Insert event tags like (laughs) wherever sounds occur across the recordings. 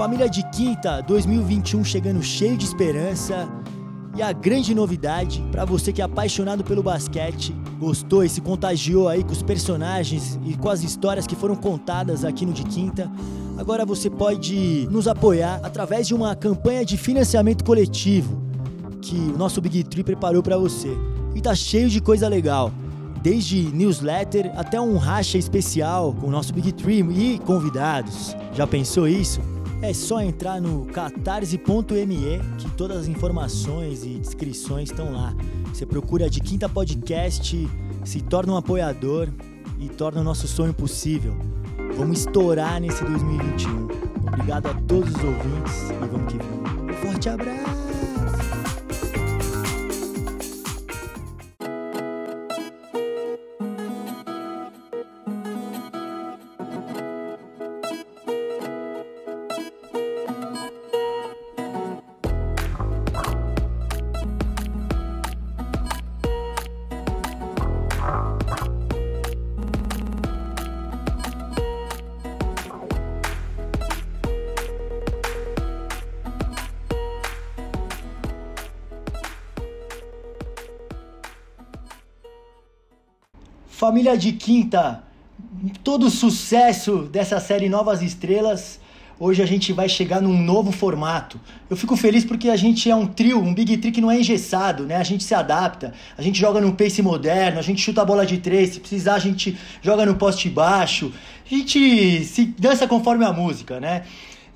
Família de Quinta 2021 chegando cheio de esperança. E a grande novidade, para você que é apaixonado pelo basquete, gostou e se contagiou aí com os personagens e com as histórias que foram contadas aqui no De Quinta, agora você pode nos apoiar através de uma campanha de financiamento coletivo que o nosso Big Tree preparou para você. E tá cheio de coisa legal desde newsletter até um racha especial com o nosso Big Tree e convidados. Já pensou isso? É só entrar no catarse.me que todas as informações e descrições estão lá. Você procura de Quinta Podcast, se torna um apoiador e torna o nosso sonho possível. Vamos estourar nesse 2021. Obrigado a todos os ouvintes e vamos que vamos. Um forte abraço! Família de Quinta, todo o sucesso dessa série Novas Estrelas. Hoje a gente vai chegar num novo formato. Eu fico feliz porque a gente é um trio, um big trick que não é engessado, né? A gente se adapta, a gente joga num pace moderno, a gente chuta a bola de três, se precisar a gente joga no poste baixo, a gente se dança conforme a música, né?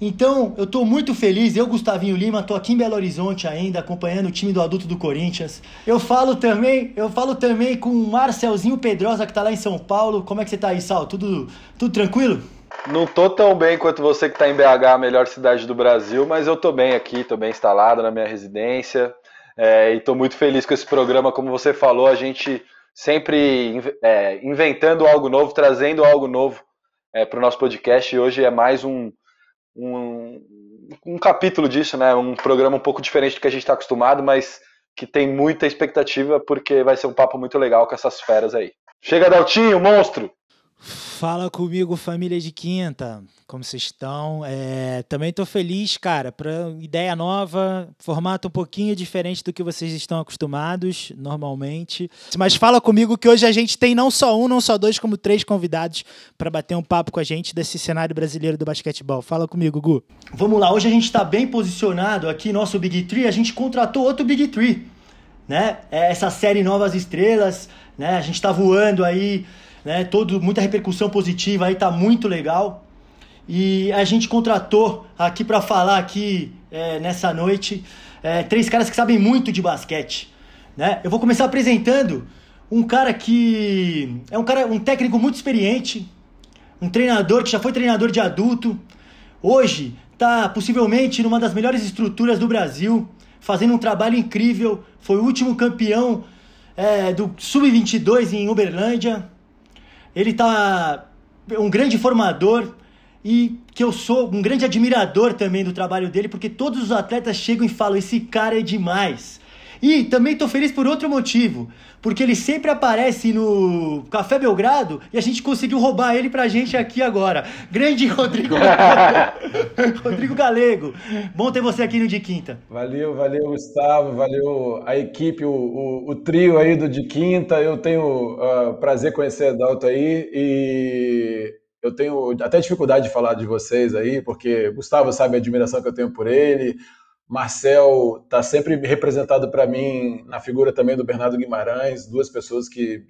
Então, eu estou muito feliz. Eu, Gustavinho Lima, estou aqui em Belo Horizonte ainda, acompanhando o time do adulto do Corinthians. Eu falo também, eu falo também com o Marcelzinho Pedrosa, que está lá em São Paulo. Como é que você está aí, Sal? Tudo, tudo tranquilo? Não tô tão bem quanto você que está em BH, a melhor cidade do Brasil, mas eu tô bem aqui, tô bem instalado na minha residência. É, e tô muito feliz com esse programa, como você falou, a gente sempre é, inventando algo novo, trazendo algo novo é, para o nosso podcast. E hoje é mais um, um, um capítulo disso, né? Um programa um pouco diferente do que a gente está acostumado, mas que tem muita expectativa porque vai ser um papo muito legal com essas feras aí. Chega, Daltinho, monstro! Fala comigo, família de quinta. Como vocês estão? É, também estou feliz, cara, para ideia nova, formato um pouquinho diferente do que vocês estão acostumados normalmente. Mas fala comigo que hoje a gente tem não só um, não só dois, como três convidados para bater um papo com a gente desse cenário brasileiro do basquetebol. Fala comigo, Gu. Vamos lá, hoje a gente está bem posicionado aqui, nosso Big Tree. A gente contratou outro Big Tree, né? É essa série Novas Estrelas, né? A gente está voando aí né? Todo, muita repercussão positiva aí, tá muito legal. E a gente contratou aqui para falar aqui é, nessa noite é, três caras que sabem muito de basquete, né? Eu vou começar apresentando um cara que é um cara, um técnico muito experiente, um treinador que já foi treinador de adulto, hoje está possivelmente numa das melhores estruturas do Brasil, fazendo um trabalho incrível, foi o último campeão é, do Sub-22 em Uberlândia, ele tá um grande formador e que eu sou um grande admirador também do trabalho dele, porque todos os atletas chegam e falam: esse cara é demais. E também estou feliz por outro motivo, porque ele sempre aparece no Café Belgrado e a gente conseguiu roubar ele pra gente aqui agora. Grande Rodrigo (laughs) Rodrigo Galego. Bom ter você aqui no De Quinta. Valeu, valeu, Gustavo, valeu a equipe, o, o, o trio aí do De Quinta. Eu tenho uh, prazer conhecer a Dalto aí e eu tenho até dificuldade de falar de vocês aí, porque Gustavo sabe a admiração que eu tenho por ele. Marcel está sempre representado para mim na figura também do Bernardo Guimarães, duas pessoas que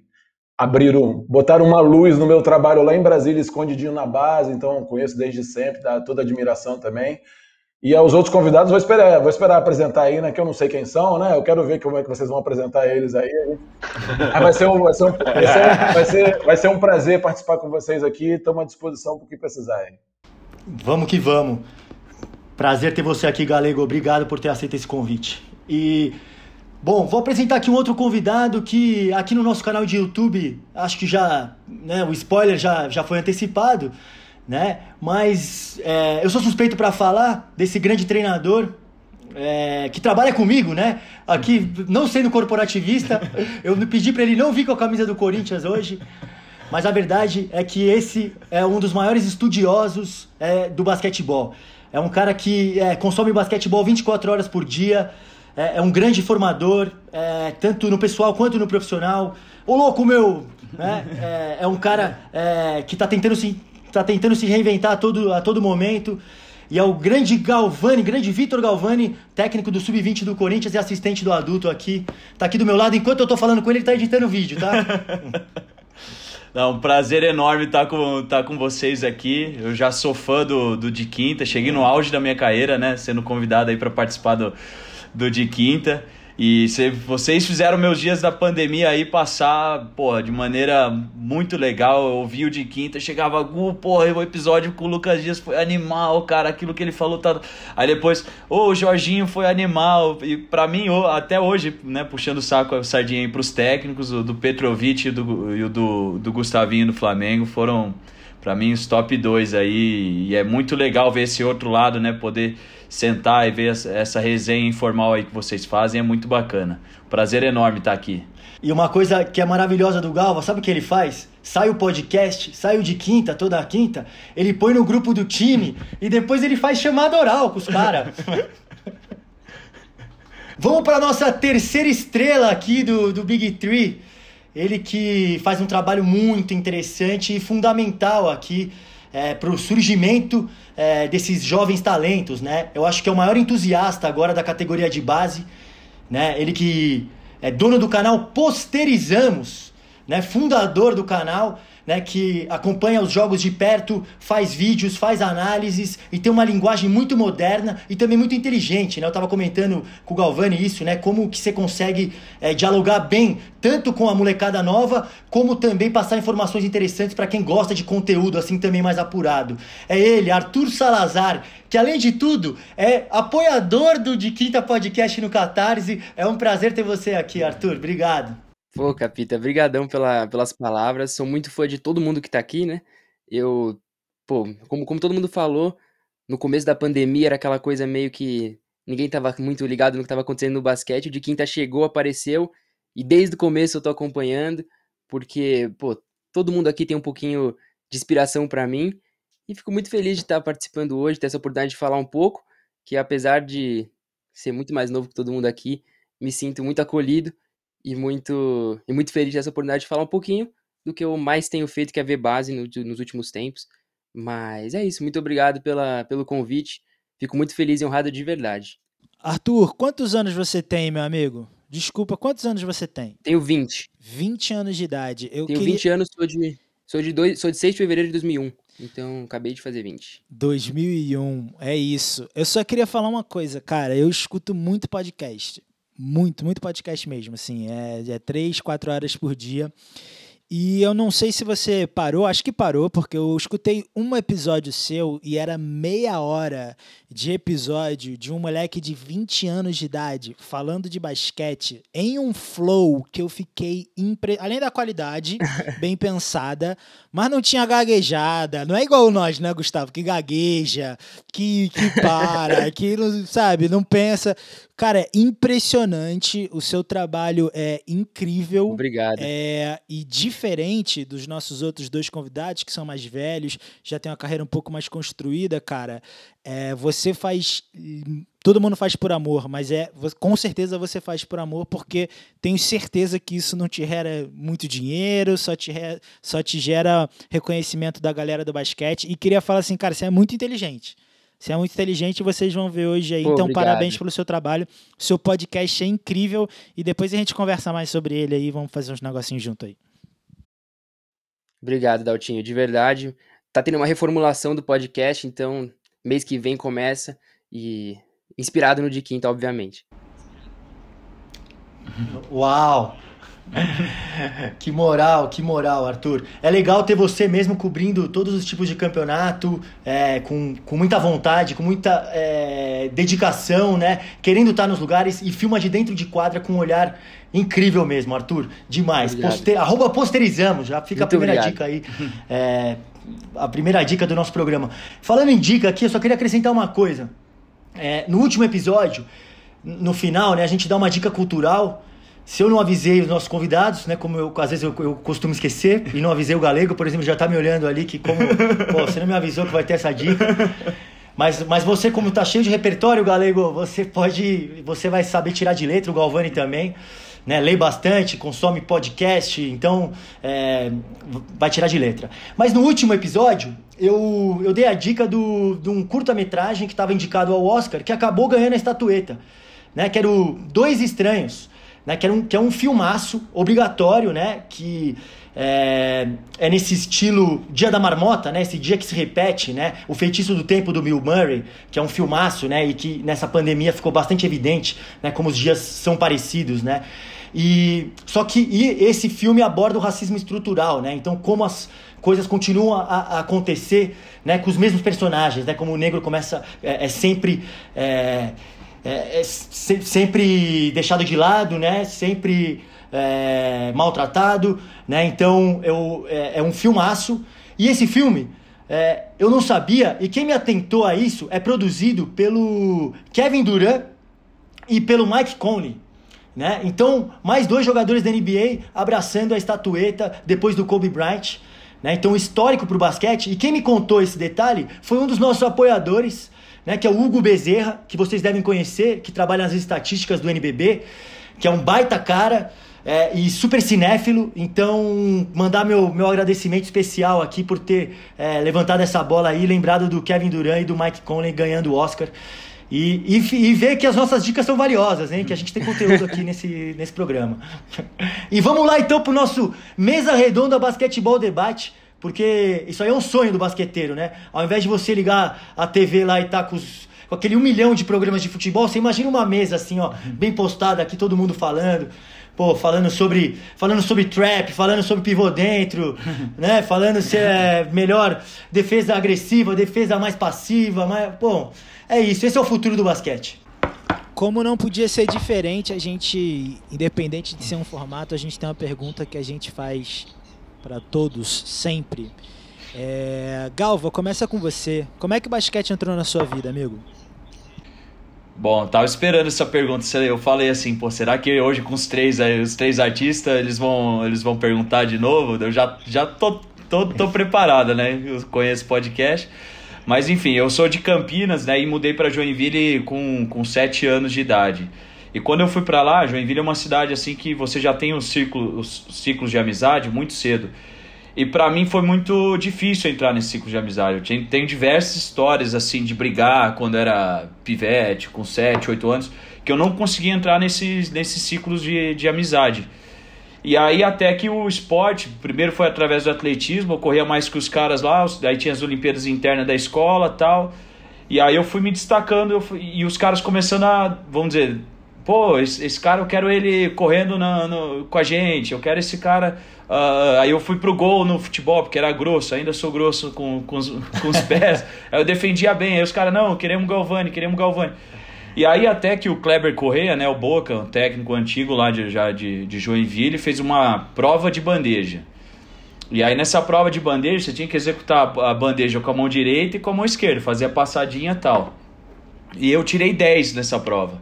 abriram, botaram uma luz no meu trabalho lá em Brasília, escondidinho na base, então conheço desde sempre, dá toda admiração também. E aos outros convidados, vou esperar, vou esperar apresentar aí, né? Que eu não sei quem são, né? Eu quero ver como é que vocês vão apresentar eles aí. vai, ser um, vai, ser um, prazer participar com vocês aqui. Estamos à disposição para o que precisarem. Vamos que vamos. Prazer ter você aqui, Galego. Obrigado por ter aceito esse convite. E, bom, vou apresentar aqui um outro convidado que aqui no nosso canal de YouTube, acho que já, né, o spoiler já, já foi antecipado, né? Mas é, eu sou suspeito para falar desse grande treinador é, que trabalha comigo, né? Aqui, não sendo corporativista, (laughs) eu pedi para ele não vir com a camisa do Corinthians hoje. Mas a verdade é que esse é um dos maiores estudiosos é, do basquetebol. É um cara que é, consome basquetebol 24 horas por dia, é, é um grande formador, é, tanto no pessoal quanto no profissional. Ô louco meu! Né? É, é um cara é, que está tentando, se, tá tentando se reinventar a todo, a todo momento. E é o grande Galvani, grande Vitor Galvani, técnico do Sub-20 do Corinthians e assistente do adulto aqui. Tá aqui do meu lado. Enquanto eu tô falando com ele, ele tá editando o vídeo, tá? (laughs) É um prazer enorme estar com, estar com vocês aqui. Eu já sou fã do, do De Quinta, cheguei no auge da minha carreira, né? Sendo convidado aí para participar do, do De Quinta. E se vocês fizeram meus dias da pandemia aí passar, porra, de maneira muito legal. Eu ouvi o de quinta, chegava, Gu, porra, o episódio com o Lucas Dias foi animal, cara, aquilo que ele falou tá. Aí depois, ô, oh, o Jorginho foi animal. E para mim, até hoje, né, puxando o saco a sardinha aí pros técnicos, o do Petrovic e, do, e o do, do Gustavinho do Flamengo foram, para mim, os top 2 aí. E é muito legal ver esse outro lado, né, poder sentar e ver essa resenha informal aí que vocês fazem é muito bacana. Prazer enorme estar aqui. E uma coisa que é maravilhosa do Galva, sabe o que ele faz? Sai o podcast, sai o de quinta, toda quinta, ele põe no grupo do time e depois ele faz chamada oral com os caras. (laughs) Vamos para nossa terceira estrela aqui do, do Big Three. Ele que faz um trabalho muito interessante e fundamental aqui é, para o surgimento é, desses jovens talentos, né? Eu acho que é o maior entusiasta agora da categoria de base, né? Ele que é dono do canal Posterizamos, né? Fundador do canal né, que acompanha os jogos de perto, faz vídeos, faz análises e tem uma linguagem muito moderna e também muito inteligente. Né? Eu estava comentando com o Galvani isso, né? Como que você consegue é, dialogar bem tanto com a molecada nova, como também passar informações interessantes para quem gosta de conteúdo assim também mais apurado. É ele, Arthur Salazar, que além de tudo é apoiador do De Quinta Podcast no Catarse. É um prazer ter você aqui, Arthur. Obrigado. Pô, Capita, brigadão pela, pelas palavras. Sou muito fã de todo mundo que tá aqui, né? Eu, pô, como, como todo mundo falou, no começo da pandemia era aquela coisa meio que ninguém tava muito ligado no que tava acontecendo no basquete. De quinta chegou, apareceu, e desde o começo eu tô acompanhando, porque, pô, todo mundo aqui tem um pouquinho de inspiração para mim. E fico muito feliz de estar participando hoje, ter essa oportunidade de falar um pouco, que apesar de ser muito mais novo que todo mundo aqui, me sinto muito acolhido e muito, e muito feliz dessa oportunidade de falar um pouquinho do que eu mais tenho feito, que é ver base no, nos últimos tempos. Mas é isso, muito obrigado pela, pelo convite. Fico muito feliz e honrado de verdade. Arthur, quantos anos você tem, meu amigo? Desculpa, quantos anos você tem? Tenho 20. 20 anos de idade. Eu Tenho queria... 20 anos, sou de, sou, de dois, sou de 6 de fevereiro de 2001. Então, acabei de fazer 20. 2001, é isso. Eu só queria falar uma coisa, cara. Eu escuto muito podcast. Muito, muito podcast mesmo, assim. É, é três, quatro horas por dia. E eu não sei se você parou, acho que parou, porque eu escutei um episódio seu e era meia hora de episódio de um moleque de 20 anos de idade falando de basquete em um flow que eu fiquei impre... além da qualidade, (laughs) bem pensada, mas não tinha gaguejada. Não é igual nós, né, Gustavo, que gagueja, que, que para, (laughs) que não, sabe, não pensa. Cara, é impressionante. O seu trabalho é incrível. Obrigado. É, e diferente dos nossos outros dois convidados, que são mais velhos, já têm uma carreira um pouco mais construída, cara. É, você faz. Todo mundo faz por amor, mas é com certeza você faz por amor, porque tenho certeza que isso não te gera muito dinheiro, só te, só te gera reconhecimento da galera do basquete. E queria falar assim, cara, você é muito inteligente. Você é muito inteligente, vocês vão ver hoje aí. Pô, então, obrigado. parabéns pelo seu trabalho. Seu podcast é incrível. E depois a gente conversa mais sobre ele aí. Vamos fazer uns negocinhos junto aí. Obrigado, Daltinho. De verdade. Tá tendo uma reformulação do podcast, então mês que vem começa. E inspirado no de quinta, obviamente. Uau! (laughs) que moral, que moral, Arthur. É legal ter você mesmo cobrindo todos os tipos de campeonato, é, com, com muita vontade, com muita é, dedicação, né? Querendo estar nos lugares e filma de dentro de quadra com um olhar incrível mesmo, Arthur. Demais. Poster, arroba posterizamos, já fica Muito a primeira obrigado. dica aí. (laughs) É, a primeira dica do nosso programa. Falando em dica aqui, eu só queria acrescentar uma coisa. É, no último episódio, no final, né, a gente dá uma dica cultural se eu não avisei os nossos convidados, né, como eu, às vezes eu, eu costumo esquecer, e não avisei o Galego, por exemplo, já está me olhando ali que como, pô, você não me avisou que vai ter essa dica. Mas, mas você, como tá cheio de repertório, Galego, você pode. Você vai saber tirar de letra, o Galvani também. Né, lê bastante, consome podcast, então é, vai tirar de letra. Mas no último episódio, eu, eu dei a dica do, de um curta-metragem que estava indicado ao Oscar, que acabou ganhando a estatueta, né, que era o Dois Estranhos, né, que, era um, que é um filmaço obrigatório, né, que é, é, nesse estilo Dia da Marmota, né? Esse dia que se repete, né? O Feitiço do Tempo do Bill Murray, que é um filmaço, né? E que nessa pandemia ficou bastante evidente, né? Como os dias são parecidos, né? E só que e esse filme aborda o racismo estrutural, né? Então como as coisas continuam a, a acontecer, né? Com os mesmos personagens, né? Como o negro começa é, é sempre é, é, é sempre deixado de lado, né? Sempre é, maltratado, né? Então eu, é, é, um filmaço. E esse filme é, eu não sabia, e quem me atentou a isso é produzido pelo Kevin Durant e pelo Mike Conley. Né? Então, mais dois jogadores da NBA abraçando a estatueta depois do Kobe Bryant. Né? Então, histórico para o basquete. E quem me contou esse detalhe foi um dos nossos apoiadores, né? que é o Hugo Bezerra, que vocês devem conhecer, que trabalha nas estatísticas do NBB, que é um baita cara é, e super cinéfilo, então mandar meu, meu agradecimento especial aqui por ter é, levantado essa bola aí, lembrado do Kevin Durant e do Mike Conley ganhando o Oscar. E, e, e ver que as nossas dicas são valiosas, hein? Que a gente tem conteúdo aqui (laughs) nesse, nesse programa. E vamos lá então pro nosso Mesa Redonda Basquetebol Debate, porque isso aí é um sonho do basqueteiro, né? Ao invés de você ligar a TV lá e tá com os com aquele um milhão de programas de futebol, você imagina uma mesa assim, ó, bem postada aqui, todo mundo falando pô, falando sobre, falando sobre trap, falando sobre pivô dentro, (laughs) né? Falando se é melhor defesa agressiva, defesa mais passiva, mas, bom, é isso, esse é o futuro do basquete. Como não podia ser diferente, a gente, independente de ser um formato, a gente tem uma pergunta que a gente faz para todos sempre. É... Galva, começa com você. Como é que o basquete entrou na sua vida, amigo? Bom, tava esperando essa pergunta. Eu falei assim, pô, será que hoje com os três, os três artistas eles vão, eles vão perguntar de novo? Eu já, já tô, tô, tô preparada, né? Eu conheço podcast. Mas enfim, eu sou de Campinas, né? E mudei para Joinville com, com sete anos de idade. E quando eu fui para lá, Joinville é uma cidade assim que você já tem os ciclos, os ciclos de amizade muito cedo. E para mim foi muito difícil entrar nesse ciclo de amizade. Eu tenho diversas histórias assim de brigar quando era pivete, com 7, 8 anos, que eu não conseguia entrar nesses, nesses ciclos de, de amizade. E aí até que o esporte, primeiro foi através do atletismo, eu corria mais que os caras lá, aí tinha as Olimpíadas internas da escola tal. E aí eu fui me destacando fui, e os caras começando a, vamos dizer, pô, esse, esse cara eu quero ele correndo na, no, com a gente, eu quero esse cara Uh, aí eu fui pro gol no futebol, porque era grosso, ainda sou grosso com, com, os, (laughs) com os pés. aí eu defendia bem. Aí os caras, não, queremos Galvani, queremos Galvani. E aí até que o Kleber Correia, né, o Boca, um técnico antigo lá de, já de, de Joinville, fez uma prova de bandeja. E aí nessa prova de bandeja, você tinha que executar a bandeja com a mão direita e com a mão esquerda, fazer a passadinha e tal. E eu tirei 10 nessa prova.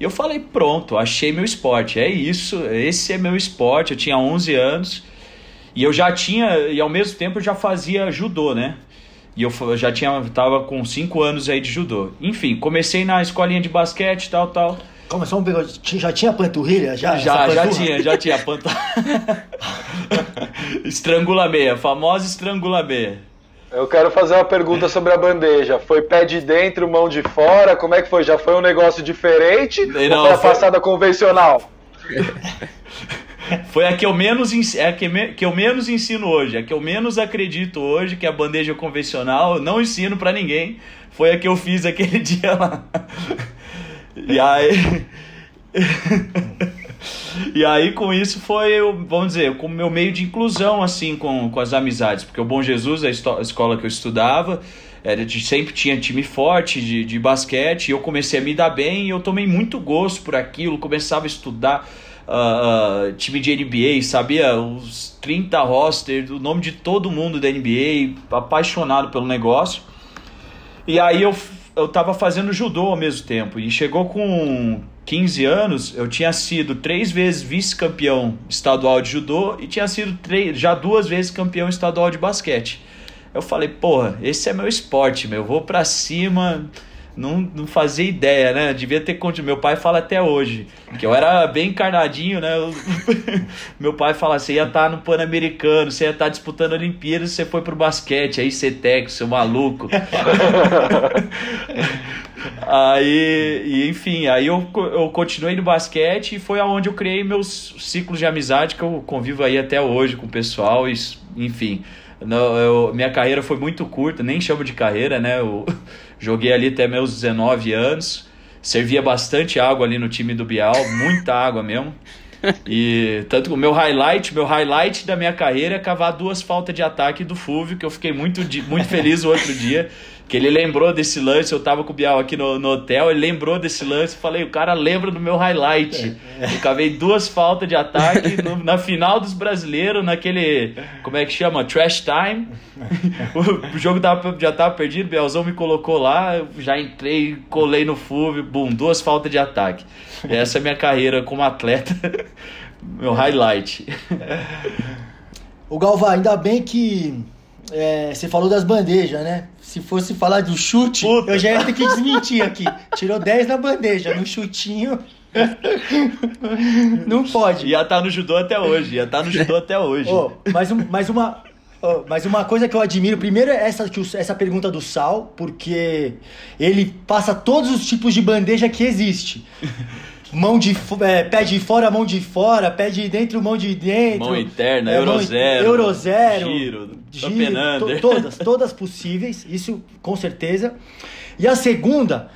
E eu falei, pronto, achei meu esporte, é isso, esse é meu esporte. Eu tinha 11 anos e eu já tinha, e ao mesmo tempo eu já fazia judô, né? E eu já tinha, tava com 5 anos aí de judô. Enfim, comecei na escolinha de basquete, tal, tal. Como só um Já tinha panturrilha? Já, já, já tinha, já tinha (laughs) panturrilha. (laughs) estrangula meia, famosa estrangula meia. Eu quero fazer uma pergunta sobre a bandeja. Foi pé de dentro, mão de fora? Como é que foi? Já foi um negócio diferente? Não, ou foi a foi... passada convencional? (laughs) foi a que eu menos é a que, me... que eu menos ensino hoje, a que eu menos acredito hoje que é a bandeja convencional, eu não ensino para ninguém. Foi a que eu fiz aquele (laughs) dia lá. E aí (laughs) e aí com isso foi, vamos dizer, com o meu meio de inclusão assim com, com as amizades, porque o Bom Jesus, a escola que eu estudava, era de, sempre tinha time forte de, de basquete, e eu comecei a me dar bem, e eu tomei muito gosto por aquilo, começava a estudar uh, time de NBA, sabia? Os 30 roster, o nome de todo mundo da NBA, apaixonado pelo negócio. E aí eu, eu tava fazendo judô ao mesmo tempo, e chegou com 15 anos, eu tinha sido três vezes vice-campeão estadual de judô e tinha sido três, já duas vezes campeão estadual de basquete. Eu falei, porra, esse é meu esporte, meu. Eu vou pra cima, não, não fazia ideia, né? Devia ter continuado. Meu pai fala até hoje, que eu era bem encarnadinho, né? Eu... (laughs) meu pai fala, você ia estar tá no Pan-Americano, você ia estar tá disputando Olimpíadas, você foi pro basquete, aí você técnico, seu maluco. (laughs) aí, e, enfim, aí eu, eu continuei no basquete e foi aonde eu criei meus ciclos de amizade que eu convivo aí até hoje com o pessoal, e, enfim. Não, eu, minha carreira foi muito curta, nem chamo de carreira, né? Eu joguei ali até meus 19 anos, servia bastante água ali no time do Bial, muita água mesmo. E tanto o meu highlight, meu highlight da minha carreira é cavar duas faltas de ataque do Fúvio, que eu fiquei muito, muito feliz o outro dia que ele lembrou desse lance, eu tava com o Bial aqui no, no hotel, ele lembrou desse lance, falei, o cara lembra do meu highlight. É. Eu cavei duas faltas de ataque no, na final dos brasileiros, naquele, como é que chama? Trash time. (laughs) o, jogo tava, já tava perdido, o Bielzão me colocou lá, já entrei, colei no FUV, bum, duas faltas de ataque. Essa é a minha carreira como atleta, (laughs) meu highlight. O Galvão, ainda bem que é, você falou das bandejas, né? Se fosse falar do chute, Puta. eu já ia ter que desmentir aqui. Tirou 10 na bandeja, no chutinho. (laughs) Não pode. Ia estar tá no judô até hoje, ia estar tá no judô até hoje. Oh, mas, um, mas, uma, oh, mas uma coisa que eu admiro, primeiro é essa, essa pergunta do Sal, porque ele passa todos os tipos de bandeja que existe mão de é, pé de fora, mão de fora, pé de dentro, mão de dentro. Mão interna, é, Euro zero. Euro zero. Giro, giro to, todas, todas possíveis, isso com certeza. E a segunda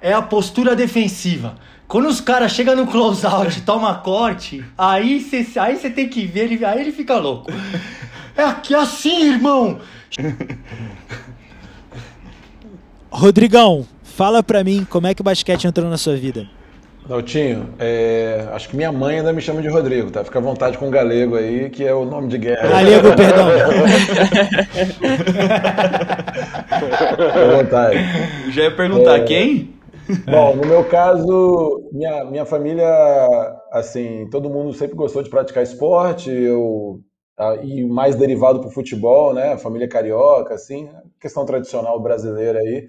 é a postura defensiva. Quando os caras chegam no close-out (laughs) toma corte, aí você aí tem que ver, ele, aí ele fica louco. É aqui assim, irmão! Rodrigão, fala pra mim como é que o basquete entrou na sua vida. Daltinho, é, acho que minha mãe ainda me chama de Rodrigo, tá? Fica à vontade com o Galego aí, que é o nome de guerra. Galego, (laughs) perdão. Fica à vontade. Já ia perguntar é, quem? Bom, no meu caso, minha, minha família, assim, todo mundo sempre gostou de praticar esporte, eu e mais derivado para o futebol, né? Família carioca, assim, questão tradicional brasileira aí.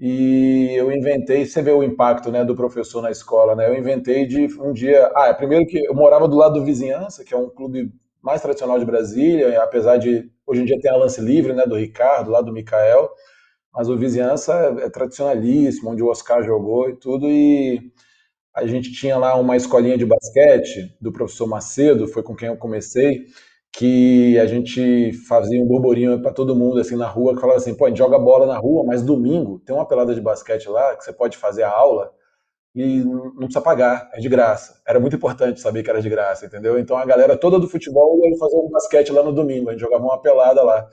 E eu inventei, você vê o impacto né, do professor na escola, né? Eu inventei de um dia. Ah, é primeiro que eu morava do lado do Vizinhança, que é um clube mais tradicional de Brasília, apesar de hoje em dia ter a lance livre, né, do Ricardo, lá do Mikael, mas o Vizinhança é, é tradicionalíssimo, onde o Oscar jogou e tudo, e a gente tinha lá uma escolinha de basquete do professor Macedo, foi com quem eu comecei, que a gente fazia um burburinho para todo mundo assim na rua, que falava assim, pô, a gente joga bola na rua, mas domingo tem uma pelada de basquete lá que você pode fazer a aula e não precisa pagar, é de graça. Era muito importante saber que era de graça, entendeu? Então a galera toda do futebol ia fazer um basquete lá no domingo, a gente jogava uma pelada lá.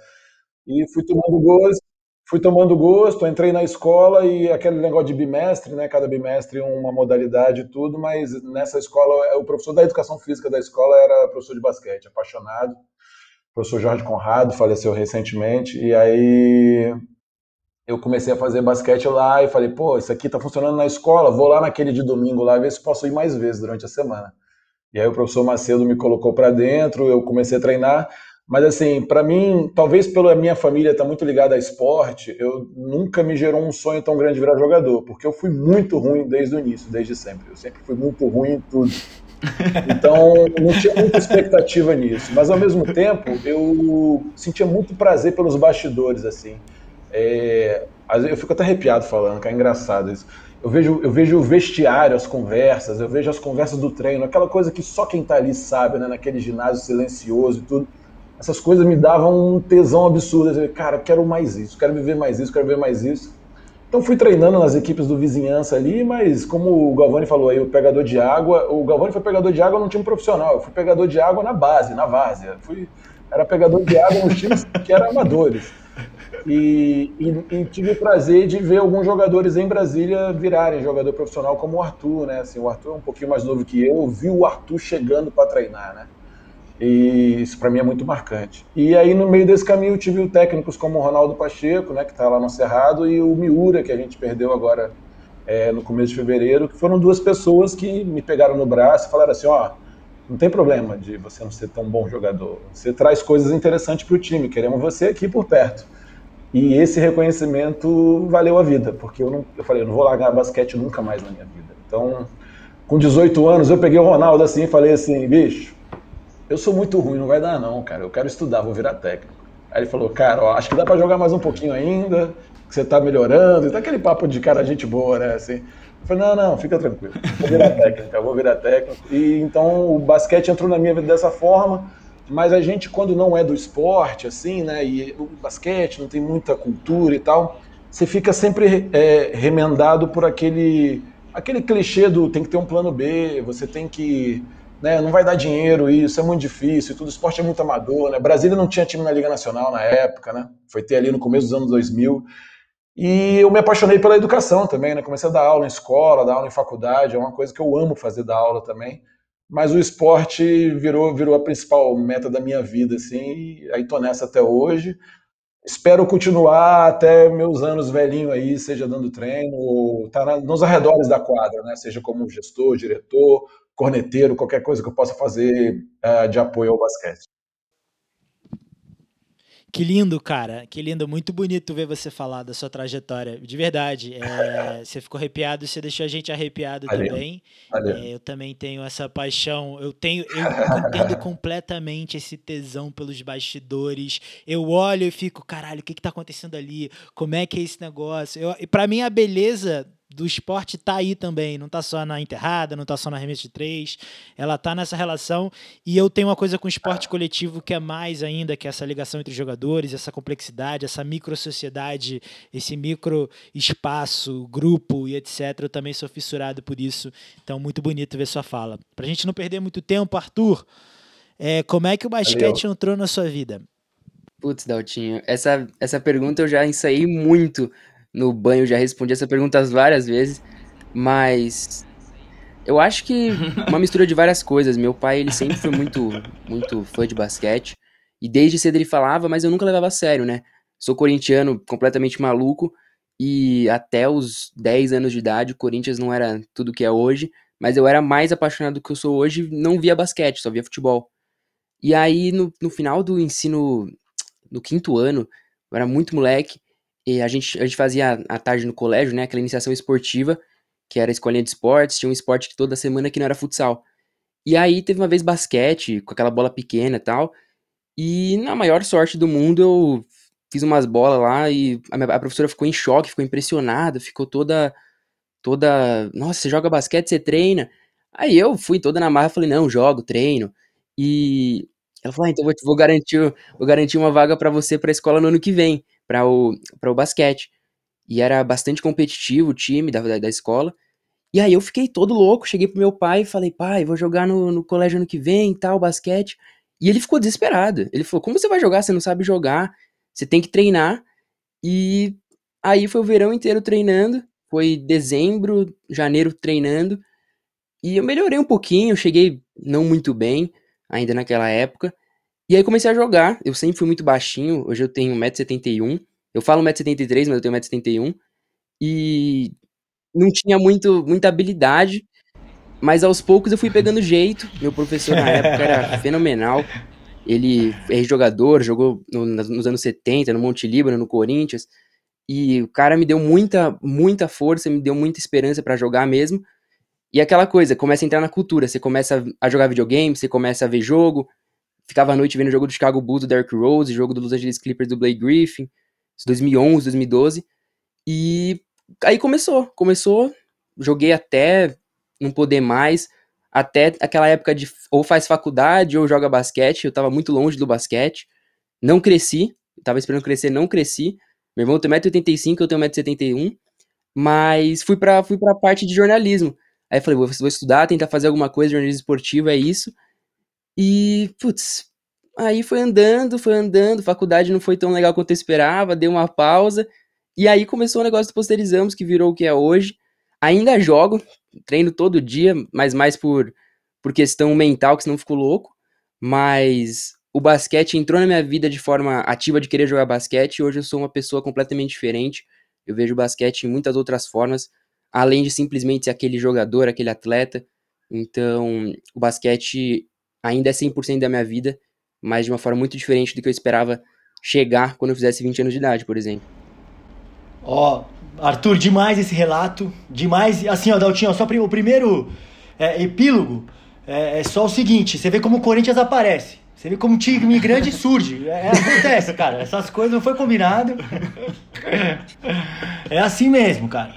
E fui tomando gosto, fui tomando gosto, entrei na escola e aquele negócio de bimestre, né? Cada bimestre uma modalidade e tudo, mas nessa escola, o professor da educação física da escola era professor de basquete, apaixonado. O professor Jorge Conrado faleceu recentemente, e aí eu comecei a fazer basquete lá e falei, pô, isso aqui tá funcionando na escola, vou lá naquele de domingo lá ver se posso ir mais vezes durante a semana. E aí o professor Macedo me colocou para dentro, eu comecei a treinar. Mas assim, para mim, talvez pela minha família estar tá muito ligada a esporte, eu nunca me gerou um sonho tão grande de virar jogador, porque eu fui muito ruim desde o início, desde sempre. Eu sempre fui muito ruim em tudo. (laughs) Então, não tinha muita expectativa nisso. Mas ao mesmo tempo, eu sentia muito prazer pelos bastidores, assim. É, eu fico até arrepiado falando, que é engraçado isso. Eu vejo, eu vejo o vestiário, as conversas, eu vejo as conversas do treino, aquela coisa que só quem está ali sabe, né? Naquele ginásio silencioso e tudo essas coisas me davam um tesão absurdo. Eu, cara, quero mais isso, quero viver mais isso, quero ver mais isso. Então fui treinando nas equipes do vizinhança ali, mas como o Galvani falou aí, o pegador de água, o Galvani foi pegador de água num time profissional, eu fui pegador de água na base, na várzea. Fui, era pegador de água nos times que eram amadores. E, e, e, tive o prazer de ver alguns jogadores em Brasília virarem jogador profissional, como o Arthur, né? Assim, o Arthur é um pouquinho mais novo que eu, eu vi o Arthur chegando para treinar, né? E isso para mim é muito marcante. E aí no meio desse caminho eu tive técnicos como o Ronaldo Pacheco, né, que está lá no Cerrado, e o Miura, que a gente perdeu agora é, no começo de fevereiro, que foram duas pessoas que me pegaram no braço e falaram assim, ó, Não tem problema de você não ser tão bom jogador. Você traz coisas interessantes para o time. Queremos você aqui por perto. E esse reconhecimento valeu a vida, porque eu, não, eu falei, eu não vou largar basquete nunca mais na minha vida. Então, com 18 anos, eu peguei o Ronaldo assim e falei assim, bicho, eu sou muito ruim, não vai dar não, cara. Eu quero estudar, vou virar técnico. Aí ele falou, cara, ó, acho que dá para jogar mais um pouquinho ainda, que você tá melhorando. E tá aquele papo de cara, gente boa, né? Assim. Eu falei, não, não, fica tranquilo. Vou virar técnico, vou virar técnico. E então o basquete entrou na minha vida dessa forma. Mas a gente, quando não é do esporte, assim, né? E o basquete não tem muita cultura e tal, você fica sempre é, remendado por aquele, aquele clichê do tem que ter um plano B, você tem que né, não vai dar dinheiro isso, é muito difícil, tudo esporte é muito amador, né? Brasília não tinha time na Liga Nacional na época, né? Foi ter ali no começo dos anos 2000. E eu me apaixonei pela educação também, né? Comecei a dar aula em escola, dar aula em faculdade, é uma coisa que eu amo fazer dar aula também. Mas o esporte virou virou a principal meta da minha vida, assim, e aí tô nessa até hoje. Espero continuar até meus anos velhinho aí, seja dando treino, ou tá nos arredores da quadra, né? Seja como gestor, diretor, corneteiro, qualquer coisa que eu possa fazer uh, de apoio ao basquete. Que lindo, cara. Que lindo. Muito bonito ver você falar da sua trajetória. De verdade. É, (laughs) você ficou arrepiado, você deixou a gente arrepiado Valeu. também. Valeu. É, eu também tenho essa paixão. Eu tenho, eu entendo (laughs) completamente esse tesão pelos bastidores. Eu olho e fico, caralho, o que, que tá acontecendo ali? Como é que é esse negócio? Eu, e para mim, a beleza do esporte tá aí também, não tá só na enterrada, não tá só na remessa de três, ela tá nessa relação e eu tenho uma coisa com o esporte coletivo que é mais ainda que essa ligação entre jogadores, essa complexidade, essa micro sociedade, esse micro espaço, grupo e etc. Eu também sou fissurado por isso, então muito bonito ver sua fala. Pra gente não perder muito tempo, Arthur, é, como é que o basquete Valeu. entrou na sua vida? Putz, Daltinho, essa, essa pergunta eu já ensaiei muito no banho, já respondi essa pergunta várias vezes, mas eu acho que (laughs) uma mistura de várias coisas. Meu pai, ele sempre foi muito, muito fã de basquete, e desde cedo ele falava, mas eu nunca levava a sério, né? Sou corintiano completamente maluco, e até os 10 anos de idade, o Corinthians não era tudo que é hoje, mas eu era mais apaixonado do que eu sou hoje, não via basquete, só via futebol. E aí, no, no final do ensino, no quinto ano, eu era muito moleque, e a gente, a gente fazia à tarde no colégio, né? Aquela iniciação esportiva, que era a escolinha de esportes, tinha um esporte toda semana que não era futsal. E aí teve uma vez basquete, com aquela bola pequena e tal. E na maior sorte do mundo, eu fiz umas bolas lá e a, minha, a professora ficou em choque, ficou impressionada, ficou toda. toda. Nossa, você joga basquete, você treina. Aí eu fui toda na marra, falei, não, jogo, treino. E ela falou, ah, então vou, vou, garantir, vou garantir uma vaga para você pra escola no ano que vem para o, o basquete. E era bastante competitivo o time da, da, da, escola. E aí eu fiquei todo louco, cheguei pro meu pai e falei, pai, vou jogar no, no colégio ano que vem e tal, basquete. E ele ficou desesperado. Ele falou, como você vai jogar? Você não sabe jogar, você tem que treinar. E aí foi o verão inteiro treinando, foi dezembro, janeiro treinando. E eu melhorei um pouquinho, cheguei não muito bem ainda naquela época. E aí comecei a jogar. Eu sempre fui muito baixinho. Hoje eu tenho 1,71m. Eu falo 1,73m, mas eu tenho 1,71m. E não tinha muito, muita habilidade. Mas aos poucos eu fui pegando jeito. Meu professor na (laughs) época era fenomenal. Ele é jogador, jogou no, nos anos 70, no Monte Líbano, no Corinthians. E o cara me deu muita, muita força, me deu muita esperança para jogar mesmo. E aquela coisa, começa a entrar na cultura. Você começa a jogar videogame, você começa a ver jogo, ficava à noite vendo o jogo do Chicago Bulls do Derrick Rose, jogo do Los Angeles Clippers do Blake Griffin, 2011, 2012. E aí começou, começou, joguei até não poder mais, até aquela época de ou faz faculdade ou joga basquete, eu tava muito longe do basquete, não cresci, tava esperando crescer, não cresci. Meu irmão tem 1,85m, eu tenho 1,71m, mas fui pra, fui pra parte de jornalismo. Aí falei, vou, vou estudar, tentar fazer alguma coisa, jornalismo esportivo, é isso. E, putz, aí foi andando, foi andando, faculdade não foi tão legal quanto eu esperava, deu uma pausa. E aí começou o negócio do Posterizamos, que virou o que é hoje. Ainda jogo, treino todo dia, mas mais por, por questão mental, que senão fico louco. Mas o basquete entrou na minha vida de forma ativa de querer jogar basquete e hoje eu sou uma pessoa completamente diferente. Eu vejo basquete em muitas outras formas, além de simplesmente ser aquele jogador, aquele atleta. Então, o basquete ainda é 100% da minha vida, mas de uma forma muito diferente do que eu esperava chegar quando eu fizesse 20 anos de idade, por exemplo. Ó, Arthur, demais esse relato, demais. Assim, ó, Daltinho, só o primeiro é, epílogo é, é, só o seguinte: você vê como o Corinthians aparece. Você vê como um time grande surge. É, acontece, cara. Essas coisas não foi combinado. É assim mesmo, cara.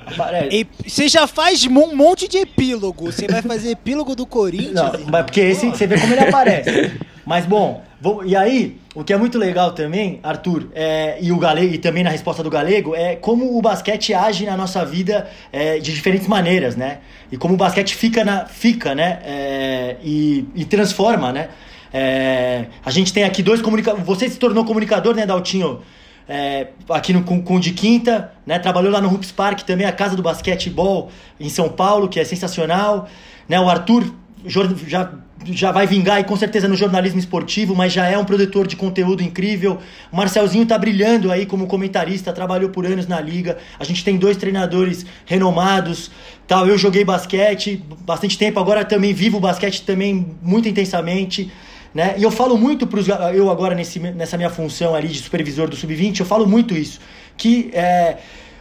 E você já faz um monte de epílogo. Você vai fazer epílogo do Corinthians? Não, mas porque esse, você vê como ele aparece. Mas bom, vou, e aí, o que é muito legal também, Arthur, é, e o Galego, e também na resposta do Galego, é como o basquete age na nossa vida é, de diferentes maneiras, né? E como o basquete fica, na, fica né? É, e, e transforma, né? É, a gente tem aqui dois comunicadores. Você se tornou comunicador, né, Daltinho? É, aqui no, com, com de Quinta, né? Trabalhou lá no Hoops Park, também a casa do basquetebol em São Paulo, que é sensacional. Né? O Arthur já, já vai vingar e com certeza no jornalismo esportivo, mas já é um produtor de conteúdo incrível. O Marcelzinho tá brilhando aí como comentarista, trabalhou por anos na liga. A gente tem dois treinadores renomados. Tal, eu joguei basquete bastante tempo, agora também vivo o basquete também muito intensamente. Né? E eu falo muito para eu agora nesse, nessa minha função ali de supervisor do sub-20, eu falo muito isso, que é,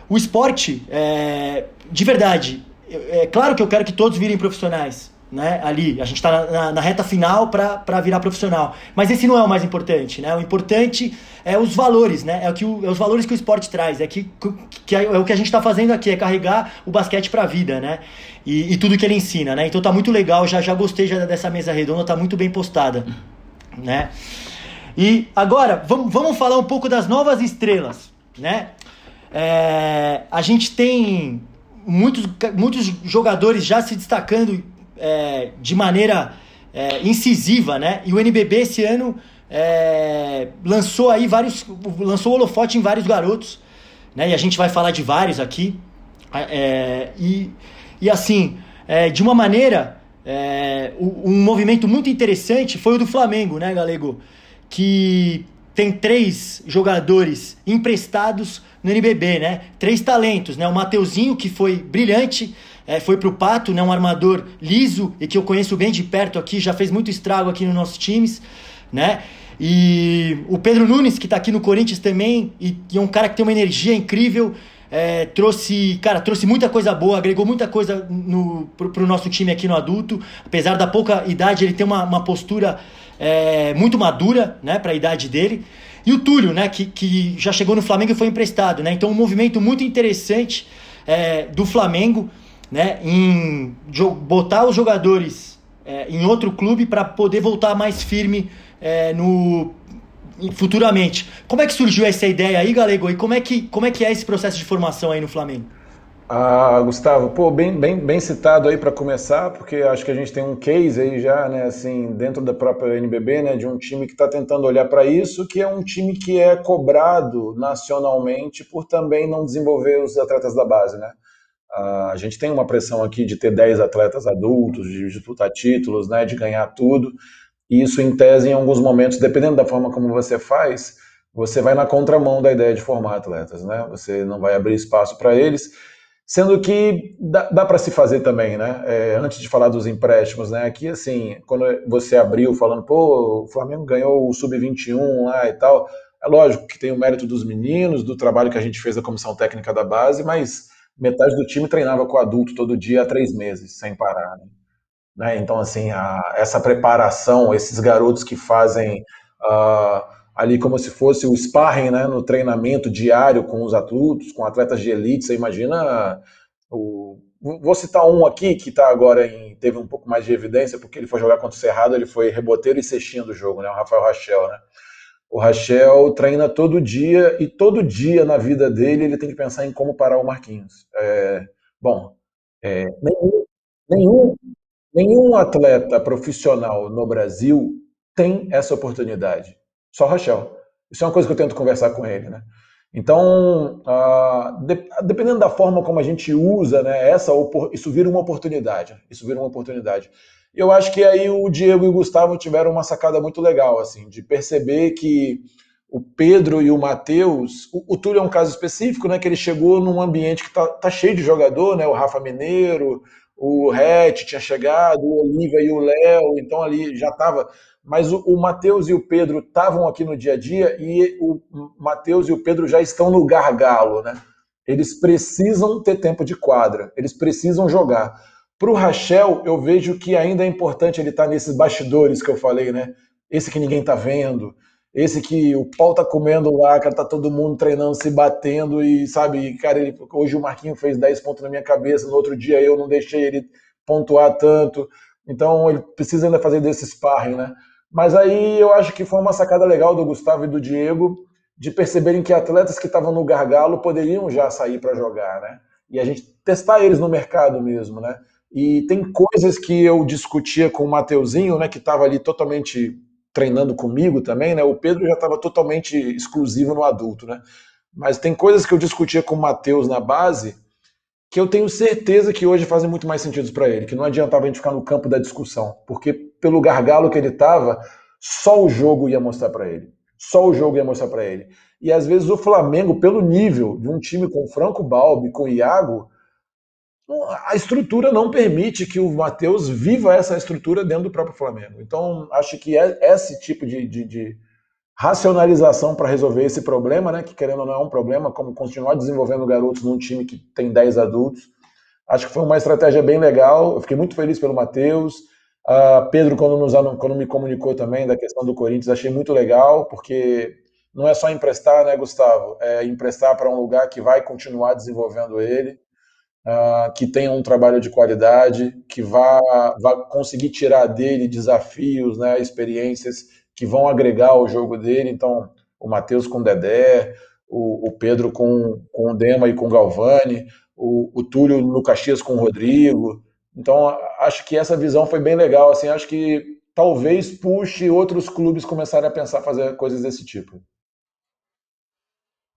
o esporte, é, de verdade, é, é claro que eu quero que todos virem profissionais, né? Ali, a gente está na, na, reta final para virar profissional. Mas esse não é o mais importante, né? O importante é os valores, né? É, o que o, é os valores que o esporte traz, é, que, que é, é o que a gente está fazendo aqui, é carregar o basquete para a vida, né? E, e, tudo que ele ensina, né? Então tá muito legal, já, já gostei já dessa mesa redonda, tá muito bem postada, né? E agora, vamos, vamos falar um pouco das novas estrelas, né? É, a gente tem muitos, muitos jogadores já se destacando é, de maneira é, incisiva, né? E o NBB esse ano é, lançou aí vários, lançou holofote em vários garotos, né? E a gente vai falar de vários aqui. É, e, e assim, é, de uma maneira, é, um movimento muito interessante foi o do Flamengo, né, Galego? Que tem três jogadores emprestados no NBB, né? Três talentos, né? O Mateuzinho, que foi brilhante, é, foi pro Pato, né? Um armador liso e que eu conheço bem de perto aqui, já fez muito estrago aqui nos nossos times, né? E o Pedro Nunes, que está aqui no Corinthians também, e, e, é um cara que tem uma energia incrível, é, trouxe, cara, trouxe muita coisa boa, agregou muita coisa no, pro, pro nosso time aqui no adulto. Apesar da pouca idade, ele tem uma, uma postura é, muito madura, né, a idade dele. E o Túlio, né, que, que já chegou no Flamengo e foi emprestado, né? Então um movimento muito interessante é, do Flamengo, né, em botar os jogadores é, em outro clube para poder voltar mais firme é, no futuramente. Como é que surgiu essa ideia aí, Galego? E como é que, como é, que é esse processo de formação aí no Flamengo? Ah, Gustavo, pô, bem, bem, bem citado aí para começar, porque acho que a gente tem um case aí já, né, assim, dentro da própria NBB, né, de um time que está tentando olhar para isso, que é um time que é cobrado nacionalmente por também não desenvolver os atletas da base, né? A gente tem uma pressão aqui de ter 10 atletas adultos, de disputar títulos, né, de ganhar tudo, e isso, em tese, em alguns momentos, dependendo da forma como você faz, você vai na contramão da ideia de formar atletas, né? Você não vai abrir espaço para eles. Sendo que dá, dá para se fazer também, né? É, antes de falar dos empréstimos, né? Aqui, assim, quando você abriu falando, pô, o Flamengo ganhou o Sub-21 lá e tal, é lógico que tem o mérito dos meninos, do trabalho que a gente fez da comissão técnica da base, mas metade do time treinava com adulto todo dia há três meses, sem parar. Né? né? Então, assim, a, essa preparação, esses garotos que fazem. Uh, ali como se fosse o sparring, né, no treinamento diário com os adultos, com atletas de elite. Você imagina o Vou citar um aqui que tá agora em, teve um pouco mais de evidência, porque ele foi jogar contra o Cerrado, ele foi reboteiro e cestinha do jogo, né? O Rafael Rachel, né? O Rachel treina todo dia e todo dia na vida dele ele tem que pensar em como parar o Marquinhos. É, bom, é, nenhum, nenhum, nenhum atleta profissional no Brasil tem essa oportunidade. Só Rachel. Isso é uma coisa que eu tento conversar com ele, né? Então, uh, de, dependendo da forma como a gente usa, né, essa, isso vira uma oportunidade. Isso vira uma oportunidade. Eu acho que aí o Diego e o Gustavo tiveram uma sacada muito legal, assim, de perceber que o Pedro e o Matheus, o, o Túlio é um caso específico, né, que ele chegou num ambiente que tá, tá cheio de jogador, né, o Rafa Mineiro, o Rete tinha chegado, o Olivia e o Léo, então ali já estava. Mas o, o Matheus e o Pedro estavam aqui no dia a dia e o Matheus e o Pedro já estão no gargalo, né? Eles precisam ter tempo de quadra, eles precisam jogar. Para o Rachel, eu vejo que ainda é importante ele estar tá nesses bastidores que eu falei, né? Esse que ninguém está vendo, esse que o pau tá comendo lá, cara, tá todo mundo treinando, se batendo e, sabe, cara, ele, hoje o Marquinho fez 10 pontos na minha cabeça, no outro dia eu não deixei ele pontuar tanto. Então ele precisa ainda fazer desse sparring, né? Mas aí eu acho que foi uma sacada legal do Gustavo e do Diego de perceberem que atletas que estavam no gargalo poderiam já sair para jogar, né? E a gente testar eles no mercado mesmo, né? E tem coisas que eu discutia com o Mateuzinho, né, que estava ali totalmente treinando comigo também, né? O Pedro já estava totalmente exclusivo no adulto, né? Mas tem coisas que eu discutia com o Matheus na base que eu tenho certeza que hoje fazem muito mais sentido para ele, que não adiantava a gente ficar no campo da discussão, porque pelo gargalo que ele estava, só o jogo ia mostrar para ele. Só o jogo ia mostrar para ele. E às vezes o Flamengo, pelo nível de um time com Franco Balbi, com Iago, a estrutura não permite que o Matheus viva essa estrutura dentro do próprio Flamengo. Então, acho que é esse tipo de, de, de racionalização para resolver esse problema, né, que querendo ou não é um problema, como continuar desenvolvendo garotos num time que tem 10 adultos. Acho que foi uma estratégia bem legal. Eu fiquei muito feliz pelo Matheus. Uh, Pedro, quando, nos, quando me comunicou também da questão do Corinthians, achei muito legal, porque não é só emprestar, né, Gustavo? É emprestar para um lugar que vai continuar desenvolvendo ele uh, que tenha um trabalho de qualidade, que vá, vá conseguir tirar dele desafios, né, experiências que vão agregar ao jogo dele. Então, o Matheus com o Dedé, o, o, Pedro com, com o Dema e com o Galvani, o, o Túlio no Caxias com o Rodrigo. Então, acho que essa visão foi bem legal. Assim, acho que talvez puxe outros clubes começarem a pensar fazer coisas desse tipo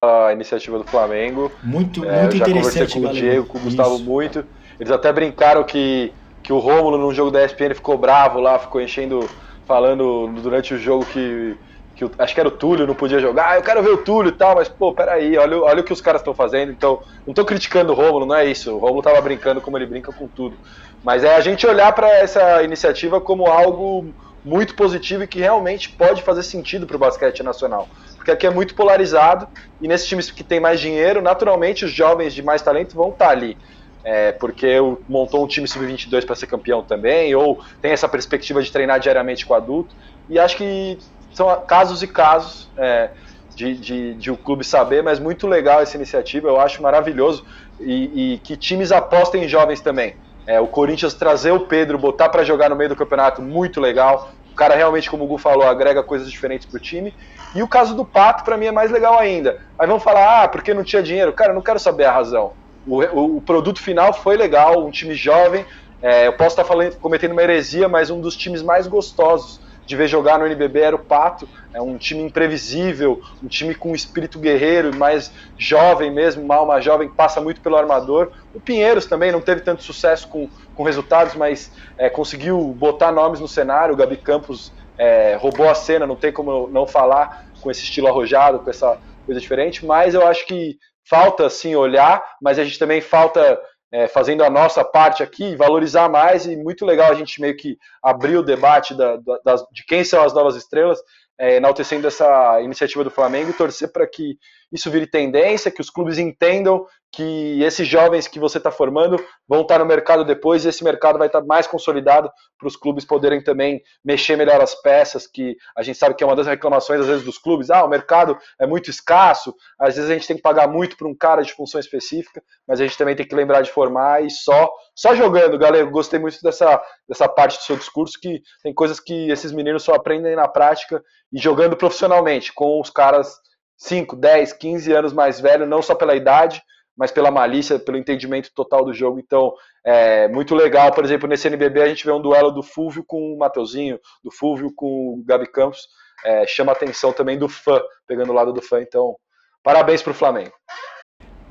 a iniciativa do Flamengo. Muito, é, muito já interessante. conversei com o Diego, com o Gustavo Isso. muito. Eles até brincaram que, que o Rômulo, num jogo da ESPN, ficou bravo lá, ficou enchendo, falando durante o jogo que, que acho que era o Túlio, não podia jogar. Ah, eu quero ver o Túlio e tal, mas pô, peraí, olha, olha o que os caras estão fazendo. Então, não estou criticando o Rômulo, não é isso. O Rômulo tava brincando como ele brinca com tudo. Mas é a gente olhar para essa iniciativa como algo muito positivo e que realmente pode fazer sentido para o basquete nacional porque aqui é muito polarizado e nesses times que tem mais dinheiro, naturalmente os jovens de mais talento vão estar ali. É, porque montou um time sub-22 para ser campeão também, ou tem essa perspectiva de treinar diariamente com adulto. E acho que são casos e casos é, de, de, de, o clube saber, mas muito legal essa iniciativa, eu acho maravilhoso. E, e que times apostem em jovens também. É, o Corinthians trazer o Pedro, botar para jogar no meio do campeonato, muito legal. O cara realmente, como o Gu falou, agrega coisas diferentes pro time. E o caso do Pato, para mim, é mais legal ainda. Aí vão falar, ah, porque não tinha dinheiro. Cara, eu não quero saber a razão. O, o, o produto final foi legal, um time jovem. É, eu posso estar falando, cometendo uma heresia, mas um dos times mais gostosos de ver jogar no NBB era o Pato. É um time imprevisível, um time com espírito guerreiro, mais jovem mesmo, uma alma jovem passa muito pelo armador. O Pinheiros também não teve tanto sucesso com, com resultados, mas é, conseguiu botar nomes no cenário. O Gabi Campos é, roubou a cena, não tem como não falar com esse estilo arrojado, com essa coisa diferente. Mas eu acho que falta sim olhar, mas a gente também falta é, fazendo a nossa parte aqui, valorizar mais e muito legal a gente meio que abrir o debate da, da, das, de quem são as novas estrelas é, enaltecendo essa iniciativa do Flamengo e torcer para que isso vire tendência, que os clubes entendam que esses jovens que você está formando vão estar tá no mercado depois e esse mercado vai estar tá mais consolidado para os clubes poderem também mexer melhor as peças, que a gente sabe que é uma das reclamações às vezes dos clubes, ah, o mercado é muito escasso, às vezes a gente tem que pagar muito para um cara de função específica, mas a gente também tem que lembrar de formar e só só jogando, galera, gostei muito dessa, dessa parte do seu discurso, que tem coisas que esses meninos só aprendem na prática e jogando profissionalmente, com os caras 5, 10, 15 anos mais velhos, não só pela idade, mas pela malícia, pelo entendimento total do jogo. Então, é muito legal, por exemplo, nesse NBB a gente vê um duelo do Fúvio com o Mateuzinho, do Fúvio com o Gabi Campos, é, chama a atenção também do fã, pegando o lado do fã. Então, parabéns para o Flamengo.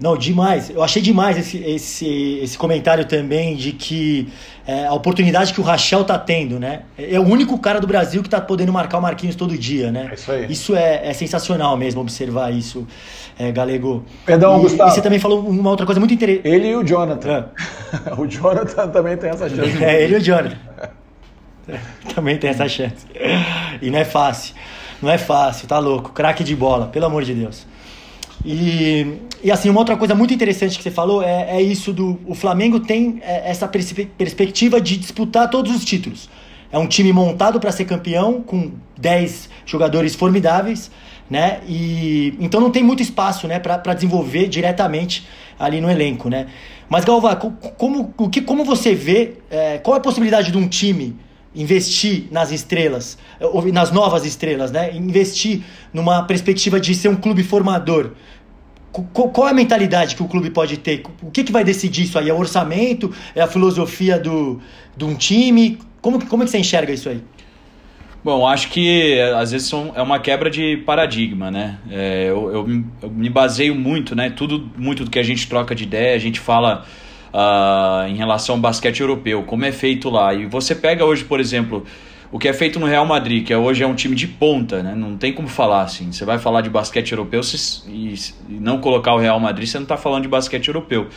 Não, demais. Eu achei demais esse, esse, esse comentário também de que é, a oportunidade que o Rachel tá tendo, né? É o único cara do Brasil que tá podendo marcar o Marquinhos todo dia, né? É isso aí. Isso é, é sensacional mesmo, observar isso, é, Galego. Perdão, e, Gustavo. E você também falou uma outra coisa muito interessante. Ele e o Jonathan. (laughs) o Jonathan também tem essa chance. É, ele e o Jonathan. (laughs) também tem essa chance. E não é fácil. Não é fácil, tá louco. Craque de bola, pelo amor de Deus. E, e assim, uma outra coisa muito interessante que você falou é, é isso do. O Flamengo tem é, essa perspectiva de disputar todos os títulos. É um time montado para ser campeão, com 10 jogadores formidáveis, né? E então não tem muito espaço, né, para desenvolver diretamente ali no elenco, né? Mas Galvão, como, o que, como você vê, é, qual é a possibilidade de um time investir nas estrelas, nas novas estrelas, né? Investir numa perspectiva de ser um clube formador. Qual é a mentalidade que o clube pode ter? O que, que vai decidir isso aí? É o orçamento? É a filosofia do, de um time? Como, como é que você enxerga isso aí? Bom, acho que às vezes é uma quebra de paradigma, né? É, eu, eu, eu, me baseio muito, né? Tudo muito do que a gente troca de ideia, a gente fala uh, em relação ao basquete europeu, como é feito lá. E você pega hoje, por exemplo, o que é feito no Real Madrid, que é, hoje é um time de ponta, né? Não tem como falar assim. Você vai falar de basquete europeu se, e, não colocar o Real Madrid, você não está falando de basquete europeu.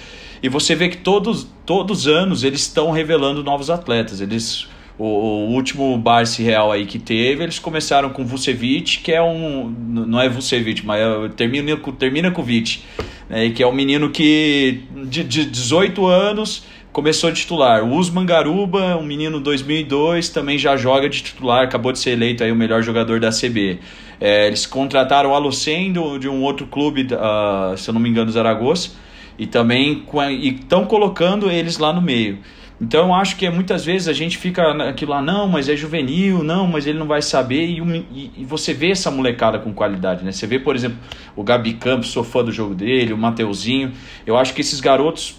E você vê que todos, todos os anos eles estão revelando novos atletas. Eles o, o, último Barça Real aí que teve, eles começaram com Vucevic, que é um. Não é Vucevic, mas é, termina, termina com Vic, né, que é um menino que de, de 18 anos começou titular. O Usman Garuba, um menino 2002, também já joga de titular, acabou de ser eleito aí o melhor jogador da CB. É, eles contrataram o Alucem de um outro clube, uh, se eu não me engano, Zaragoza, e também estão colocando eles lá no meio. Então eu acho que muitas vezes a gente fica aquilo lá, não, mas é juvenil, não, mas ele não vai saber, e, e, e, você vê essa molecada com qualidade, né? Você vê, por exemplo, o Gabi Campos, sou fã do jogo dele, o Mateuzinho. Eu acho que esses garotos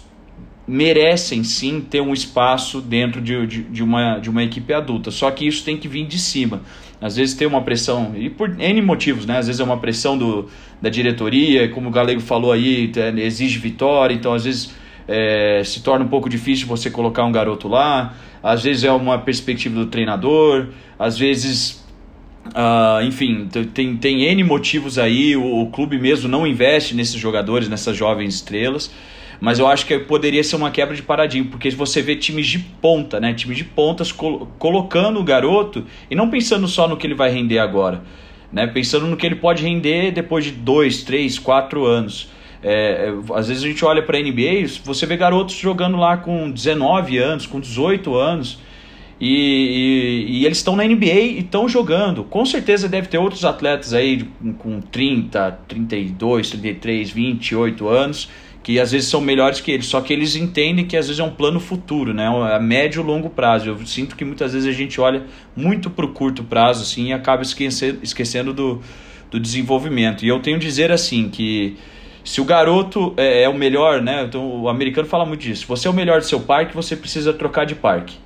merecem sim ter um espaço dentro de, de, de, uma, de uma equipe adulta. Só que isso tem que vir de cima. Às vezes tem uma pressão, e por N motivos, né? Às vezes é uma pressão do, da diretoria, como o Galego falou aí, exige vitória, então às vezes é, se torna um pouco difícil você colocar um garoto lá. Às vezes é uma perspectiva do treinador, às vezes, uh, enfim, tem, tem N motivos aí. O, o, clube mesmo não investe nesses jogadores, nessas jovens estrelas. Mas eu acho que poderia ser uma quebra de paradigma, porque você vê times de ponta, né? Times de pontas col colocando o garoto e não pensando só no que ele vai render agora, né? Pensando no que ele pode render depois de dois, três, quatro anos. É, é, às vezes a gente olha para a NBA, você vê garotos jogando lá com 19 anos, com 18 anos, e, e, e eles estão na NBA e estão jogando. Com certeza deve ter outros atletas aí com 30, 32, 33, 28 anos, que às vezes são melhores que eles, só que eles entendem que às vezes é um plano futuro, né? a médio e longo prazo. Eu sinto que muitas vezes a gente olha muito para o curto prazo assim, e acaba esquecendo, esquecendo do, do desenvolvimento. E eu tenho dizer assim que se o garoto é, é, o melhor, né? Então, o americano fala muito disso. Você é o melhor do seu parque, você precisa trocar de parque.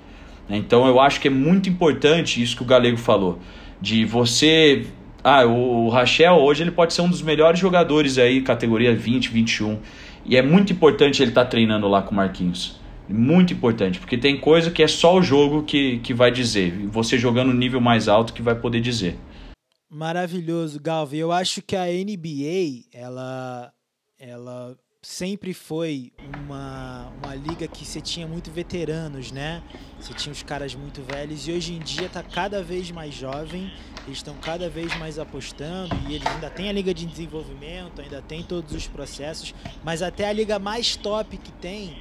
Né? Então eu acho que é muito importante isso que o Galego falou. De você. Ah, o, Rachel hoje ele pode ser um dos melhores jogadores aí, categoria 20, 21. E é muito importante ele estar tá treinando lá com o Marquinhos. Muito importante, porque tem coisa que é só o jogo que, que vai dizer. Você jogando no nível mais alto que vai poder dizer. Maravilhoso, Galvi. Eu acho que a NBA, ela ela sempre foi uma, uma liga que você tinha muito veteranos, né? Você tinha os caras muito velhos e hoje em dia está cada vez mais jovem, eles estão cada vez mais apostando e eles ainda tem a liga de desenvolvimento, ainda tem todos os processos, mas até a liga mais top que tem,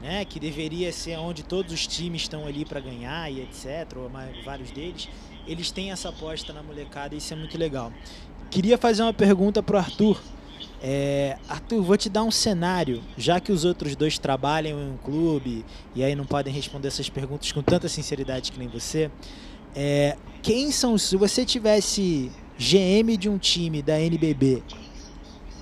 né, que deveria ser onde todos os times estão ali para ganhar e etc, ou vários deles, eles têm essa aposta na molecada e isso é muito legal. Queria fazer uma pergunta pro Arthur é, Arthur, vou te dar um cenário, já que os outros dois trabalham em um clube e aí não podem responder essas perguntas com tanta sinceridade que nem você. É, quem são, se você tivesse GM de um time da NBB,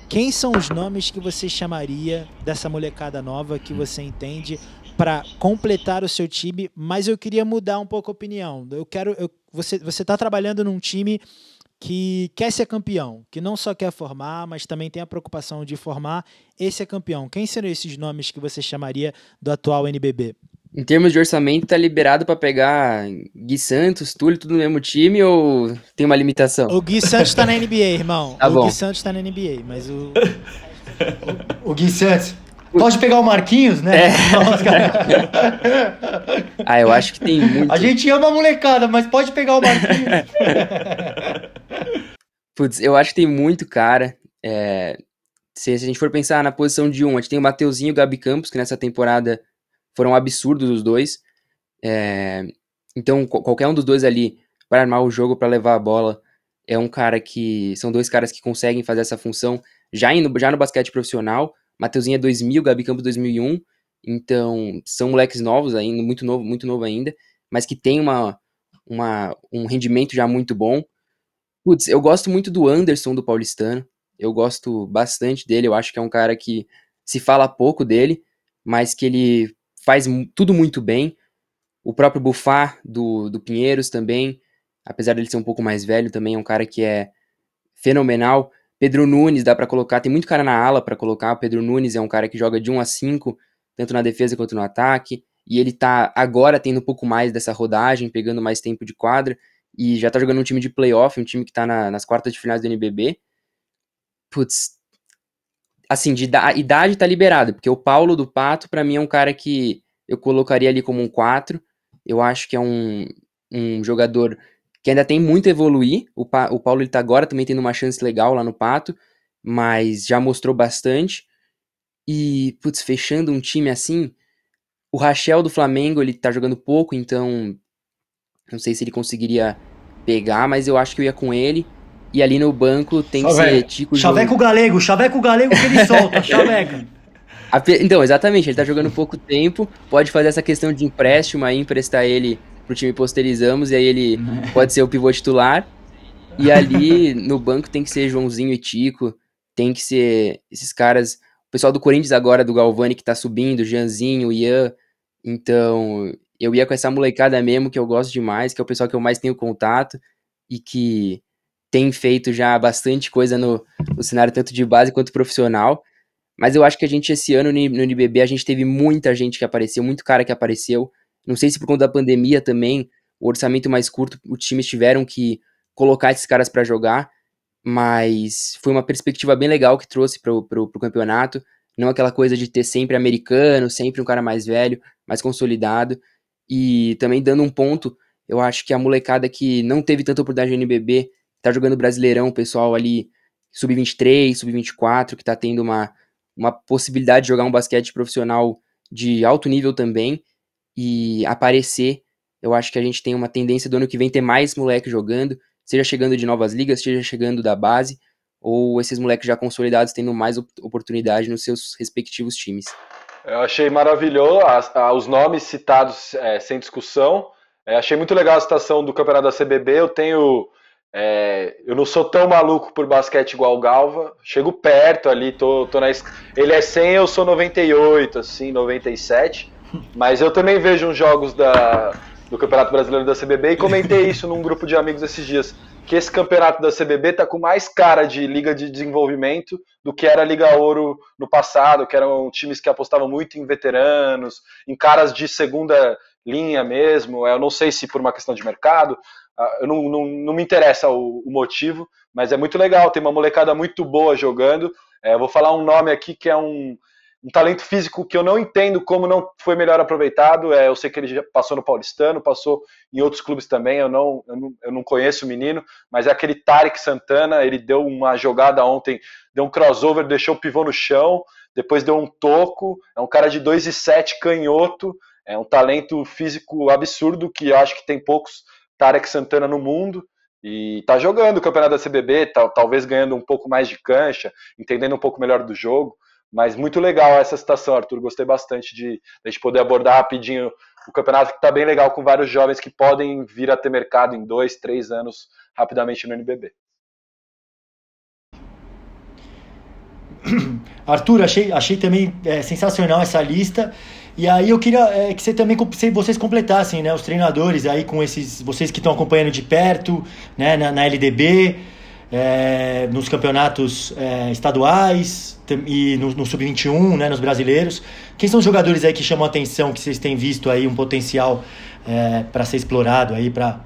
quem são os nomes que você chamaria dessa molecada nova que você entende para completar o seu time? Mas eu queria mudar um pouco a opinião. Eu quero, eu, você você está trabalhando num time que quer ser campeão, que não só quer formar, mas também tem a preocupação de formar, esse é campeão. Quem seriam esses nomes que você chamaria do atual NBB? Em termos de orçamento, tá liberado para pegar Gui Santos, Túlio, tudo no mesmo time ou tem uma limitação? O Gui Santos tá na NBA, irmão. (laughs) Tá o bom. Gui Santos tá na NBA, mas o. o, (laughs) o Gui Santos. Pode pegar o Marquinhos, né? É. (laughs) ah, eu acho que tem muito. A gente ama a molecada, mas pode pegar o Marquinhos. (laughs) Putz, eu acho que tem muito cara. É... Se, a gente for pensar na posição de um, a gente tem o Mateuzinho e o Gabi Campos, que nessa temporada foram absurdos os dois. É... Então, qualquer um dos dois ali para armar o jogo, para levar a bola, é um cara que. São dois caras que conseguem fazer essa função já, indo, já no basquete profissional. Mateuzinho é 2000, Gabi Campos 2001. Então, são moleques novos ainda, muito novo, muito novo ainda, mas que tem uma, uma, um rendimento já muito bom. Putz, eu gosto muito do Anderson do Paulistano. Eu gosto bastante dele. Eu acho que é um cara que se fala pouco dele, mas que ele faz tudo muito bem. O próprio Bufar do, do Pinheiros também, apesar dele ser um pouco mais velho, também é um cara que é fenomenal. Pedro Nunes dá para colocar, tem muito cara na ala para colocar. O Pedro Nunes é um cara que joga de 1 a 5, tanto na defesa quanto no ataque, e ele tá agora tendo um pouco mais dessa rodagem, pegando mais tempo de quadra, e já tá jogando um time de playoff, um time que tá na, nas quartas de finais do NBB. Putz, assim, de idade tá liberado, porque o Paulo do Pato, para mim, é um cara que eu colocaria ali como um 4. Eu acho que é um, um jogador que ainda tem muito a evoluir. O, pa o Paulo ele tá agora também tendo uma chance legal lá no Pato, mas já mostrou bastante. E, putz, fechando um time assim, o Rachel do Flamengo, ele tá jogando pouco, então não sei se ele conseguiria pegar, mas eu acho que eu ia com ele. E ali no banco tem Só que ser Tico Chaveco João. Galego, Chaveco Galego que ele solta, (laughs) Chaveco. Então, exatamente, ele tá jogando pouco tempo, pode fazer essa questão de empréstimo aí, emprestar ele pro time posterizamos, e aí ele (laughs) pode ser o pivô titular. E ali no banco tem que ser Joãozinho e Tico, tem que ser esses caras. O pessoal do Corinthians agora, do Galvani, que tá subindo, Janzinho, Ian. Então, eu ia com essa molecada mesmo, que eu gosto demais, que é o pessoal que eu mais tenho contato e que tem feito já bastante coisa no, no cenário, tanto de base quanto profissional. Mas eu acho que a gente, esse ano no NBB, a gente teve muita gente que apareceu, muito cara que apareceu. Não sei se por conta da pandemia também, o orçamento mais curto, os times tiveram que colocar esses caras para jogar, mas foi uma perspectiva bem legal que trouxe pro, pro campeonato. Não aquela coisa de ter sempre americano, sempre um cara mais velho, mais consolidado. E também dando um ponto, eu acho que a molecada que não teve tanta oportunidade no NBB, tá jogando Brasileirão, o pessoal ali sub-23, sub-24, que tá tendo uma, uma possibilidade de jogar um basquete profissional de alto nível também e aparecer. Eu acho que a gente tem uma tendência do ano que vem ter mais moleques jogando, seja chegando de novas ligas, seja chegando da base, ou esses moleques já consolidados tendo mais oportunidade nos seus respectivos times. Eu achei maravilhoso os nomes citados é, sem discussão. É, achei muito legal a citação do campeonato da CBB. Eu tenho. É, eu não sou tão maluco por basquete igual o Galva. Chego perto ali, tô, tô na. Ele é 100, eu sou 98, assim, 97. Mas eu também vejo uns jogos da, do Campeonato Brasileiro da CBB e comentei isso num grupo de amigos esses dias. Que esse campeonato da CBB tá com mais cara de liga de desenvolvimento do que era a Liga Ouro no passado, que eram times que apostavam muito em veteranos, em caras de segunda linha mesmo. Eu não sei se por uma questão de mercado, ah, eu não, não, não me interessa o, o, motivo, mas é muito legal. Tem uma molecada muito boa jogando. É, vou falar um nome aqui que é um um talento físico que eu não entendo como não foi melhor aproveitado. É, eu sei que ele já passou no Paulistano, passou em outros clubes também. Eu não, eu não, eu não conheço o menino, mas é aquele Tarek Santana. Ele deu uma jogada ontem, deu um crossover, deixou o pivô no chão, depois deu um toco. É um cara de 2,7 canhoto. É um talento físico absurdo que eu acho que tem poucos Tarek Santana no mundo e tá jogando o campeonato da CBB, tá, talvez ganhando um pouco mais de cancha, entendendo um pouco melhor do jogo. Mas muito legal essa citação, Arthur. Gostei bastante de, de a gente poder abordar rapidinho o campeonato que está bem legal com vários jovens que podem vir a ter mercado em dois, três anos rapidamente no NBB. (clears throat) Arthur, achei, achei também é, sensacional essa lista. E aí eu queria é, que você também vocês completassem, né, os treinadores aí com esses, vocês que estão acompanhando de perto, né, na, na LDB, é, nos campeonatos é, estaduais e no, no Sub-21, né, nos brasileiros. Quem são os jogadores aí que chamam a atenção, que vocês têm visto aí um potencial é, para ser explorado aí, para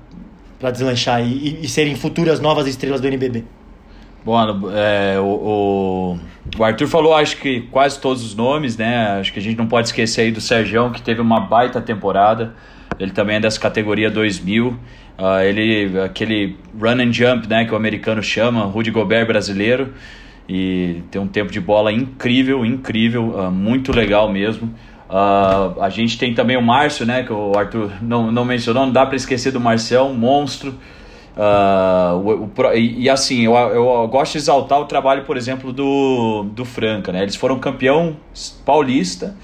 deslanchar e, e, serem futuras novas estrelas do NBB? Bom, é, o, o o Arthur falou, acho que quase todos os nomes, né? Acho que a gente não pode esquecer aí do Sergião, que teve uma baita temporada. Ele também é dessa categoria 2000. Uh, ele, aquele run and jump, né, que o americano chama, Rudy Gobert brasileiro. E tem um tempo de bola incrível, incrível, uh, muito legal mesmo. Uh, a gente tem também o Márcio, né, que o Arthur não, não mencionou, não dá para esquecer do Marcel, um monstro. O, o, e, e, assim, eu, eu gosto de exaltar o trabalho, por exemplo, do, do Franca. Né? Eles foram campeão paulista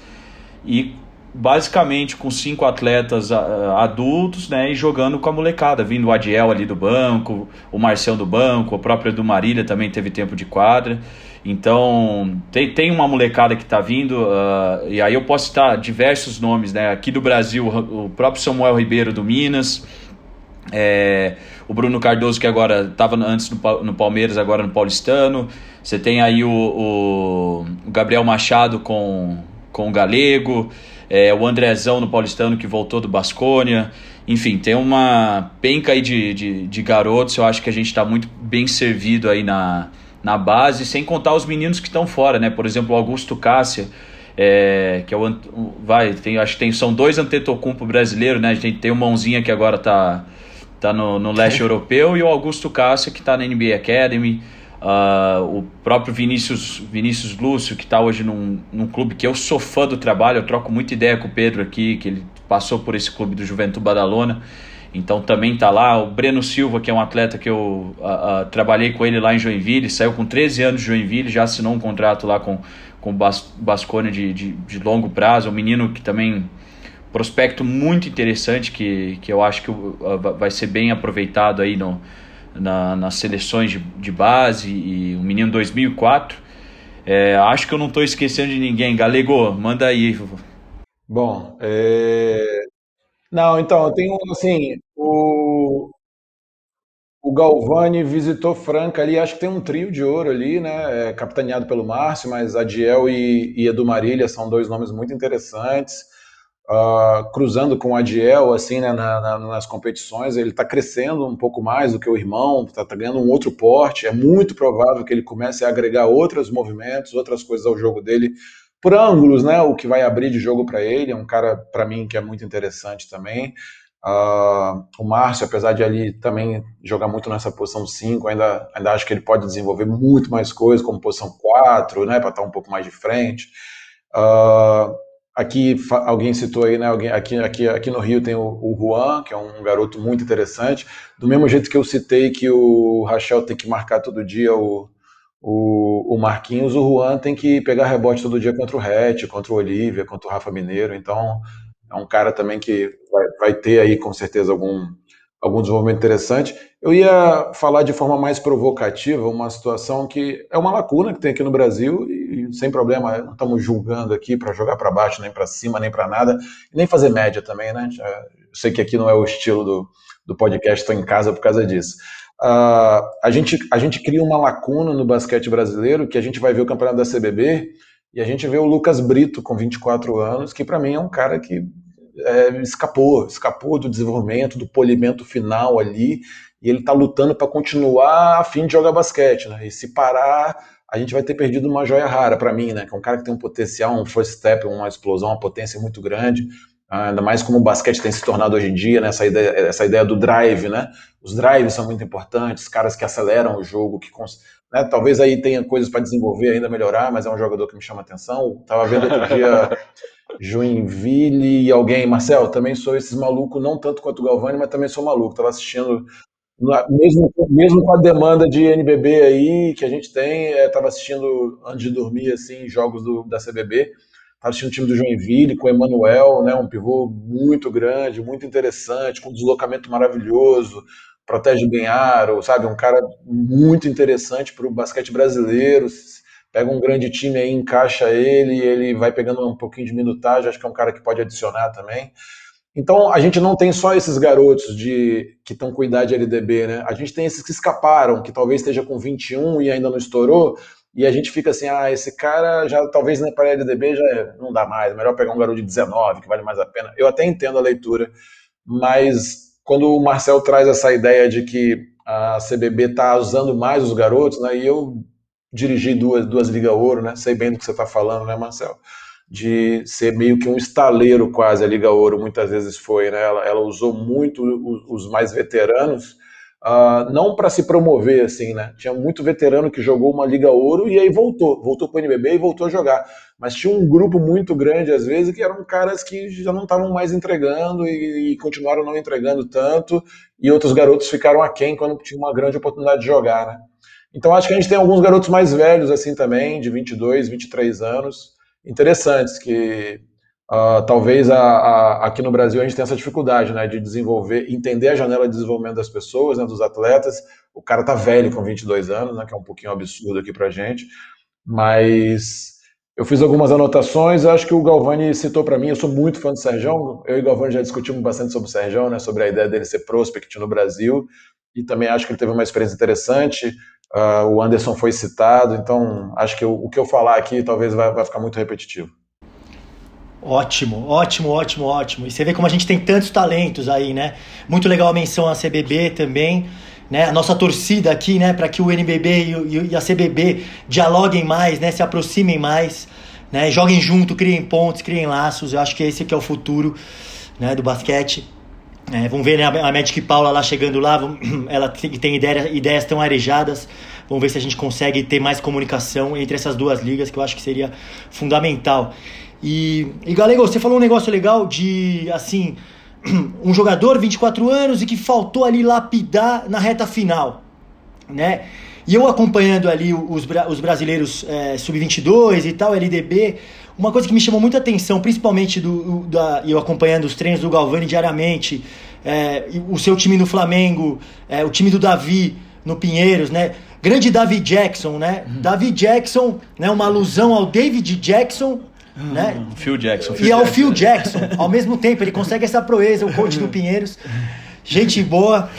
e basicamente com cinco atletas uh, adultos né, e jogando com a molecada, vindo o Adiel ali do banco, o Marcel do banco, o próprio Edu Marília também teve tempo de quadra. Então, tem, tem uma molecada que está vindo, uh, e aí eu posso citar diversos nomes, né? Aqui do Brasil, o próprio Samuel Ribeiro do Minas, é, o Bruno Cardoso, que agora estava antes no, no, Palmeiras, agora no Paulistano. Você tem aí o, o Gabriel Machado com, com o Galego, é, o Andrezão no Paulistano, que voltou do Bascônia. Enfim, tem uma penca aí de, de, de garotos. Eu acho que a gente está muito bem servido aí na, na base, sem contar os meninos que estão fora, né? Por exemplo, o Augusto Cássia. É, que é o vai tem acho que tem são dois Antetokounmpo brasileiros né a gente tem o mãozinha que agora tá tá no, no leste (laughs) europeu, e o Augusto Cássio, que está na NBA Academy. Uh, o próprio Vinícius, Vinícius Lúcio, que está hoje num, num clube que eu sou fã do trabalho, eu troco muita ideia com o Pedro aqui, que ele passou por esse clube do Juventude Badalona, então também está lá. O Breno Silva, que é um atleta que eu uh, uh, trabalhei com ele lá em Joinville, saiu com 13 anos de Joinville, já assinou um contrato lá com, com o Bas, Bascone de, de, de longo prazo, um menino que também prospecto muito interessante que, que eu acho que vai ser bem aproveitado aí no, na, nas seleções de, de base e o menino 2004. É, acho que eu não estou esquecendo de ninguém. Galego, manda aí. Bom, é... não, então, tem um, assim, o, o Galvani visitou Franca ali, acho que tem um trio de ouro ali, né, é, capitaneado pelo Márcio, mas Adiel e, e Edu Marília são dois nomes muito interessantes uh, cruzando com o Adiel, assim, né, na, na, nas competições, ele está crescendo um pouco mais do que o irmão, está tá ganhando um outro porte, é muito provável que ele comece a agregar outros movimentos, outras coisas ao jogo dele, por ângulos, né, o que vai abrir de jogo para ele, é um cara, para mim, que é muito interessante também, Uh, o Márcio, apesar de ali também jogar muito nessa posição 5, ainda, ainda acho que ele pode desenvolver muito mais coisas, como posição 4, né, para estar um pouco mais de frente. Uh, Aqui alguém citou aí, né? Alguém, aqui, aqui, aqui no Rio tem o, o, Juan, que é um garoto muito interessante. Do mesmo jeito que eu citei que o Rachel tem que marcar todo dia o, o, o Marquinhos, o Juan tem que pegar rebote todo dia contra o Rete, contra o Olívia, contra o Rafa Mineiro. Então é um cara também que vai, vai ter aí com certeza algum, algum desenvolvimento interessante. Eu ia falar de forma mais provocativa uma situação que é uma lacuna que tem aqui no Brasil e sem problema, não estamos julgando aqui para jogar para baixo, nem para cima, nem para nada, nem fazer média também, né? Eu sei que aqui não é o estilo do, do podcast, estou em casa por causa disso. Uh, a, gente, a gente cria uma lacuna no basquete brasileiro que a gente vai ver o campeonato da CBB e a gente vê o Lucas Brito com 24 anos, que para mim é um cara que é, escapou, escapou do desenvolvimento, do polimento final ali, e ele está lutando para continuar a fim de jogar basquete, né? E se parar, a gente vai ter perdido uma joia rara para mim, né? Que é um cara que tem um potencial, um first step, uma explosão, uma potência muito grande. Ainda mais como o basquete tem se tornado hoje em dia, né? essa, ideia, essa ideia do drive, né? Os drives são muito importantes, caras que aceleram o jogo, que né? talvez aí tenha coisas para desenvolver, ainda melhorar, mas é um jogador que me chama atenção. Tava vendo outro dia (laughs) Joinville e alguém, Marcel, também sou esses malucos, não tanto quanto o Galvani, mas também sou maluco. Estava assistindo, mesmo, mesmo com a demanda de NBB aí que a gente tem, estava é, assistindo antes de dormir, assim, jogos do, da CBB. Estava assistindo o time do Joinville com o Emanuel, né, um pivô muito grande, muito interessante, com um deslocamento maravilhoso, protege bem aro, sabe? Um cara muito interessante para o basquete brasileiro pega um grande time aí, encaixa ele, ele vai pegando um pouquinho de minutagem, acho que é um cara que pode adicionar também. Então, a gente não tem só esses garotos de que estão com idade LDB, né? A gente tem esses que escaparam, que talvez esteja com 21 e ainda não estourou, e a gente fica assim, ah, esse cara já talvez né, para LDB já é, não dá mais, melhor pegar um garoto de 19, que vale mais a pena. Eu até entendo a leitura, mas quando o Marcel traz essa ideia de que a CBB está usando mais os garotos, né, e eu dirigi duas, duas Liga Ouro, né? Sei bem do que você está falando, né, Marcelo? De ser meio que um estaleiro quase a Liga Ouro, muitas vezes foi, né? Ela, ela usou muito os, os mais veteranos, uh, não para se promover, assim, né? Tinha muito veterano que jogou uma Liga Ouro e aí voltou, voltou para o NBB e voltou a jogar. Mas tinha um grupo muito grande, às vezes, que eram caras que já não estavam mais entregando e, e continuaram não entregando tanto, e outros garotos ficaram aquém quando tinha uma grande oportunidade de jogar, né? Então acho que a gente tem alguns garotos mais velhos assim também, de 22, 23 anos, interessantes, que uh, talvez a, a, aqui no Brasil a gente tenha essa dificuldade né, de desenvolver, entender a janela de desenvolvimento das pessoas, né, dos atletas. O cara tá velho com 22 anos, né, que é um pouquinho absurdo aqui pra gente, mas eu fiz algumas anotações, acho que o Galvani citou para mim, eu sou muito fã do Sérgio, eu e o Galvani já discutimos bastante sobre o Sérgio, né, sobre a ideia dele ser prospect no Brasil, e também acho que ele teve uma experiência interessante, Uh, o Anderson foi citado, então acho que eu, o que eu falar aqui talvez vai, vai ficar muito repetitivo. Ótimo, ótimo, ótimo, ótimo. E você vê como a gente tem tantos talentos aí, né? Muito legal a menção à CBB também, né? A nossa torcida aqui, né? Para que o NBB e, e, a CBB dialoguem mais, né? Se aproximem mais, né? Joguem junto, criem pontos, criem laços. Eu acho que esse aqui é o futuro, né? Do basquete. É, vamos ver né, a Magic Paula lá chegando lá, (clears throat) ela tem ideia, ideias tão arejadas. Vamos ver se a gente consegue ter mais comunicação entre essas duas ligas, que eu acho que seria fundamental. E, e Galego, você falou um negócio legal de, assim, (clears throat) um jogador, 24 anos, e que faltou ali lapidar na reta final, né? E eu acompanhando ali os, os brasileiros é, sub-22 e tal, LDB, uma coisa que me chamou muita atenção, principalmente do, da, eu acompanhando os treinos do Galvani diariamente, é, o seu time no Flamengo, é, o time do Davi no Pinheiros, né? Grande David Jackson, né? Uhum. David Jackson, né? Uma alusão ao David Jackson, uhum. né? Phil Jackson. Phil e ao Phil Jackson. ao mesmo tempo, ele consegue essa proeza, o coach do (laughs) Pinheiros. Gente boa.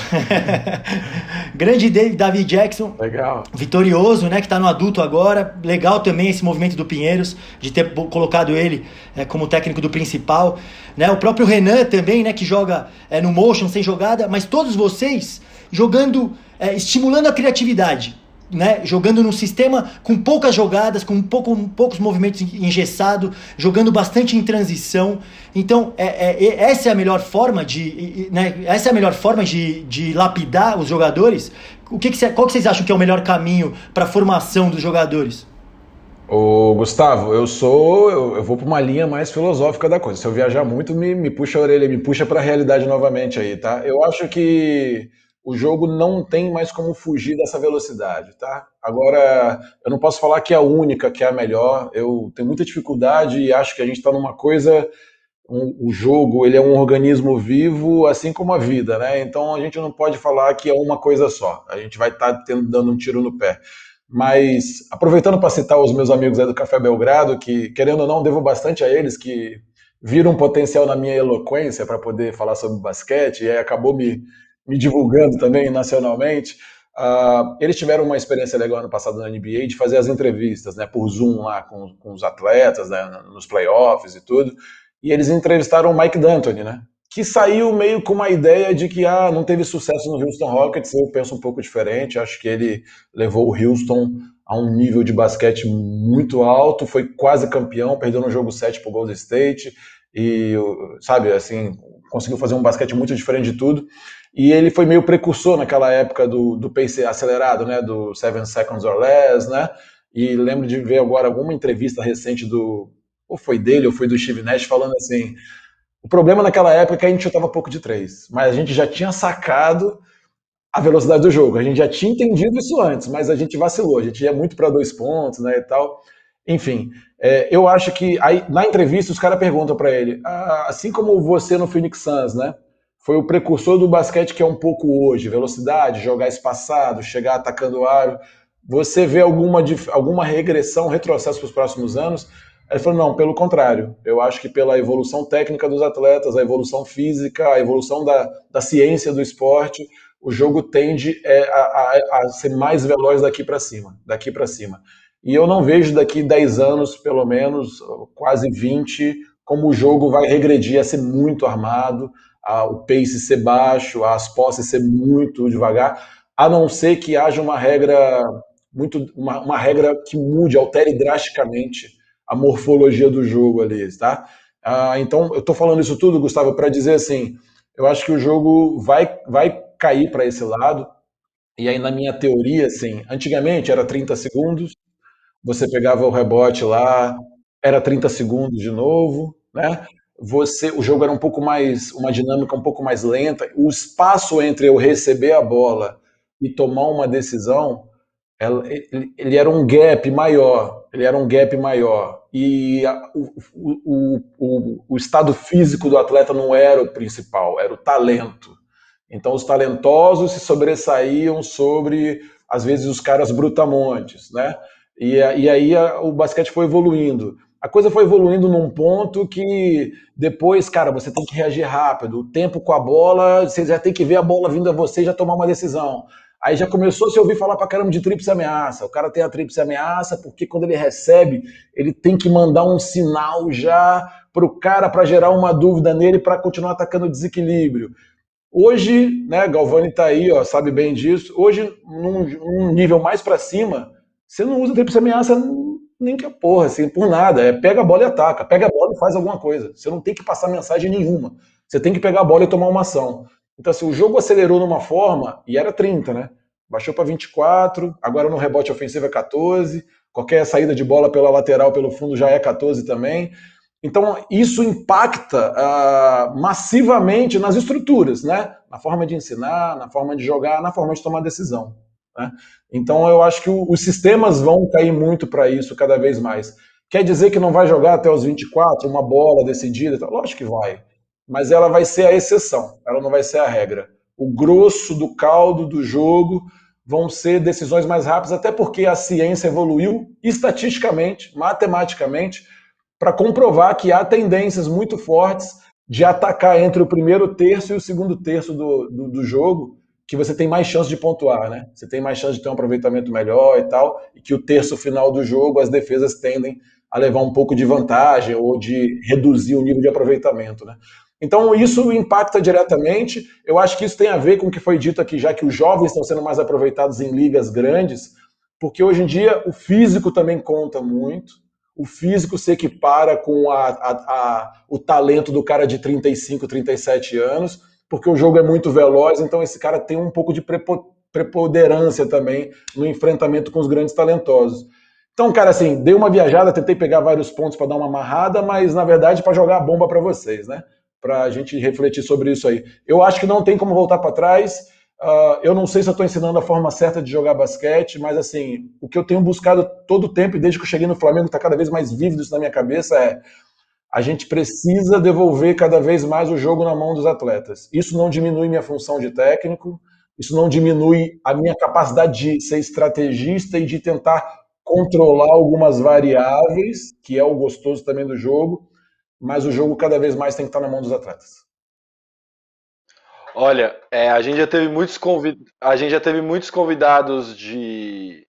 (laughs) Grande David Jackson. Legal. Vitorioso, né? Que tá no adulto agora. Legal também esse movimento do Pinheiros, de ter colocado ele é, como técnico do principal. Né? O próprio Renan também, né? Que joga é, no motion, sem jogada. Mas todos vocês jogando, é, estimulando a criatividade né, jogando num sistema com poucas jogadas, com pouco, poucos movimentos engessados, jogando bastante em transição. Então, é, é, essa é a melhor forma de, né, essa é a melhor forma de, de lapidar os jogadores. O que, que qual que vocês acham que é o melhor caminho para a formação dos jogadores? Ô, Gustavo, eu sou. Eu, eu vou para uma linha mais filosófica da coisa. Se eu viajar muito, me, me puxa a orelha, me puxa para a realidade novamente aí, tá? Eu acho que o jogo não tem mais como fugir dessa velocidade, tá? Agora, eu não posso falar que é a única, que é a melhor. Eu tenho muita dificuldade e acho que a gente está numa coisa. Um, o jogo ele é um organismo vivo, assim como a vida, né? Então a gente não pode falar que é uma coisa só. A gente vai estar tá dando um tiro no pé. Mas aproveitando para citar os meus amigos aí do Café Belgrado, que querendo ou não devo bastante a eles que viram um potencial na minha eloquência para poder falar sobre basquete e aí acabou me me divulgando também nacionalmente. Uh, eles tiveram uma experiência legal ano passado na NBA de fazer as entrevistas, né, por Zoom lá com, com os atletas, né, nos playoffs e tudo. E eles entrevistaram o Mike D'Antoni, né, que saiu meio com uma ideia de que ah, não teve sucesso no Houston Rockets. Eu penso um pouco diferente. Acho que ele levou o Houston a um nível de basquete muito alto, foi quase campeão, perdeu no jogo 7 para o Golden State e, sabe, assim, conseguiu fazer um basquete muito diferente de tudo. E ele foi meio precursor naquela época do, do pace acelerado, né? Do Seven Seconds or Less, né? E lembro de ver agora alguma entrevista recente do. Ou foi dele, ou foi do Steve Nash, falando assim. O problema naquela época é que a gente chutava pouco de três, mas a gente já tinha sacado a velocidade do jogo. A gente já tinha entendido isso antes, mas a gente vacilou. A gente ia muito para dois pontos, né, e tal. Enfim, é, eu acho que aí, na entrevista os caras perguntam para ele, ah, assim como você no Phoenix Suns, né? Foi o precursor do basquete que é um pouco hoje, velocidade, jogar espaçado, chegar atacando o aro. Você vê alguma, alguma regressão, retrocesso para os próximos anos? Ele falou, não, pelo contrário. Eu acho que pela evolução técnica dos atletas, a evolução física, a evolução da, da ciência do esporte, o jogo tende é, a, a, a ser mais veloz daqui para cima, daqui para cima. E eu não vejo daqui 10 anos, pelo menos, quase 20, como o jogo vai regredir a ser muito armado, a, o pace ser baixo, as posses ser muito devagar, a não ser que haja uma regra muito uma, uma regra que mude, altere drasticamente a morfologia do jogo ali, tá? Ah, então, eu estou falando isso tudo, Gustavo, para dizer assim, eu acho que o jogo vai, vai cair para esse lado. E aí, na minha teoria, assim, antigamente era 30 segundos, você pegava o rebote lá, era 30 segundos de novo, né? Você, o jogo era um pouco mais, uma dinâmica um pouco mais lenta. O espaço entre eu receber a bola e tomar uma decisão, ele, ele era um gap maior. Ele era um gap maior. E a, o, o, o, o estado físico do atleta não era o principal, era o talento. Então, os talentosos se sobressaíam sobre, às vezes, os caras brutamontes, né? E, e aí a, o basquete foi evoluindo. A coisa foi evoluindo num ponto que depois, cara, você tem que reagir rápido. O tempo com a bola, você já tem que ver a bola vindo a você e já tomar uma decisão. Aí já começou a se ouvir falar pra caramba de tríplice ameaça. O cara tem a tríplice ameaça porque quando ele recebe, ele tem que mandar um sinal já pro cara para gerar uma dúvida nele para continuar atacando o desequilíbrio. Hoje, né, Galvani tá aí, ó, sabe bem disso. Hoje, num, num nível mais para cima, você não usa tríplice ameaça nem que a porra, assim, por nada. É pega a bola e ataca. Pega a bola e faz alguma coisa. Você não tem que passar mensagem nenhuma. Você tem que pegar a bola e tomar uma ação. Então, assim, o jogo acelerou numa forma, e era 30, né? Baixou para 24, agora no rebote ofensivo é 14, qualquer saída de bola pela lateral, pelo fundo já é 14 também. Então, isso impacta uh, massivamente nas estruturas, né? Na forma de ensinar, na forma de jogar, na forma de tomar decisão. Né? Então, eu acho que os sistemas vão cair muito para isso cada vez mais. Quer dizer que não vai jogar até os 24, uma bola decidida? Lógico que vai mas ela vai ser a exceção, ela não vai ser a regra. O grosso do caldo do jogo vão ser decisões mais rápidas, até porque a ciência evoluiu estatisticamente, matematicamente, para comprovar que há tendências muito fortes de atacar entre o primeiro terço e o segundo terço do, do, do jogo, que você tem mais chance de pontuar, né? Você tem mais chance de ter um aproveitamento melhor e tal, e que o terço final do jogo as defesas tendem a levar um pouco de vantagem ou de reduzir o nível de aproveitamento, né? Então, isso impacta diretamente. Eu acho que isso tem a ver com o que foi dito aqui, já que os jovens estão sendo mais aproveitados em ligas grandes, porque hoje em dia o físico também conta muito. O físico se equipara com a, a, a, o talento do cara de 35, 37 anos, porque o jogo é muito veloz, então esse cara tem um pouco de preponderância também no enfrentamento com os grandes talentosos. Então, cara, assim, dei uma viajada, tentei pegar vários pontos para dar uma amarrada, mas na verdade para jogar a bomba para vocês, né? para a gente refletir sobre isso aí. Eu acho que não tem como voltar para trás. Uh, eu não sei se eu estou ensinando a forma certa de jogar basquete, mas assim, o que eu tenho buscado todo o tempo, e desde que eu cheguei no Flamengo, está cada vez mais vívido isso na minha cabeça, é a gente precisa devolver cada vez mais o jogo na mão dos atletas. Isso não diminui minha função de técnico, isso não diminui a minha capacidade de ser estrategista e de tentar controlar algumas variáveis, que é o gostoso também do jogo, mas o jogo cada vez mais tem que estar na mão dos atletas. Olha, é, a, gente já teve muitos convid... a gente já teve muitos convidados de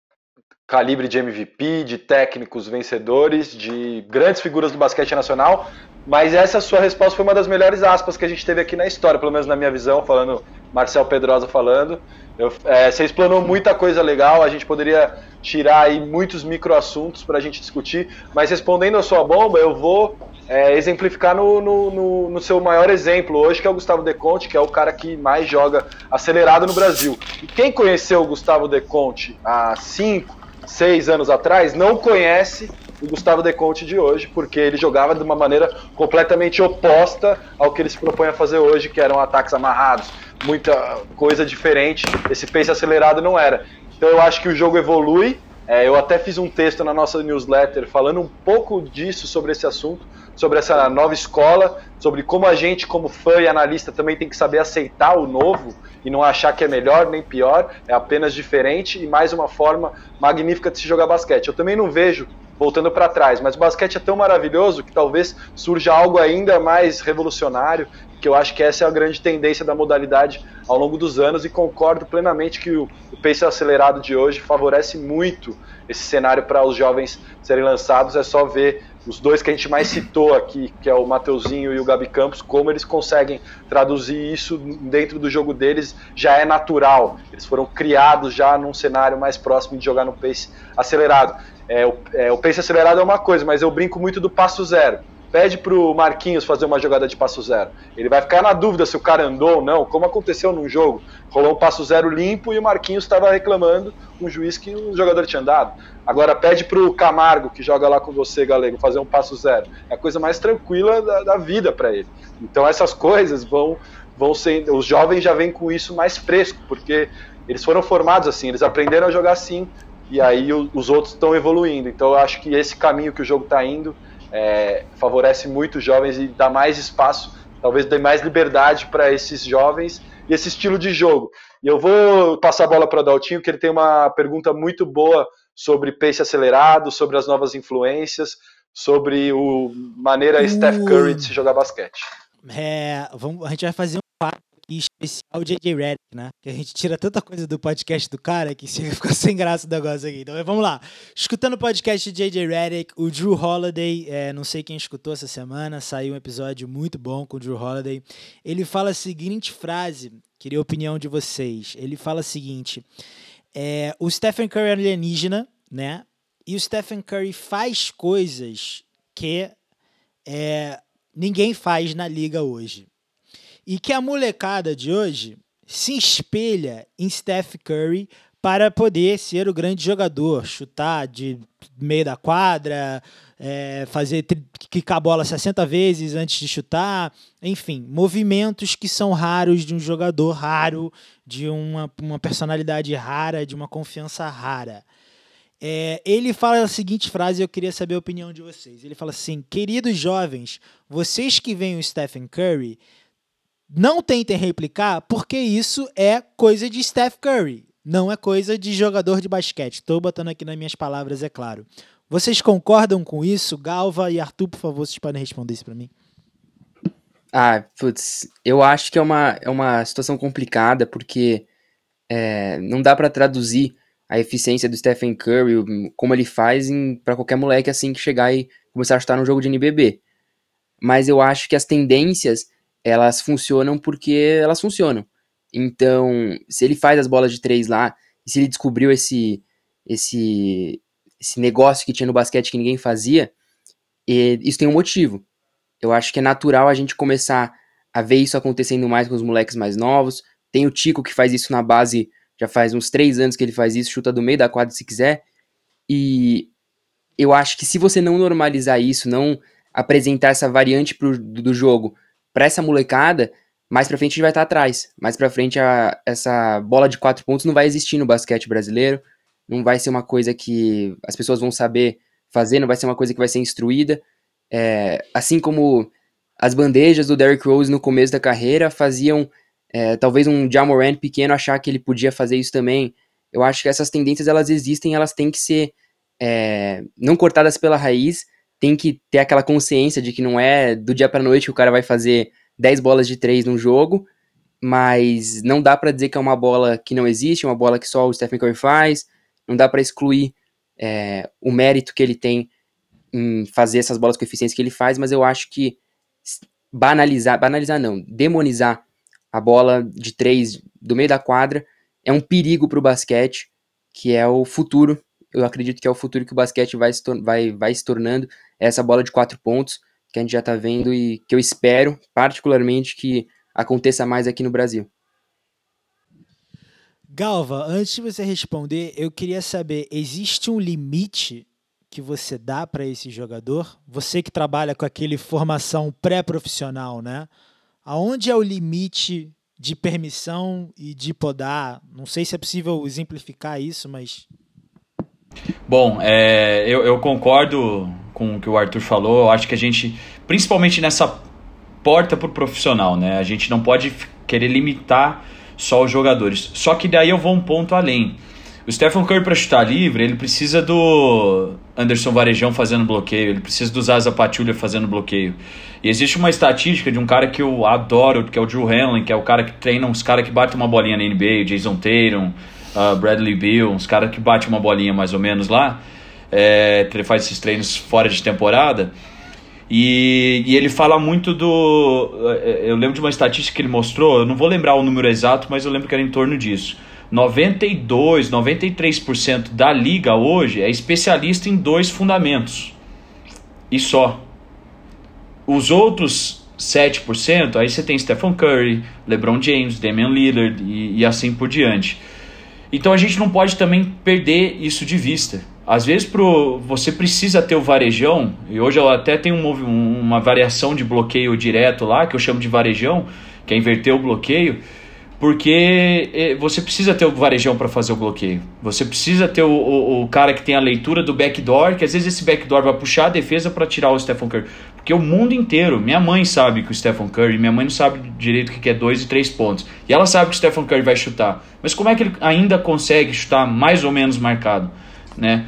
calibre de MVP, de técnicos vencedores, de grandes figuras do basquete nacional, mas essa sua resposta foi uma das melhores aspas que a gente teve aqui na história, pelo menos na minha visão, falando Marcel Pedrosa falando. Eu, é, você explanou muita coisa legal, a gente poderia tirar aí muitos microassuntos para a gente discutir, mas respondendo a sua bomba, eu vou é, exemplificar no, no, no, no, seu maior exemplo hoje, que é o Gustavo Deconte, que é o cara que mais joga acelerado no Brasil. E quem conheceu o Gustavo Deconte há 5, 6 anos atrás, não conhece o Gustavo Deconte de hoje, porque ele jogava de uma maneira completamente oposta ao que ele se propõe a fazer hoje, que eram ataques amarrados, muita coisa diferente. Esse pace acelerado não era. Então eu acho que o jogo evolui. É, eu até fiz um texto na nossa newsletter falando um pouco disso sobre esse assunto, sobre essa nova escola, sobre como a gente, como fã e analista, também tem que saber aceitar o novo e não achar que é melhor nem pior, é apenas diferente e mais uma forma magnífica de se jogar basquete. Eu também não vejo, voltando para trás, mas o basquete é tão maravilhoso que talvez surja algo ainda mais revolucionário porque eu acho que essa é a grande tendência da modalidade ao longo dos anos e concordo plenamente que o, o pace acelerado de hoje favorece muito esse cenário para os jovens serem lançados. É só ver os dois que a gente mais citou aqui, que é o Mateuzinho e o Gabi Campos, como eles conseguem traduzir isso dentro do jogo deles, já é natural. Eles foram criados já num cenário mais próximo de jogar no pace acelerado. É, o, é, o pace acelerado é uma coisa, mas eu brinco muito do passo zero pede pro Marquinhos fazer uma jogada de passo zero. Ele vai ficar na dúvida se o cara andou ou não, como aconteceu num jogo. Rolou um passo zero limpo e o Marquinhos estava reclamando um juiz que o jogador tinha andado. Agora pede pro Camargo, que joga lá com você, Galego, fazer um passo zero. É a coisa mais tranquila da, da vida para ele. Então essas coisas vão, vão ser. Os jovens já vêm com isso mais fresco, porque eles foram formados assim, eles aprenderam a jogar assim, e aí os outros estão evoluindo. Então eu acho que esse caminho que o jogo está indo é, favorece muito os jovens e dá mais espaço, talvez dê mais liberdade para esses jovens e esse estilo de jogo. E eu vou passar a bola para o Daltinho, que ele tem uma pergunta muito boa sobre pace acelerado, sobre as novas influências, sobre o maneira uh. Steph Curry de se jogar basquete. É, vamos, a gente vai fazer um aqui especial JJ Redick, né? Que a gente tira tanta coisa do podcast do cara que chega a ficar (laughs) sem graça o negócio aqui. Então vamos lá. Escutando o podcast de JJ Redick, o Drew Holiday, é, não sei quem escutou essa semana, saiu um episódio muito bom com o Drew Holiday. Ele fala a seguinte frase, queria a opinião de vocês. Ele fala o seguinte: é, o Stephen Curry é alienígena, né? E o Stephen Curry faz coisas que é, ninguém faz na liga hoje. E que a molecada de hoje se espelha em Steph Curry para poder ser o grande jogador, chutar de meio da quadra, é, fazer quicar a bola 60 vezes antes de chutar, enfim, movimentos que são raros de um jogador raro, de uma, uma personalidade rara, de uma confiança rara. É, ele fala a seguinte frase, eu queria saber a opinião de vocês. Ele fala assim: queridos jovens, vocês que veem o Stephen Curry não tentem replicar, porque isso é coisa de Steph Curry, não é coisa de jogador de basquete. Estou botando aqui nas minhas palavras, é claro. Vocês concordam com isso? Galva e Arthur, por favor, vocês podem responder isso para mim. Ah, putz, eu acho que é uma, é uma situação complicada, porque é, não dá para traduzir a eficiência do Stephen Curry, como ele faz para qualquer moleque assim que chegar e começar a chutar no jogo de NBB. Mas eu acho que as tendências elas funcionam porque elas funcionam. Então, se ele faz as bolas de três lá, e se ele descobriu esse, esse, esse negócio que tinha no basquete que ninguém fazia, isso tem um motivo. Eu acho que é natural a gente começar a ver isso acontecendo mais com os moleques mais novos. Tem o Tico que faz isso na base, já faz uns três anos que ele faz isso, chuta do meio da quadra se quiser. E eu acho que se você não normalizar isso, não apresentar essa variante pro, do jogo para essa molecada, mais pra frente a gente vai estar tá atrás. Mais pra frente a, essa bola de quatro pontos não vai existir no basquete brasileiro. Não vai ser uma coisa que as pessoas vão saber fazer, não vai ser uma coisa que vai ser instruída. É, assim como as bandejas do Derrick Rose no começo da carreira faziam é, talvez um Jamoran pequeno achar que ele podia fazer isso também. Eu acho que essas tendências elas existem, elas têm que ser é, não cortadas pela raiz, tem que ter aquela consciência de que não é do dia para noite que o cara vai fazer 10 bolas de 3 num jogo, mas não dá para dizer que é uma bola que não existe, uma bola que só o Stephen Curry faz, não dá para excluir é, o mérito que ele tem em fazer essas bolas com eficiência que ele faz, mas eu acho que banalizar, banalizar não, demonizar a bola de três do meio da quadra é um perigo para o basquete, que é o futuro eu acredito que é o futuro que o basquete vai se, vai, vai se tornando essa bola de quatro pontos que a gente já está vendo e que eu espero, particularmente, que aconteça mais aqui no Brasil. Galva, antes de você responder, eu queria saber: existe um limite que você dá para esse jogador? Você que trabalha com aquele formação pré-profissional, né? Aonde é o limite de permissão e de podar? Não sei se é possível exemplificar isso, mas Bom, é, eu, eu, concordo com o que o Arthur falou. Eu acho que a gente, principalmente nessa porta para o profissional, né? A gente não pode querer limitar só os jogadores. Só que daí eu vou um ponto além. O Stephen Curry para chutar livre, ele precisa do Anderson Varejão fazendo bloqueio, ele precisa do Zaza Pachulia fazendo bloqueio. E existe uma estatística de um cara que eu adoro, que é o Drew Hanlon, que é o cara que treina uns caras que batem uma bolinha na NBA, Jason Tatum, uh, Bradley Beal, uns caras que batem uma bolinha mais ou menos lá. É, ele faz esses treinos fora de temporada. E, e, ele fala muito do. É, eu lembro de uma estatística que ele mostrou, eu não vou lembrar o número exato, mas eu lembro que era em torno disso 92, 93% da liga hoje é especialista em dois fundamentos. E só. Os outros 7%, aí você tem Stephen Curry, LeBron James, Damian Lillard e, e assim por diante. Então a gente não pode também perder isso de vista. Às vezes pro, você precisa ter o varejão, e hoje eu até tenho um, uma variação de bloqueio direto lá, que eu chamo de varejão, que é inverter o bloqueio porque eh, você precisa ter o varejão para fazer o bloqueio. Você precisa ter o, o, o, cara que tem a leitura do backdoor, que às vezes esse backdoor vai puxar a defesa para tirar o Stephen Curry. Porque o mundo inteiro, minha mãe sabe que o Stephen Curry, minha mãe não sabe direito o que é dois e três pontos. E ela sabe que o Stephen Curry vai chutar. Mas como é que ele ainda consegue chutar mais ou menos marcado? Né?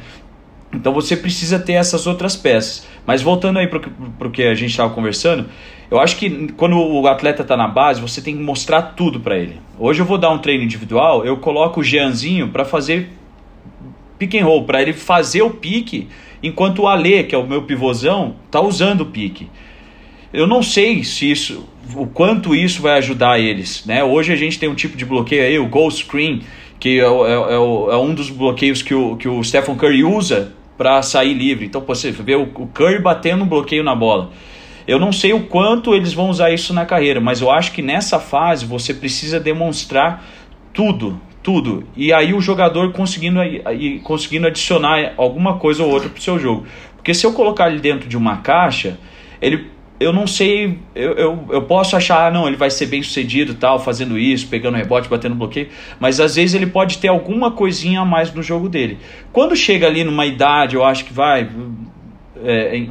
Então você precisa ter essas outras peças. Mas voltando aí para o que a gente estava conversando, eu acho que quando o atleta está na base, você tem que mostrar tudo para ele. Hoje eu vou dar um treino individual, eu coloco o Jeanzinho para fazer pick and roll, para ele fazer o pique, enquanto o Ale, que é o meu pivôzão, tá usando o pique. Eu não sei se isso, o quanto isso vai ajudar eles, né? Hoje a gente tem um tipo de bloqueio aí, o goal screen, que é, é, é, é um dos bloqueios que o, que o Stephen Curry usa para sair livre. Então você vê o, o Curry batendo um bloqueio na bola. Eu não sei o quanto eles vão usar isso na carreira, mas eu acho que nessa fase você precisa demonstrar tudo, tudo. E aí o jogador conseguindo, conseguindo adicionar alguma coisa ou outra para o seu jogo. Porque se eu colocar ele dentro de uma caixa, ele eu não sei, eu, eu, eu posso achar, ah, não, ele vai ser bem sucedido tal, fazendo isso, pegando rebote, batendo bloqueio, mas às vezes ele pode ter alguma coisinha a mais no jogo dele. Quando chega ali numa idade, eu acho que vai, é,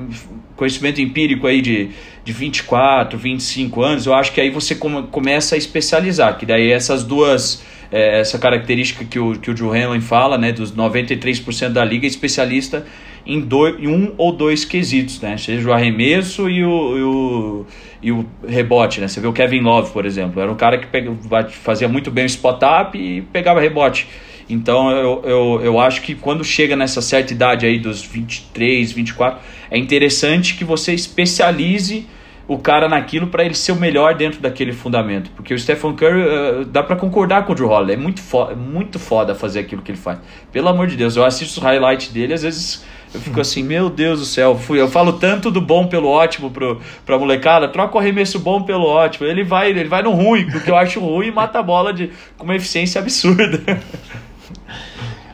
conhecimento empírico aí de, de 24, 25 anos, eu acho que aí você come, começa a especializar, que daí essas duas, é, essa característica que o, que o Joe Hanlon fala, né, dos 93% da liga, especialista em, dois, em um ou dois quesitos, né, seja o arremesso e o, e o, e o rebote, né, você vê o Kevin Love, por exemplo, era um cara que pega, fazia muito bem o spot-up e pegava rebote, então eu, eu, eu acho que quando chega nessa certa idade aí dos 23, 24, é interessante que você especialize o cara naquilo para ele ser o melhor dentro daquele fundamento. Porque o Stephen Curry, uh, dá para concordar com o Drew Holiday, é muito, foda, muito foda fazer aquilo que ele faz. Pelo amor de Deus, eu assisto os highlights dele, às vezes eu fico assim, meu Deus do céu, eu falo tanto do bom pelo ótimo pro, pra molecada, troca o arremesso bom pelo ótimo. Ele vai, ele vai no ruim, porque eu acho ruim e mata a bola de, com uma eficiência absurda. (laughs)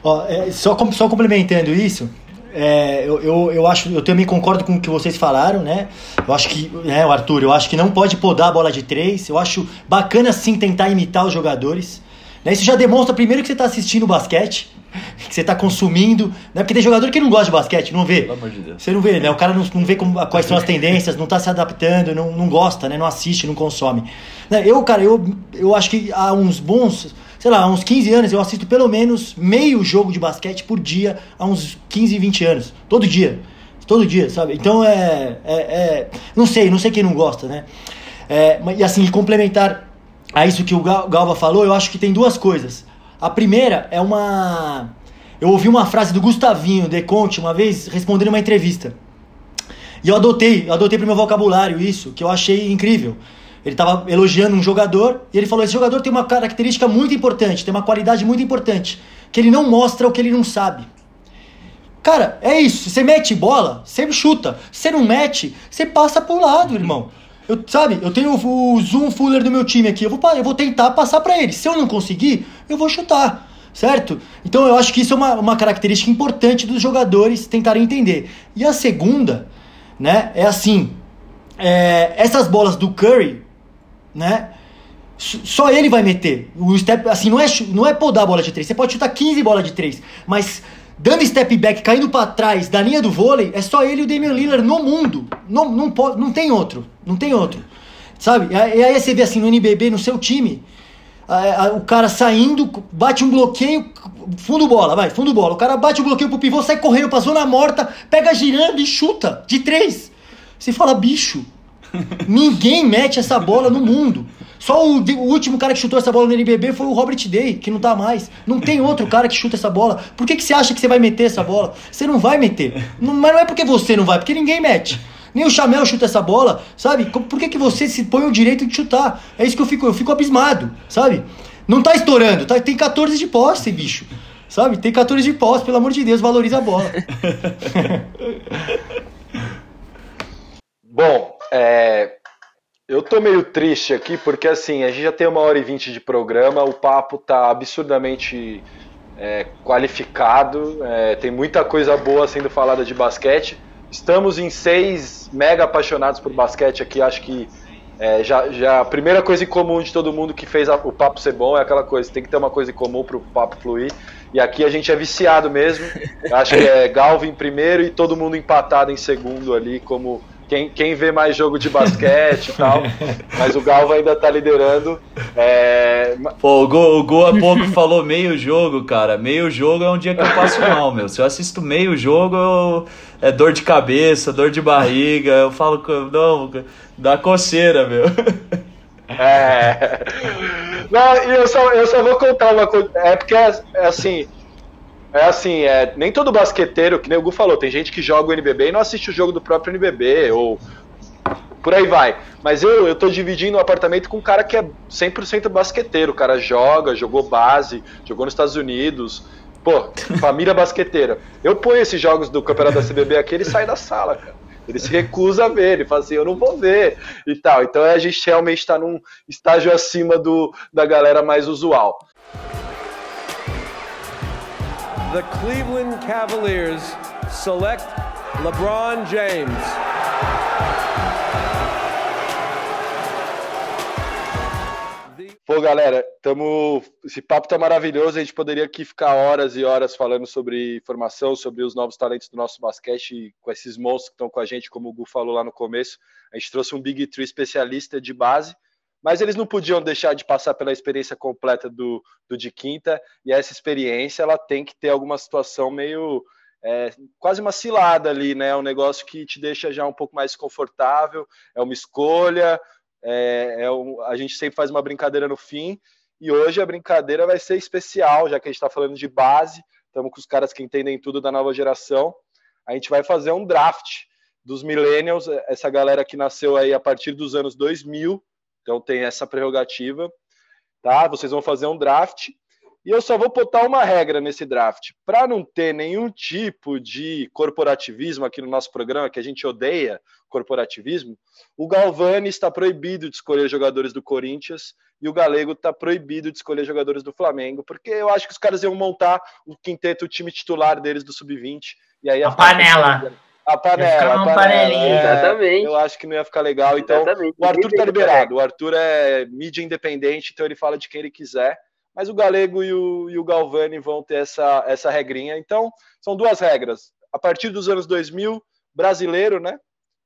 Ó, é, só, só complementando isso, é, eu, eu, eu, acho, eu também concordo com o que vocês falaram, né? Eu acho que, né, o Arthur, eu acho que não pode podar a bola de três. Eu acho bacana sim tentar imitar os jogadores. Né? Isso já demonstra primeiro que você está assistindo basquete, (laughs) que você está consumindo, né? Porque tem jogador que não gosta de basquete, não vê. Pelo amor de Deus. Você não vê, né? O cara não, não vê como, quais são as tendências, não está se adaptando, não, não gosta, né? Não assiste, não consome. Né? Eu, cara, eu, eu acho que há uns bons sei lá, há uns 15 anos eu assisto pelo menos meio jogo de basquete por dia, há uns 15, 20 anos. Todo dia. Todo dia, sabe? Então é. é, é não sei, não sei quem não gosta, né? É, e assim, complementar a isso que o Galva falou, eu acho que tem duas coisas. A primeira é uma. Eu ouvi uma frase do Gustavinho De Conte uma vez respondendo uma entrevista. E eu adotei, eu adotei pro meu vocabulário isso, que eu achei incrível. Ele estava elogiando um jogador e ele falou: esse jogador tem uma característica muito importante, tem uma qualidade muito importante, que ele não mostra o que ele não sabe. Cara, é isso. Você mete bola, você chuta. Você não mete, você passa pro lado, irmão. Eu, sabe, eu tenho o, zoom fuller do meu time aqui. Eu vou, eu vou tentar passar para ele. Se eu não conseguir, eu vou chutar. Certo? Então eu acho que isso é uma, uma característica importante dos jogadores tentarem entender. E a segunda, né, é assim: é, essas bolas do Curry, né? Só ele vai meter. O step, assim, não é, não é podar a bola de três. Você pode chutar 15 bolas de três, mas dando step back, caindo para trás da linha do vôlei, é só ele e o Damian Lillard no mundo. Não, não, pode, não tem outro. Não tem outro. Sabe? E aí você vê assim no NBB, no seu time, o cara saindo, bate um bloqueio, fundo bola, vai, fundo bola. O cara bate o bloqueio pro pivô, sai correndo pra zona morta, pega girando e chuta de três. Você fala, bicho, ninguém mete essa bola no mundo. Só o, o, último cara que chutou essa bola no NBB foi o Robert Day, que não tá mais. Não tem outro cara que chuta essa bola. Por que, que você acha que você vai meter essa bola? Você não vai meter. Não, mas não é porque você não vai, porque ninguém mete. Nem o Chamel chuta essa bola, sabe? Por que, que você se põe o direito de chutar? É isso que eu fico, eu fico abismado, sabe? Não tá estourando, tá, tem 14 de posse, bicho. Sabe? Tem 14 de posse, pelo amor de Deus, valoriza a bola. (laughs) (laughs) Bom, é, eu tô meio triste aqui porque assim, a gente já tem uma hora e vinte de programa, o papo tá absurdamente é, qualificado, é, tem muita coisa boa sendo falada de basquete. Estamos em seis mega apaixonados por basquete aqui. Acho que é, já, já a primeira coisa em comum de todo mundo que fez a, o papo ser bom é aquela coisa, tem que ter uma coisa em comum para o papo fluir. E aqui a gente é viciado mesmo. Acho que é (laughs) Galvin em primeiro e todo mundo empatado em segundo ali, como quem, quem vê mais jogo de basquete e tal, (laughs) mas o Galva ainda tá liderando. É... Pô, o Gol, o Gol há pouco (laughs) falou meio jogo, cara. Meio jogo é um dia que eu passo mal, meu. Se eu assisto meio jogo, eu... é dor de cabeça, dor de barriga. Eu falo, não, dá coceira, meu. É. Não, eu só, eu só vou contar uma coisa. É porque, é assim, é assim, é, nem todo basqueteiro, que nem o Gu falou, tem gente que joga o NBB e não assiste o jogo do próprio NBB, ou por aí vai. Mas eu, eu tô dividindo um apartamento com um cara que é 100% basqueteiro, o cara joga, jogou base, jogou nos Estados Unidos, pô, família basqueteira. Eu ponho esses jogos do campeonato da CBB aqui, ele sai da sala, cara. Ele se recusa a ver, ele fala assim, eu não vou ver e tal. Então a gente realmente está num estágio acima do, da galera mais usual. The Cleveland Cavaliers select LeBron James. Pô, galera, tamo... esse papo tá maravilhoso. A gente poderia aqui ficar horas e horas falando sobre formação, sobre os novos talentos do nosso basquete, com esses monstros que estão com a gente, como o Gu falou lá no começo. A gente trouxe um Big Three especialista de base mas eles não podiam deixar de passar pela experiência completa do, do de quinta, e essa experiência ela tem que ter alguma situação meio é, quase uma cilada ali, né? Um negócio que te deixa já um pouco mais confortável, é uma escolha, é, é um, a gente sempre faz uma brincadeira no fim, e hoje a brincadeira vai ser especial, já que a gente está falando de base, estamos com os caras que entendem tudo da nova geração. A gente vai fazer um draft dos millennials, essa galera que nasceu aí a partir dos anos 2000, então tem essa prerrogativa, tá? Vocês vão fazer um draft e eu só vou botar uma regra nesse draft. Para não ter nenhum tipo de corporativismo aqui no nosso programa, que a gente odeia corporativismo, o Galvani está proibido de escolher jogadores do Corinthians e o Galego está proibido de escolher jogadores do Flamengo, porque eu acho que os caras iam montar o quinteto, o time titular deles do Sub-20. E aí a, a panela. A panela, a panela. É, Exatamente. Eu acho que não ia ficar legal. Então, Exatamente. o Arthur tá liberado. O Arthur é mídia independente, então ele fala de quem ele quiser. Mas o Galego e o, e o Galvani vão ter essa, essa regrinha. Então, são duas regras. A partir dos anos 2000, brasileiro, né?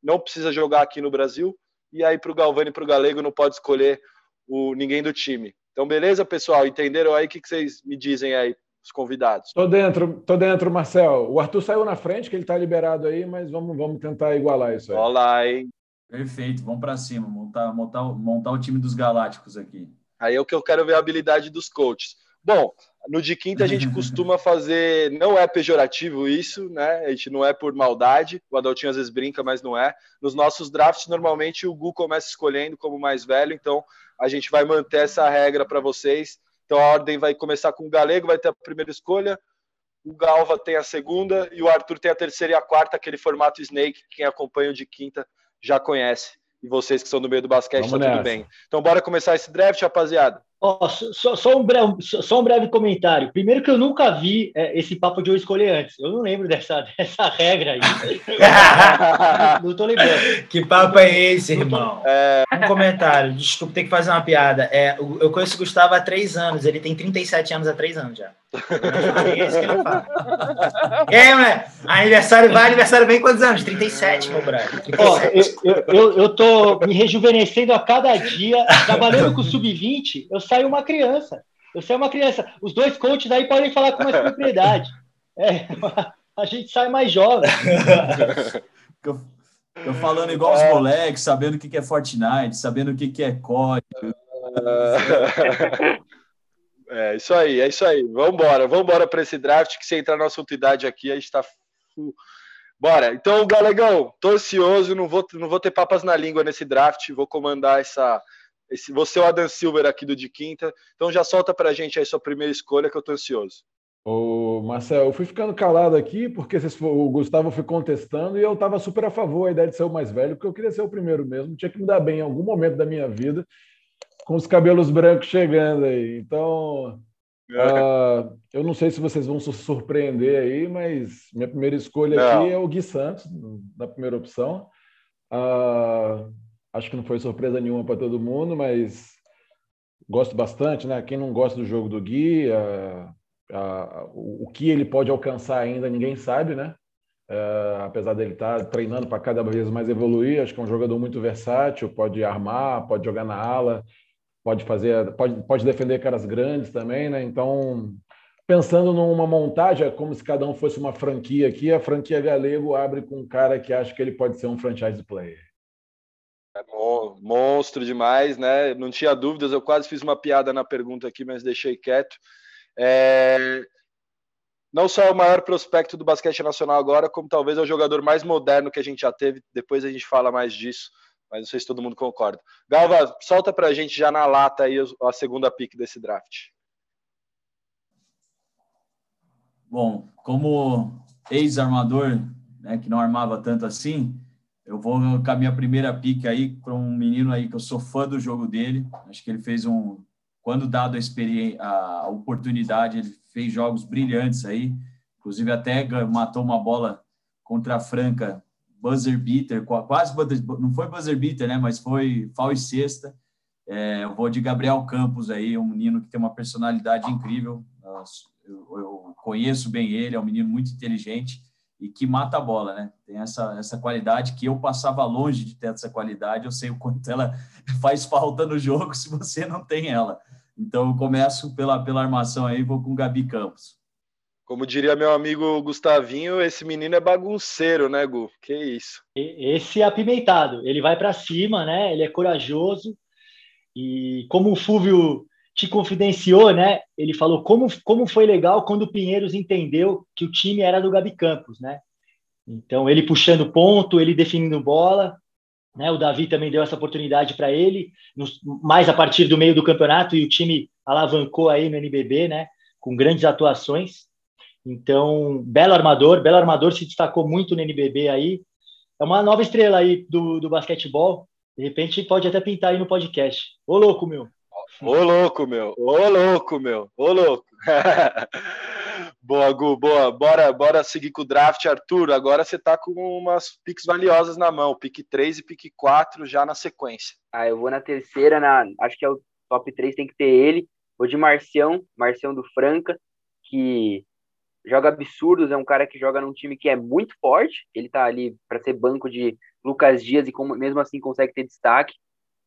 Não precisa jogar aqui no Brasil. E aí, para o Galvani e para o Galego, não pode escolher o, ninguém do time. Então, beleza, pessoal? Entenderam aí? O que, que vocês me dizem aí? Os convidados. Tô dentro, tô dentro, Marcel. O Arthur saiu na frente, que ele está liberado aí, mas vamos, vamos tentar igualar isso aí. Olá, hein? Perfeito, vamos para cima, montar, montar, montar o time dos Galácticos aqui. Aí é o que eu quero ver a habilidade dos coaches. Bom, no de quinta a gente (laughs) costuma fazer, não é pejorativo isso, né? A gente não é por maldade, o Adaltinho às vezes brinca, mas não é. Nos nossos drafts, normalmente o Gu começa escolhendo como mais velho, então a gente vai manter essa regra para vocês. Então a ordem vai começar com o Galego, vai ter a primeira escolha, o Galva tem a segunda e o Arthur tem a terceira e a quarta, aquele formato Snake, quem acompanha o de quinta já conhece. E vocês que são do meio do basquete, Vamos tá nessa. tudo bem. Então bora começar esse draft, rapaziada. Oh, só, só, um breve, só um breve comentário. Primeiro que eu nunca vi é, esse papo de eu escolher antes. Eu não lembro dessa, (laughs) dessa regra aí. (laughs) não tô lembrando. Que papo é esse, irmão? É... Um comentário. Desculpa, ter que fazer uma piada. É, eu conheço o Gustavo há três anos. Ele tem 37 anos há três anos já. É isso que ele fala. Aí, moleque? Aniversário vai, aniversário vem quantos anos? 37, meu brother. Oh, eu, eu, eu tô me rejuvenescendo a cada dia. Trabalhando com o Sub-20, eu saio uma criança. Eu saio uma criança. Os dois coaches aí podem falar com mais (laughs) propriedade. É, a gente sai mais jovem. (laughs) Tô falando igual os é. moleques, sabendo o que é Fortnite, sabendo o que é código. (laughs) É isso aí, é isso aí. Vamos embora para esse draft que se entrar na assunto idade aqui, a gente está Bora. Então, Galegão, tô ansioso, não vou, não vou ter papas na língua nesse draft, vou comandar essa. Esse, você é o Adam Silver aqui do de quinta. Então já solta pra gente aí sua primeira escolha que eu tô ansioso. Ô, Marcel, eu fui ficando calado aqui porque o Gustavo foi contestando e eu estava super a favor da ideia de ser o mais velho, porque eu queria ser o primeiro mesmo. Tinha que me dar bem em algum momento da minha vida, com os cabelos brancos chegando aí. Então, Uh, eu não sei se vocês vão se surpreender aí, mas minha primeira escolha não. aqui é o Gui Santos, na primeira opção. Uh, acho que não foi surpresa nenhuma para todo mundo, mas gosto bastante, né? Quem não gosta do jogo do Gui, uh, o, o, que ele pode alcançar ainda ninguém sabe, né? apesar dele estar tá treinando para cada vez mais evoluir, acho que é um jogador muito versátil, pode armar, pode jogar na ala, pode fazer, pode, pode defender caras grandes também, né? Então, pensando numa montagem, é como se cada um fosse uma franquia aqui, a franquia Galego abre com um cara que acha que ele pode ser um franchise player. É monstro demais, né? Não tinha dúvidas, eu quase fiz uma piada na pergunta aqui, mas deixei quieto. É... Não só é o maior prospecto do basquete nacional agora, como talvez é o jogador mais moderno que a gente já teve. Depois a gente fala mais disso mas não sei se todo mundo concorda. Galva, solta pra gente já na lata aí a segunda pick desse draft. Bom, como ex-armador, né, que não armava tanto assim, eu vou com a minha primeira pick aí para um menino aí que eu sou fã do jogo dele. Acho que ele fez um, quando dado a, experiência, a oportunidade, ele fez jogos brilhantes aí. Inclusive até matou uma bola contra a Franca buzzer beater, quase não foi buzzer beater, né? Mas foi fal e sexta. É, eu vou de Gabriel Campos aí, um menino que tem uma personalidade incrível. Eu, eu, conheço bem ele, é um menino muito inteligente e que mata a bola, né? Tem essa, essa qualidade que eu passava longe de ter essa qualidade. Eu sei o quanto ela (laughs) faz falta no jogo se você não tem ela. Então eu começo pela, pela armação aí, vou com o Gabi Campos. Como diria meu amigo Gustavinho, esse menino é bagunceiro, né, Gu? Que isso. Esse é apimentado. Ele vai para cima, né? Ele é corajoso. E como o Fúvio te confidenciou, né? Ele falou como, como foi legal quando o Pinheiros entendeu que o time era do Gabi Campos, né? Então, ele puxando ponto, ele definindo bola, né? O Davi também deu essa oportunidade para ele, mais a partir do meio do campeonato, e o time alavancou aí no NBB, né? Com grandes atuações. Então, belo armador, belo armador se destacou muito no NBB aí. É uma nova estrela aí do, do basquetebol. De repente pode até pintar aí no podcast. Ô louco, meu. Ô louco, meu. Ô louco, meu. Ô louco. (laughs) boa, Gu, boa. Bora, bora seguir com o draft, Arthur. Agora você tá com umas piques valiosas na mão. Pique 3 e pique 4 já na sequência. Ah, eu vou na terceira, na, acho que é o top 3, tem que ter ele. Vou de Marcião, Marcião do Franca, que joga absurdos, é um cara que joga num time que é muito forte, ele tá ali para ser banco de Lucas Dias e como, mesmo assim consegue ter destaque.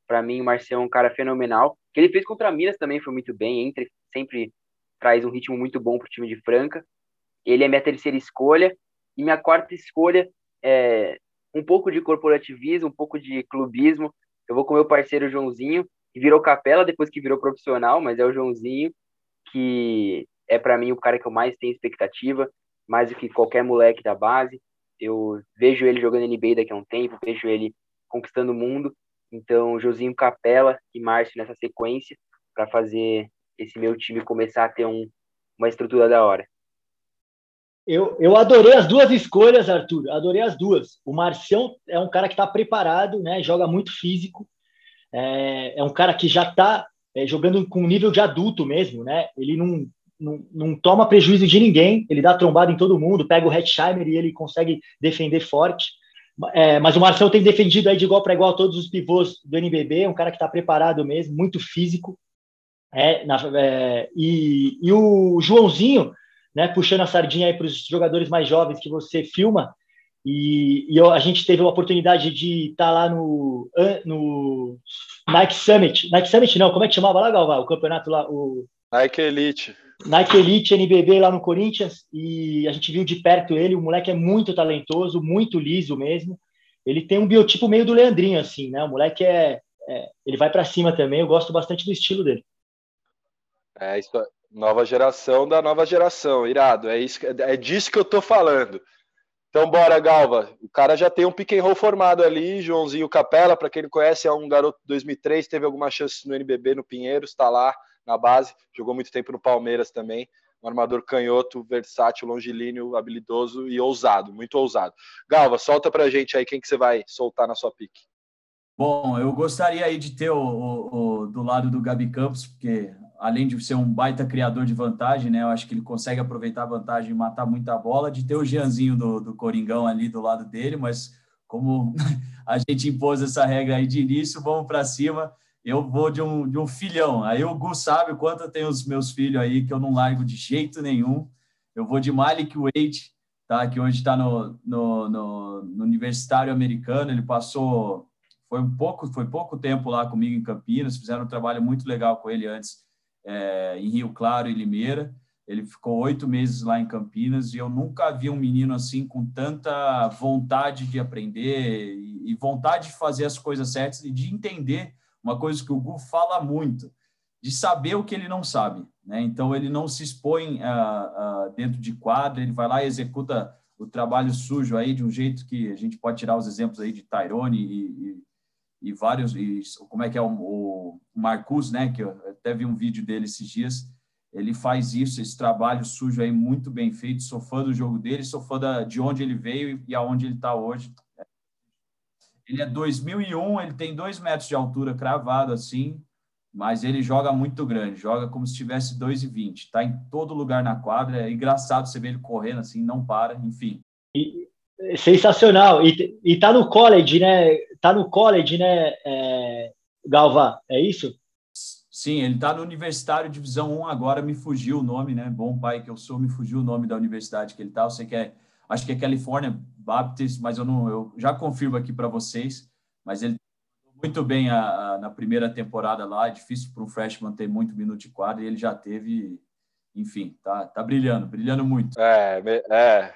Para mim, o Marcião é um cara fenomenal. O que ele fez contra a Minas também foi muito bem, entre sempre traz um ritmo muito bom pro time de Franca. Ele é minha terceira escolha e minha quarta escolha é um pouco de corporativismo, um pouco de clubismo. Eu vou com meu parceiro Joãozinho, que virou capela depois que virou profissional, mas é o Joãozinho que é para mim o cara que eu mais tenho expectativa, mais do que qualquer moleque da base. Eu vejo ele jogando NBA daqui a um tempo, vejo ele conquistando o mundo. Então, Josinho Capela e Márcio nessa sequência para fazer esse meu time começar a ter um, uma estrutura da hora. Eu, eu adorei as duas escolhas, Arthur. Adorei as duas. O Marcião é um cara que está preparado, né? Joga muito físico. É, é um cara que já está é, jogando com nível de adulto mesmo, né? Ele não, não, não, toma prejuízo de ninguém, ele dá trombada em todo mundo, pega o Hetzheimer e ele consegue defender forte. É, mas o Marcelo tem defendido aí de igual para igual todos os pivôs do NBB, um cara que está preparado mesmo, muito físico. É, na, é, e, e, o Joãozinho, né, puxando a sardinha aí para os jogadores mais jovens que você filma, e, e, a gente teve a oportunidade de estar tá lá no, no Nike Summit. Nike Summit não, como é que chamava lá, Galvão? O campeonato lá, o... Nike Elite. Nike Elite NBB lá no Corinthians e a gente viu de perto ele, o moleque é muito talentoso, muito liso mesmo. Ele tem um biotipo meio do Leandrinho assim, né? O moleque é, é ele vai para cima também, eu gosto bastante do estilo dele. É isso, nova geração da nova geração, irado. É isso, é disso que eu tô falando. Então bora, Galva. O cara já tem um pick and roll formado ali, Joãozinho Capela, para quem não conhece, é um garoto de 2003, teve alguma chance no NBB no Pinheiros, está lá na base, jogou muito tempo no Palmeiras também. Um armador canhoto, versátil, longilíneo, habilidoso e ousado, muito ousado. Galva, solta pra gente aí quem que você vai soltar na sua pique. Bom, eu gostaria aí de ter o, o, o, do lado do Gabi Campos, porque além de ser um baita criador de vantagem, né? Eu acho que ele consegue aproveitar a vantagem e matar muita bola, de ter o Jeanzinho do, do Coringão ali do lado dele, mas como (laughs) a gente impôs essa regra aí de início, vamos para cima. Eu vou de um, de um filhão. Aí o Gu sabe o quanto eu tenho os meus filhos aí, que eu não largo de jeito nenhum. Eu vou de Malik Wade, tá? que hoje está no, no, no, no Universitário Americano. Ele passou, foi um pouco, foi pouco tempo lá comigo em Campinas, fizeram um trabalho muito legal com ele antes é, em Rio Claro e Limeira. Ele ficou oito meses lá em Campinas e eu nunca vi um menino assim com tanta vontade de aprender e, vontade de fazer as coisas certas e de entender uma coisa que o Gu fala muito, de saber o que ele não sabe. Né? Então, ele não se expõe uh, uh, dentro de quadra, ele vai lá e executa o trabalho sujo aí de um jeito que a gente pode tirar os exemplos aí de Tyrone e, e e vários, e como é que é o, o Marcus, né, que eu até vi um vídeo dele esses dias, ele faz isso, esse trabalho sujo aí muito bem feito, sou fã do jogo dele, sou fã da, de onde ele veio e aonde ele está hoje. Ele é 2001, ele tem dois metros de altura cravado assim, mas ele joga muito grande, joga como se tivesse 2,20, está em todo lugar na quadra, é engraçado você ver ele correndo assim, não para, enfim. E, sensacional, e, e tá no college, né, tá no college, né, é, Galva? É isso? Sim, ele está no Universitário Divisão 1 agora, me fugiu o nome, né? Bom pai que eu sou, me fugiu o nome da universidade que ele está. Eu sei que é, acho que é California Baptist, mas eu não, eu já confirmo aqui para vocês. Mas ele muito bem a, a, na primeira temporada lá. É difícil para um freshman ter muito minuto de quadra e ele já teve, enfim, tá, tá brilhando, brilhando muito. É, é,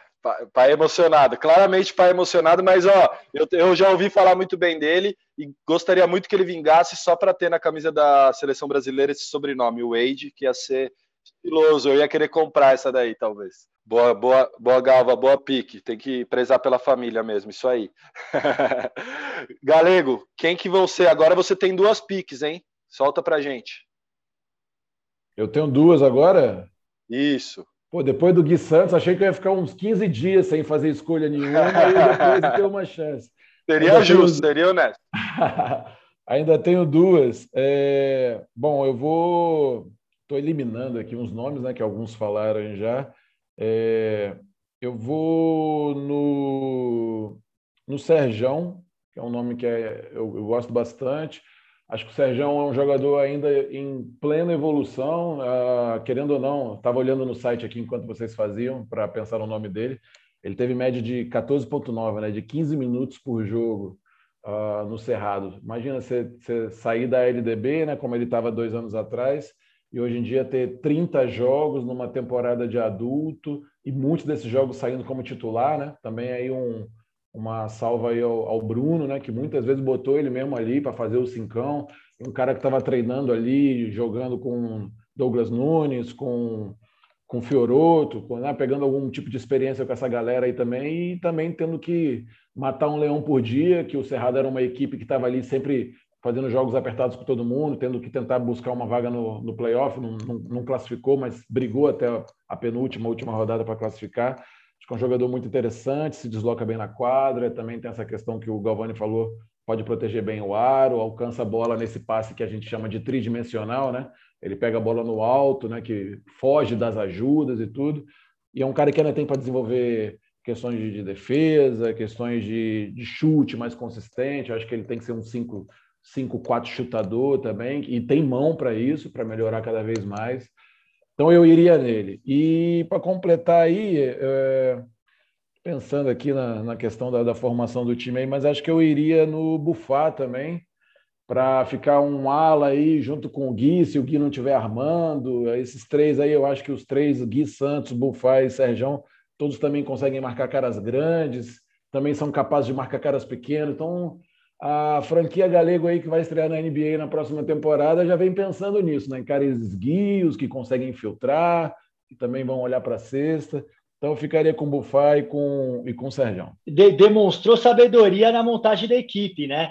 Pai emocionado, claramente pai emocionado, mas ó, eu, eu já ouvi falar muito bem dele e gostaria muito que ele vingasse só para ter na camisa da seleção brasileira esse sobrenome, o Wade, que ia ser estiloso. Eu ia querer comprar essa daí, talvez. Boa, boa, boa Galva, boa pique. Tem que prezar pela família mesmo, isso aí. (laughs) Galego, quem que você? Agora você tem duas piques, hein? Solta pra gente. Eu tenho duas agora? Isso. Pô, depois do Gui Santos, achei que eu ia ficar uns 15 dias sem fazer escolha nenhuma e depois ter uma chance. (laughs) Seria Ainda justo, tenho... seria honesto. (laughs) Ainda tenho duas. É... Bom, eu vou. Estou eliminando aqui uns nomes, né, que alguns falaram já. É... Eu vou no, no Serjão, que é um nome que é... eu, eu gosto bastante. Acho que o Sérgio é um jogador ainda em plena evolução, uh, querendo ou não, estava olhando no site aqui enquanto vocês faziam para pensar no nome dele. Ele teve média de 14,9, né, de 15 minutos por jogo uh, no Cerrado. Imagina você, você sair da LDB, né, como ele estava dois anos atrás, e hoje em dia ter 30 jogos numa temporada de adulto, e muitos desses jogos saindo como titular, né? Também aí um, uma salva aí ao, ao, Bruno, né, que muitas vezes botou ele mesmo ali para fazer o cincão, um cara que estava treinando ali, jogando com Douglas Nunes, com com Fioroto, com, né, pegando algum tipo de experiência com essa galera aí também e também tendo que matar um leão por dia, que o Cerrado era uma equipe que estava ali sempre fazendo jogos apertados com todo mundo, tendo que tentar buscar uma vaga no, no playoff, não, não, não classificou, mas brigou até a penúltima, última rodada para classificar. Acho que é um jogador muito interessante, se desloca bem na quadra, também tem essa questão que o Galvani falou, pode proteger bem o aro, alcança a bola nesse passe que a gente chama de tridimensional, né? Ele pega a bola no alto, né? Que foge das ajudas e tudo. E é um cara que ainda tem para desenvolver questões de, de, defesa, questões de, de chute mais consistente. acho que ele tem que ser um 5-4 chutador também, e tem mão para isso, para melhorar cada vez mais. Então eu iria nele. E para completar aí, é, pensando aqui na, na questão da, da, formação do time aí, mas acho que eu iria no Bufá também, para ficar um ala aí junto com o Gui, se o Gui não estiver armando. Esses três aí, eu acho que os três, Gui Santos, Bufá e Serjão, todos também conseguem marcar caras grandes, também são capazes de marcar caras pequenas. Então, a franquia galego aí que vai estrear na NBA na próxima temporada já vem pensando nisso, né? em caras esguios que conseguem infiltrar, que também vão olhar para a cesta. Então eu ficaria com o Bufá e com, e com o Sérgio. De, demonstrou sabedoria na montagem da equipe, né?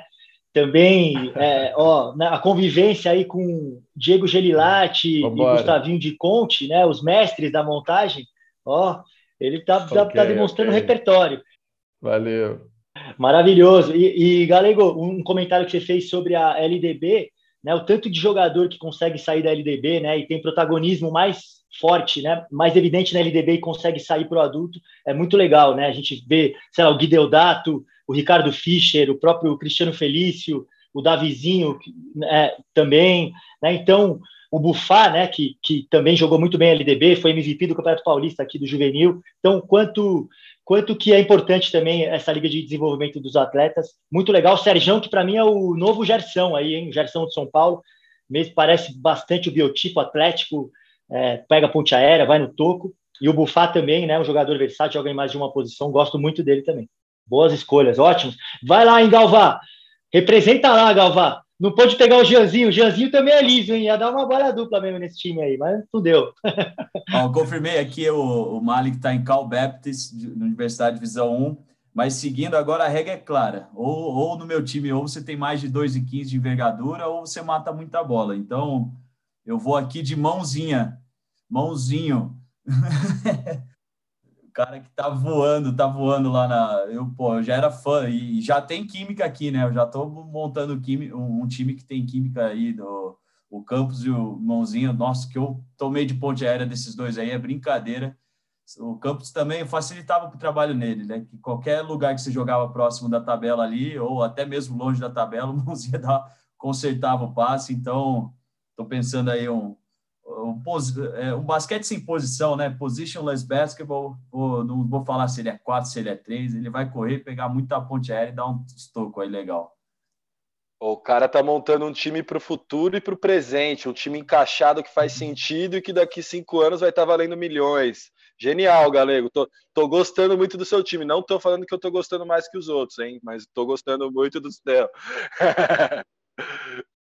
Também é, ó, a convivência aí com Diego Gelilati e Gustavinho de Conte, né? Os mestres da montagem, ó, ele tá, okay, tá demonstrando okay. repertório. Valeu. Maravilhoso. E, e, Galego, um comentário que você fez sobre a LDB, né? O tanto de jogador que consegue sair da LDB, né? E tem protagonismo mais forte, né, mais evidente na LDB e consegue sair para o adulto, é muito legal, né? A gente vê, sei lá, o Guideodato, o Ricardo Fischer, o próprio Cristiano Felício, o Davizinho né, também, né? Então, o Bufá, né, que, que também jogou muito bem a LDB, foi MVP do Campeonato Paulista aqui do Juvenil. Então, quanto quanto que é importante também essa liga de desenvolvimento dos atletas. Muito legal. O Serjão, que para mim é o novo Gersão aí, hein? Gersão de São Paulo. Mesmo parece bastante o biotipo atlético, é, pega a ponte aérea, vai no toco. E o Bufá também, né? Um jogador versátil, joga em mais de uma posição. Gosto muito dele também. Boas escolhas, ótimos. Vai lá, hein, Galvá. Representa lá, Galvá. Não pode pegar o Jeanzinho. O Jeanzinho também é liso, hein? Ia dar uma bola dupla mesmo nesse time aí, mas não deu. Confirmei aqui o, o Malik está em Cal Baptist, na Universidade Divisão 1. Mas seguindo agora, a regra é clara. Ou, ou no meu time, ou você tem mais de 2,15 de envergadura, ou você mata muita bola. Então, eu vou aqui de mãozinha, mãozinho. (laughs) cara que tá voando, tá voando lá na. Eu, pô, eu já era fã e já tem química aqui, né? Eu já tô montando um time que tem química aí do o Campos e o Mãozinho. Nossa, que eu tomei de ponte aérea desses dois aí é brincadeira. O Campos também facilitava o trabalho nele, né? Que qualquer lugar que você jogava próximo da tabela ali, ou até mesmo longe da tabela, (laughs) o Mãozinho dava, consertava o passe. Então, Estou pensando aí um, um, é, um, basquete sem posição, né? Positionless basketball. Não vou falar se ele é 4, se ele é 3. Ele vai correr, pegar muita ponte aérea e dar um estoco aí legal. O cara tá montando um time para o futuro e para o presente, um time encaixado que faz sentido e que daqui cinco anos vai estar tá valendo milhões. Genial, Galego. Tô, tô gostando muito do seu time. Não tô falando que eu tô gostando mais que os outros, hein? Mas tô gostando muito do seu. (laughs)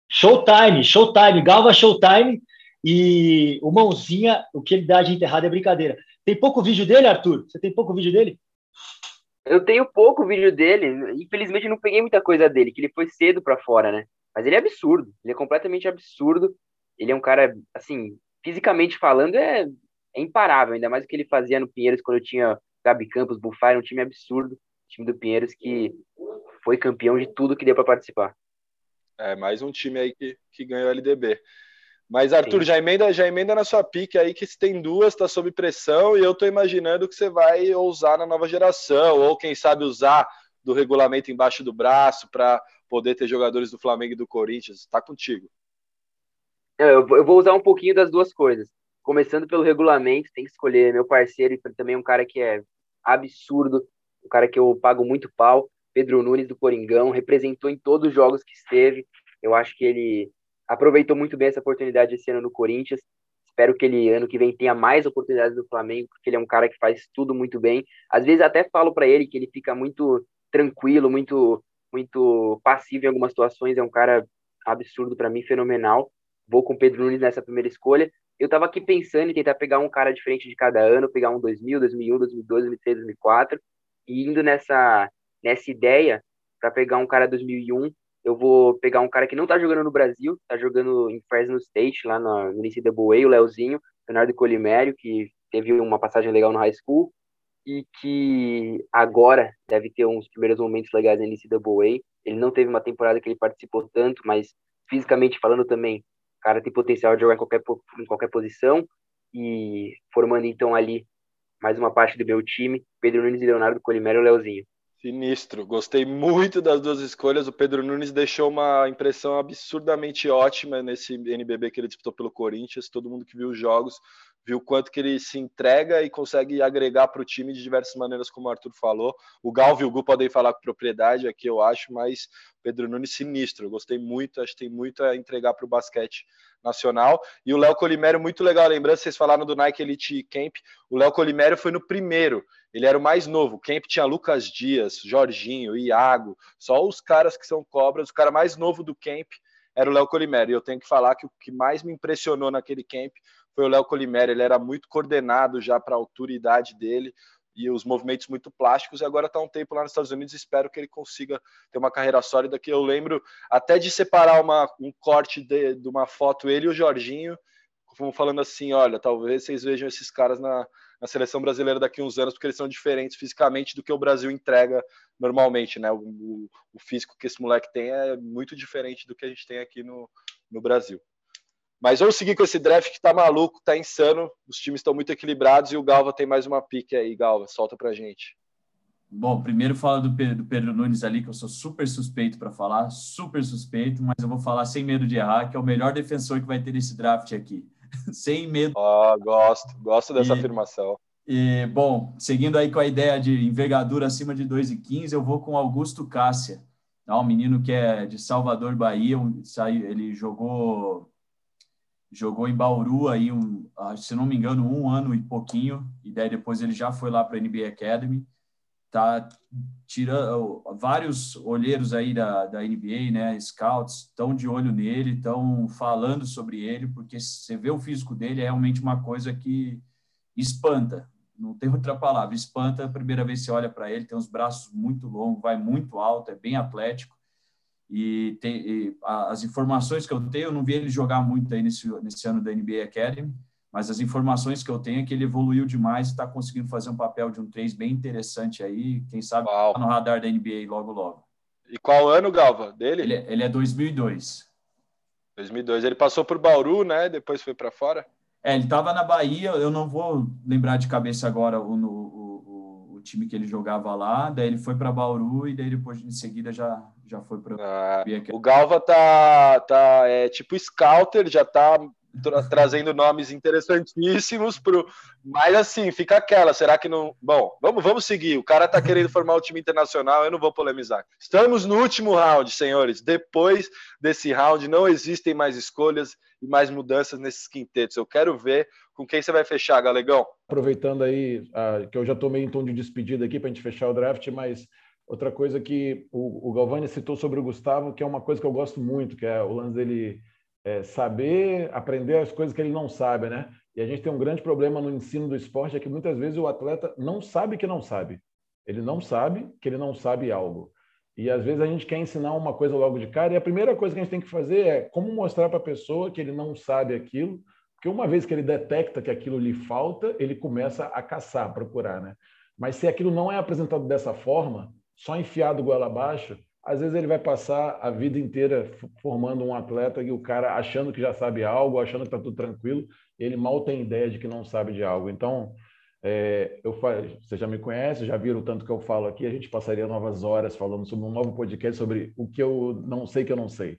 Showtime, Showtime, Galva Showtime e o Mãozinha, o que ele dá de enterrada é brincadeira. Tem pouco vídeo dele, Arthur? Você tem pouco vídeo dele? Eu tenho pouco vídeo dele. Infelizmente, não peguei muita coisa dele, que ele foi cedo para fora, né? Mas ele é absurdo. Ele é completamente absurdo. Ele é um cara, assim, fisicamente falando, é, é imparável. Ainda mais o que ele fazia no Pinheiros quando eu tinha Gabi Campos, Bufar, um time absurdo. O time do Pinheiros que foi campeão de tudo que deu para participar. É, mais um time aí que, que ganhou o LDB. Mas, Arthur, já emenda, já emenda na sua pique aí que se tem duas, está sob pressão, e eu estou imaginando que você vai ousar na nova geração, ou quem sabe usar do regulamento embaixo do braço para poder ter jogadores do Flamengo e do Corinthians. Está contigo. Eu vou usar um pouquinho das duas coisas. Começando pelo regulamento, tem que escolher meu parceiro e também um cara que é absurdo, um cara que eu pago muito pau, Pedro Nunes do Coringão, representou em todos os jogos que esteve. Eu acho que ele aproveitou muito bem essa oportunidade esse ano no Corinthians. Espero que ele ano que vem tenha mais oportunidades no Flamengo, porque ele é um cara que faz tudo muito bem. Às vezes até falo para ele que ele fica muito tranquilo, muito muito passivo em algumas situações, é um cara absurdo para mim, fenomenal. Vou com Pedro Nunes nessa primeira escolha. Eu estava aqui pensando em tentar pegar um cara diferente de cada ano, pegar um 2000, 2001, 2002, 2003, 2004, e indo nessa nessa ideia para pegar um cara 2001, eu vou pegar um cara que não tá jogando no Brasil, tá jogando em Fresno State, lá no, no NCAA, o Leozinho, Leonardo Colimério, que teve uma passagem legal no high school e que agora deve ter uns primeiros momentos legais na NCAA. Ele não teve uma temporada que ele participou tanto, mas fisicamente falando também, o cara tem potencial de jogar em qualquer, em qualquer posição e formando então ali mais uma parte do meu time, Pedro Nunes e Leonardo Colimério e Leozinho. Sinistro. Gostei muito das duas escolhas. O Pedro Nunes deixou uma impressão absurdamente ótima nesse NBB que ele disputou pelo Corinthians. Todo mundo que viu os jogos viu quanto que ele se entrega e consegue agregar para o time de diversas maneiras, como o Arthur falou. O Gal e o Gu podem falar com propriedade aqui, eu acho, mas Pedro Nunes sinistro. Gostei muito, acho que tem muito a entregar para o basquete nacional. E o Léo Colimério, muito legal, lembrança, vocês falaram do Nike Elite Camp. O Léo Colimério foi no primeiro, ele era o mais novo. O camp tinha Lucas Dias, Jorginho, Iago, só os caras que são cobras. O cara mais novo do camp era o Léo Colimério. E eu tenho que falar que o que mais me impressionou naquele camp foi o Léo Colimério. Ele era muito coordenado já para a altura e idade dele e os movimentos muito plásticos. E agora está um tempo lá nos Estados Unidos. Espero que ele consiga ter uma carreira sólida. Que eu lembro até de separar uma, um corte de, de uma foto, ele e o Jorginho, falando assim: olha, talvez vocês vejam esses caras na, na seleção brasileira daqui a uns anos, porque eles são diferentes fisicamente do que o Brasil entrega normalmente, né? O, o, o físico que esse moleque tem é muito diferente do que a gente tem aqui no, no Brasil. Mas vamos seguir com esse draft que tá maluco, tá insano. Os times estão muito equilibrados e o Galva tem mais uma pique aí, Galva. Solta pra gente. Bom, primeiro fala do Pedro, do Pedro Nunes ali, que eu sou super suspeito para falar, super suspeito, mas eu vou falar sem medo de errar, que é o melhor defensor que vai ter nesse draft aqui. (laughs) sem medo. Oh, gosto, gosto dessa e, afirmação. E, bom, seguindo aí com a ideia de envergadura acima de 2,15, eu vou com Augusto Cássia, tá? um menino que é de Salvador, Bahia, ele jogou jogou em Bauru aí, um, se não me engano, um ano e pouquinho, e daí depois ele já foi lá para a NBA Academy, tá tirando vários olheiros aí da, da NBA, né, scouts, estão de olho nele, estão falando sobre ele, porque você vê o físico dele, é realmente uma coisa que espanta, não tem outra palavra, espanta a primeira vez que você olha para ele, tem os braços muito longos, vai muito alto, é bem atlético, e, tem, e as informações que eu tenho, eu não vi ele jogar muito aí nesse, nesse ano da NBA Academy, mas as informações que eu tenho é que ele evoluiu demais e está conseguindo fazer um papel de um 3 bem interessante aí, quem sabe tá no radar da NBA logo logo. E qual ano, Galva, dele? Ele, ele é 2002. 2002. Ele passou por Bauru, né? Depois foi para fora? É, ele estava na Bahia, eu não vou lembrar de cabeça agora o, o, o, time que ele jogava lá, daí ele foi para Bauru e daí depois em seguida já, já foi para. Ah, o Galva tá, tá é, tipo scouter, já tá tra trazendo nomes interessantíssimos pro. Mas assim, fica aquela, será que não. Bom, vamos, vamos seguir. O cara tá querendo formar o time internacional, eu não vou polemizar. Estamos no último round, senhores. Depois desse round, não existem mais escolhas e mais mudanças nesses quintetos. Eu quero ver com quem você vai fechar, Galegão. Aproveitando aí, que eu já tomei em tom de despedida aqui para a gente fechar o draft, mas Outra coisa que o, o Galvani citou sobre o Gustavo, que é uma coisa que eu gosto muito, que é o lance dele é, saber aprender as coisas que ele não sabe, né? E a gente tem um grande problema no ensino do esporte, é que muitas vezes o atleta não sabe que não sabe. Ele não sabe que ele não sabe algo. E às vezes a gente quer ensinar uma coisa logo de cara, e a primeira coisa que a gente tem que fazer é como mostrar para a pessoa que ele não sabe aquilo, porque uma vez que ele detecta que aquilo lhe falta, ele começa a caçar, procurar, né? Mas se aquilo não é apresentado dessa forma, só enfiado goela abaixo, às vezes ele vai passar a vida inteira formando um atleta e o cara achando que já sabe algo, achando que está tudo tranquilo, ele mal tem ideia de que não sabe de algo. Então, é, eu você já me conhece, já viram o tanto que eu falo aqui, a gente passaria novas horas falando sobre um novo podcast sobre o que eu não sei que eu não sei.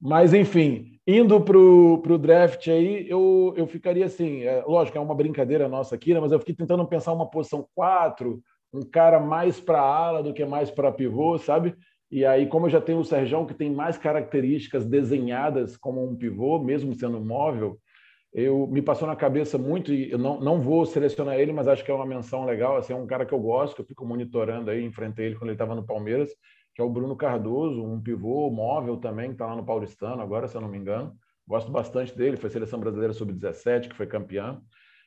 Mas, enfim, indo para o draft aí, eu, eu ficaria assim, é, lógico, é uma brincadeira nossa aqui, né, mas eu fiquei tentando pensar uma posição 4, um cara mais para ala do que mais para pivô, sabe? E aí, como eu já tenho o Serjão, que tem mais características desenhadas como um pivô, mesmo sendo móvel, eu me passou na cabeça muito, e eu não, não vou selecionar ele, mas acho que é uma menção legal, assim, é um cara que eu gosto, que eu fico monitorando aí, enfrentei ele quando ele estava no Palmeiras, que é o Bruno Cardoso, um pivô móvel também, que está lá no Paulistano agora, se eu não me engano. Gosto bastante dele, foi seleção brasileira sub-17, que foi campeão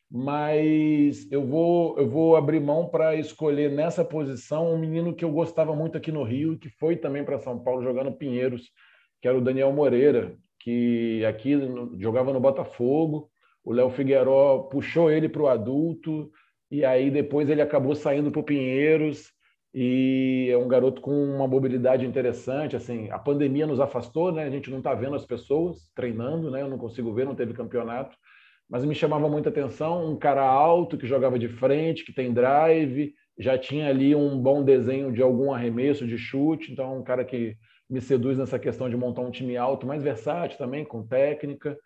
mas eu vou eu vou abrir mão para escolher nessa posição um menino que eu gostava muito aqui no Rio que foi também para São Paulo jogando Pinheiros, que era o Daniel Moreira, que aqui jogava no Botafogo. O Léo Figueiró puxou ele para o adulto e aí depois ele acabou saindo para o Pinheiros e é um garoto com uma mobilidade interessante. Assim, a pandemia nos afastou, né? A gente não está vendo as pessoas treinando, né? Eu não consigo ver, não teve campeonato mas me chamava muita atenção um cara alto que jogava de frente, que tem drive, já tinha ali um bom desenho de algum arremesso, de chute, então é um cara que me seduz nessa questão de montar um time alto, mais versátil também, com técnica.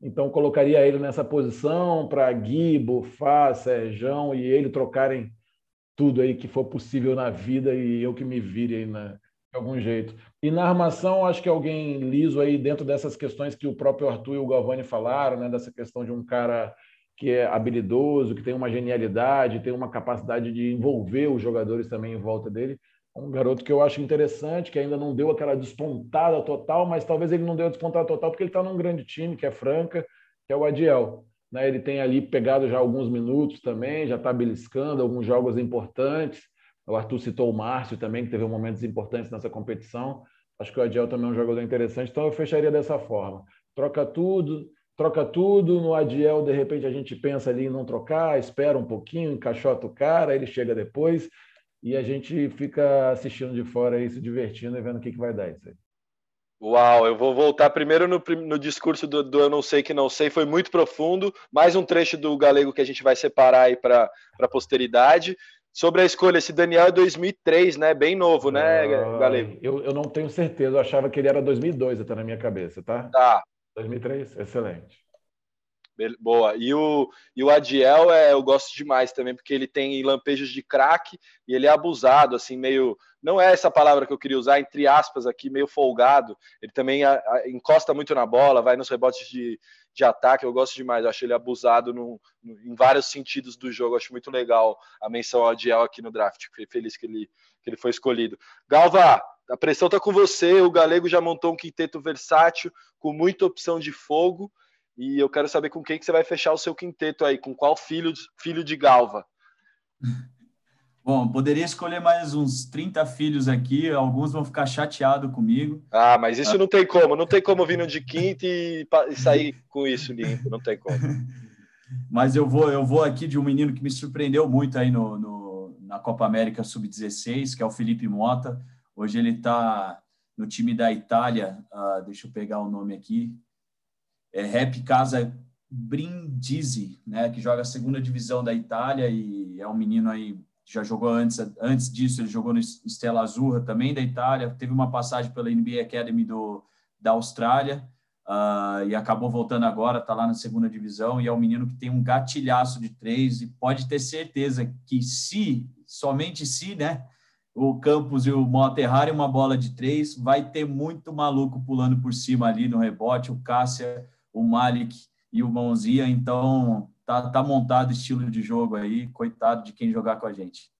Então, colocaria ele nessa posição para Gui, Bufá, Serjão e ele trocarem tudo aí que for possível na vida e eu que me vire aí na, de algum jeito. E na armação, acho que alguém liso aí dentro dessas questões que o próprio Arthur e o Galvani falaram, né? dessa questão de um cara que é habilidoso, que tem uma genialidade, tem uma capacidade de envolver os jogadores também em volta dele. Um garoto que eu acho interessante, que ainda não deu aquela despontada total, mas talvez ele não deu a despontada total porque ele está num grande time, que é Franca, que é o Adiel. Né? Ele tem ali pegado já alguns minutos também, já está beliscando alguns jogos importantes. O Arthur citou o Márcio também, que teve momentos importantes nessa competição. Acho que o Adiel também é um jogador interessante, então eu fecharia dessa forma. Troca tudo, troca tudo, no Adiel, de repente, a gente pensa ali em não trocar, espera um pouquinho, encaixota o cara, ele chega depois, e a gente fica assistindo de fora aí, se divertindo e vendo o que, que vai dar isso aí. Uau, eu vou voltar primeiro no, no discurso do, do, Eu Não Sei Que Não Sei, foi muito profundo. Mais um trecho do galego que a gente vai separar aí para a posteridade. Sobre a escolha, esse Daniel é 2003, né? Bem novo, né, ah, galego? Eu, eu não tenho certeza, eu achava que ele era 2002 até na minha cabeça, tá? Tá. 2003, excelente. Boa. E o, e o Adiel é, eu gosto demais também, porque ele tem lampejos de craque e ele é abusado, assim, meio. Não é essa palavra que eu queria usar, entre aspas, aqui, meio folgado. Ele também a, a, encosta muito na bola, vai nos rebotes de, de ataque. Eu gosto demais, eu acho ele abusado no, no, em vários sentidos do jogo. Eu acho muito legal a menção ao Adiel aqui no draft. Fiquei feliz que ele, que ele foi escolhido. Galva, a pressão tá com você. O Galego já montou um quinteto versátil, com muita opção de fogo. E eu quero saber com quem que você vai fechar o seu quinteto aí, com qual filho, filho de Galva. (laughs) Bom, poderia escolher mais uns 30 filhos aqui, alguns vão ficar chateados comigo. Ah, mas isso ah. não tem como, não tem como vir no de quinta e, e sair com isso limpo, não tem como. (laughs) mas eu vou, eu vou aqui de um menino que me surpreendeu muito aí no, no na Copa América Sub-16, que é o Felipe Mota. Hoje ele está no time da Itália, uh, deixa eu pegar o nome aqui, é, Rap Casa Brindisi, né, que joga a segunda divisão da Itália e é um menino aí já jogou antes, antes disso, ele jogou no Stella Azurra também da Itália, teve uma passagem pela NBA Academy do, da Austrália uh, e acabou voltando agora, está lá na segunda divisão e é um menino que tem um gatilhaço de três e pode ter certeza que se, somente se, né, o Campos e o Mota errarem uma bola de três, vai ter muito maluco pulando por cima ali no rebote, o Cássia o Malik e o Mãozia, então tá, tá montado estilo de jogo aí, coitado de quem jogar com a gente.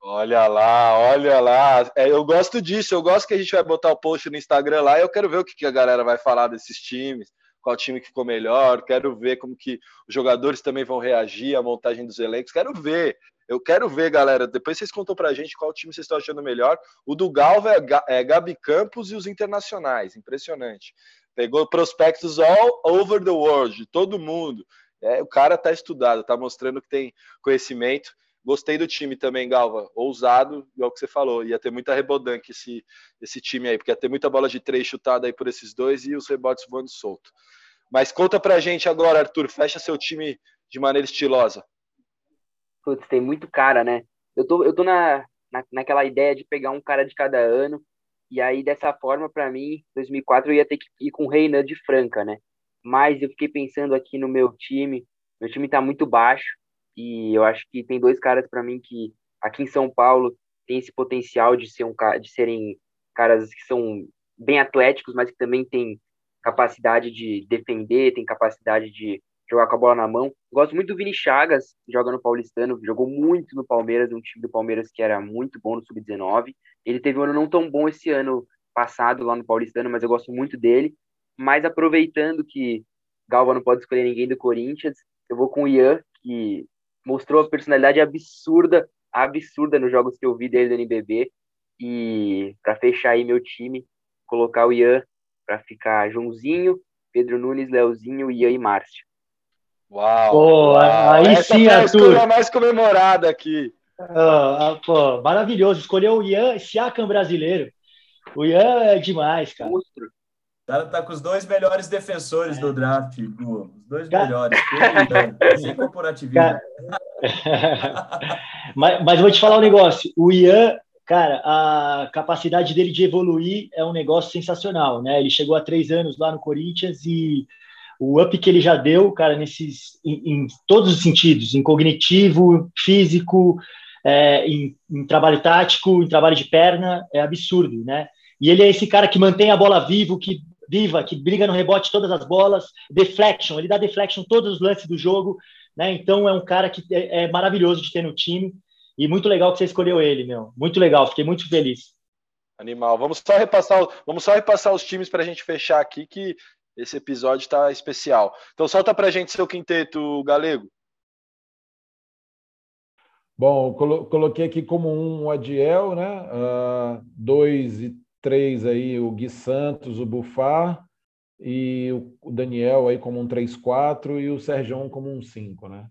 Olha lá, olha lá. É, eu gosto disso, eu gosto que a gente vai botar o post no Instagram lá eu quero ver o que, que a galera vai falar desses times, qual time que ficou melhor, quero ver como que os jogadores também vão reagir à montagem dos elencos, quero ver. Eu quero ver, galera. Depois vocês contam pra gente qual time vocês estão achando melhor. O do Galva é, é Gabi Campos e os internacionais. Impressionante. Pegou prospectos all over the world, todo mundo. É, o cara tá estudado, tá mostrando que tem conhecimento. Gostei do time também, Galva. Ousado, igual que você falou. Ia ter muita rebodanque esse, esse time aí, porque ia ter muita bola de três chutada aí por esses dois e os rebotes voando solto. Mas conta pra gente agora, Arthur. Fecha seu time de maneira estilosa. Putz, tem muito cara, né? Eu tô, eu tô na, na, naquela ideia de pegar um cara de cada ano e aí, dessa forma, para mim, 2004 eu ia ter que ir com o Reinan de Franca, né? Mas eu fiquei pensando aqui no meu time. Meu time tá muito baixo. E eu acho que tem dois caras para mim que aqui em São Paulo tem esse potencial de, ser um, de serem caras que são bem atléticos, mas que também têm capacidade de defender, tem capacidade de jogar com a bola na mão. Gosto muito do Vini Chagas, que joga no Paulistano, jogou muito no Palmeiras, um time do Palmeiras que era muito bom no Sub-19. Ele teve um ano não tão bom esse ano passado lá no Paulistano, mas eu gosto muito dele. Mas aproveitando que Galva não pode escolher ninguém do Corinthians, eu vou com o Ian, que mostrou a personalidade absurda, absurda nos jogos que eu vi dele no NBB. E para fechar aí meu time, colocar o Ian para ficar Joãozinho, Pedro Nunes, Leozinho, Ian e Márcio. Uau! Pô, uau. aí Essa sim, a Arthur. mais comemorada aqui. Ah, pô, maravilhoso. Escolheu o Ian Siakam brasileiro. O Ian é demais, cara. O cara tá com os dois melhores defensores é. do draft, Os dois cara... melhores. (laughs) Sem corporativismo. Cara... (laughs) mas, mas vou te falar um negócio. O Ian, cara, a capacidade dele de evoluir é um negócio sensacional, né? Ele chegou há três anos lá no Corinthians e o up que ele já deu, cara, nesses, em, em todos os sentidos, em cognitivo, físico, é, em, em, trabalho tático, em trabalho de perna, é absurdo, né? E ele é esse cara que mantém a bola vivo, que viva, que briga no rebote todas as bolas, deflection, ele dá deflection todos os lances do jogo, né? Então é um cara que é, é maravilhoso de ter no time e muito legal que você escolheu ele, meu. Muito legal, fiquei muito feliz. Animal. Vamos só repassar, vamos só repassar os times para a gente fechar aqui que esse episódio está especial. Então solta para a gente seu quinteto galego. Bom, coloquei aqui como um o Adiel, né? Uh, dois e três aí o Gui Santos, o Bufar e o Daniel aí como um 3-4 e o Serjão como um 5, né?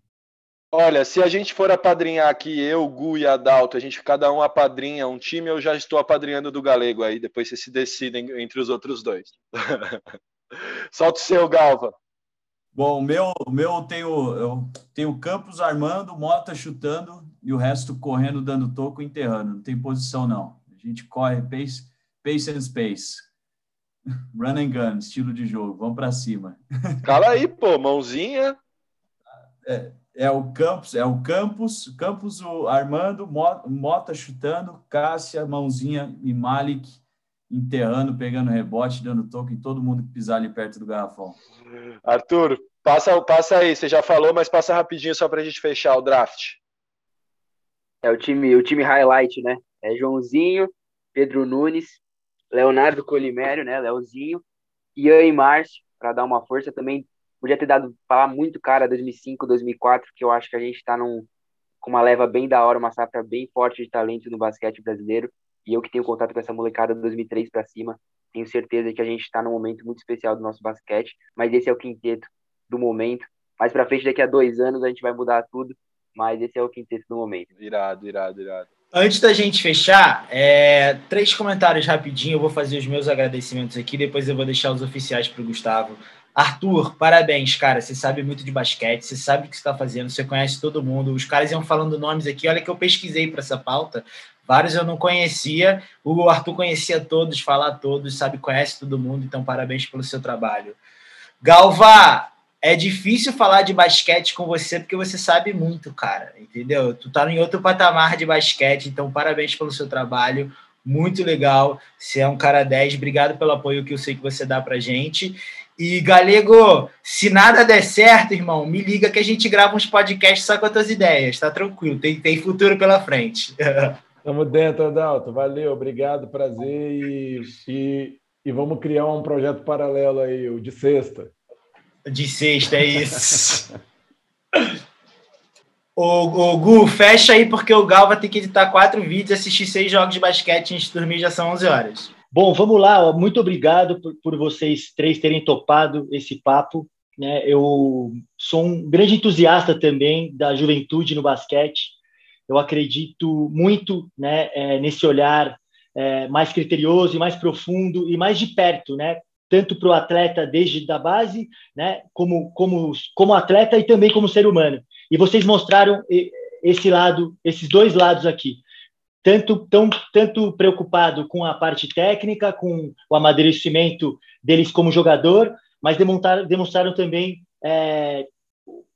Olha, se a gente for apadrinhar aqui, eu, Gu e Adalto, a gente cada um apadrinha um time, eu já estou apadrinhando do Galego aí, depois vocês se decidem entre os outros dois. (laughs) Solta o seu, Galva. Bom, o meu, o meu tenho, eu tenho Campos armando, Mota chutando e o resto correndo, dando toco e enterrando. Não tem posição, não. A gente corre pace, pace and space. (laughs) Run and gun, estilo de jogo. Vamos para cima. (laughs) Cala aí, pô, mãozinha. É, é o Campos, é o Campos, Campos o Armando, Mota chutando, Cássia, mãozinha e Malik enterrando, pegando rebote, dando toque em todo mundo que pisar ali perto do garrafão. Arthur, passa, passa aí, você já falou, mas passa rapidinho só para a gente fechar o draft. É o time, o time highlight, né? É Joãozinho, Pedro Nunes, Leonardo Colimério, né? Leozinho, Ian e Márcio, para dar uma força também. Podia ter dado falar muito cara 2005, 2004, que eu acho que a gente está com uma leva bem da hora, uma safra bem forte de talento no basquete brasileiro. E eu que tenho contato com essa molecada de 2003 para cima, tenho certeza que a gente está num momento muito especial do nosso basquete. Mas esse é o quinteto do momento. Mais para frente, daqui a dois anos, a gente vai mudar tudo. Mas esse é o quinteto do momento. Irado, irado, irado. Antes da gente fechar, é, três comentários rapidinho. Eu vou fazer os meus agradecimentos aqui, depois eu vou deixar os oficiais para o Gustavo. Arthur, parabéns, cara. Você sabe muito de basquete, você sabe o que está fazendo, você conhece todo mundo. Os caras iam falando nomes aqui. Olha que eu pesquisei para essa pauta. Vários eu não conhecia, o Arthur conhecia todos, fala todos, sabe, conhece todo mundo, então parabéns pelo seu trabalho. Galva, é difícil falar de basquete com você porque você sabe muito, cara, entendeu? Tu tá em outro patamar de basquete, então parabéns pelo seu trabalho, muito legal. Você é um cara 10, obrigado pelo apoio que eu sei que você dá pra gente. E Galego, se nada der certo, irmão, me liga que a gente grava uns podcasts só com as tuas ideias, tá tranquilo, tem, tem futuro pela frente. (laughs) Tamo dentro, Adalto. Valeu, obrigado, prazer. E, e, e, vamos criar um projeto paralelo aí, o de sexta. De sexta, é isso. (laughs) ô, ô, Gu, fecha aí, porque o Gal vai ter que editar quatro vídeos e assistir seis jogos de basquete antes de dormir, já são 11 horas. Bom, vamos lá. Muito obrigado por, por vocês três terem topado esse papo. Né? Eu sou um grande entusiasta também da juventude no basquete eu acredito muito né, é, nesse olhar é, mais criterioso e mais profundo e mais de perto, né? Tanto para o atleta desde da base, né? Como, como, como atleta e também como ser humano. E vocês mostraram esse lado, esses dois lados aqui. Tanto, tão, tanto preocupado com a parte técnica, com o amadurecimento deles como jogador, mas demonstraram, demonstraram também é,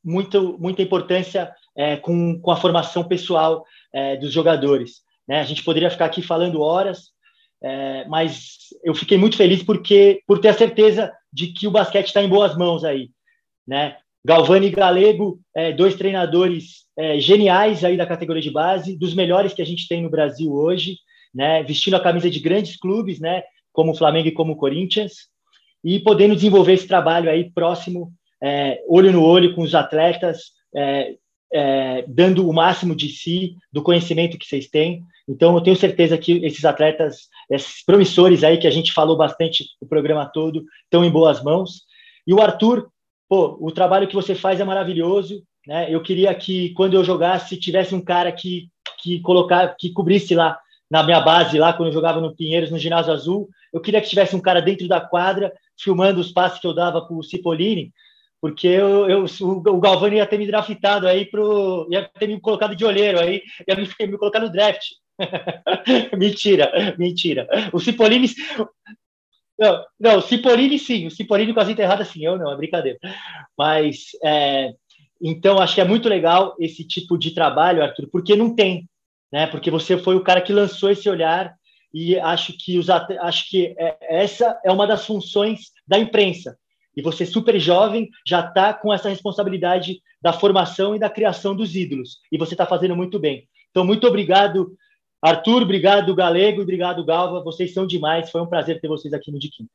muito, muita importância é, com, com a formação pessoal é, dos jogadores. Né? A gente poderia ficar aqui falando horas, é, mas eu fiquei muito feliz porque por ter a certeza de que o basquete está em boas mãos aí. Né? Galvani e Galego, é, dois treinadores é, geniais aí da categoria de base, dos melhores que a gente tem no Brasil hoje, né? vestindo a camisa de grandes clubes, né? como o Flamengo e como o Corinthians, e podendo desenvolver esse trabalho aí próximo, é, olho no olho com os atletas, é, é, dando o máximo de si, do conhecimento que vocês têm. Então, eu tenho certeza que esses atletas, esses promissores aí, que a gente falou bastante o programa todo, estão em boas mãos. E o Arthur, pô, o trabalho que você faz é maravilhoso. Né? Eu queria que, quando eu jogasse, tivesse um cara que, que, colocar, que cobrisse lá na minha base, lá quando eu jogava no Pinheiros, no Ginásio Azul. Eu queria que tivesse um cara dentro da quadra, filmando os passes que eu dava para o Cipollini, porque eu, eu, o Galvani ia ter me draftado aí pro. ia ter me colocado de olheiro aí, ia me, me colocar no draft. (laughs) mentira, mentira. O Cipolini. Não, não, o Cipollini sim, o Cipollini com as enterradas sim, eu não, é brincadeira. Mas, é, então, acho que é muito legal esse tipo de trabalho, Arthur, porque não tem, né? Porque você foi o cara que lançou esse olhar e acho que os acho que é, essa é uma das funções da imprensa. E você super jovem já está com essa responsabilidade da formação e da criação dos ídolos. E você está fazendo muito bem. Então, muito obrigado, Arthur, obrigado, Galego, obrigado, Galva. Vocês são demais. Foi um prazer ter vocês aqui no Diquim.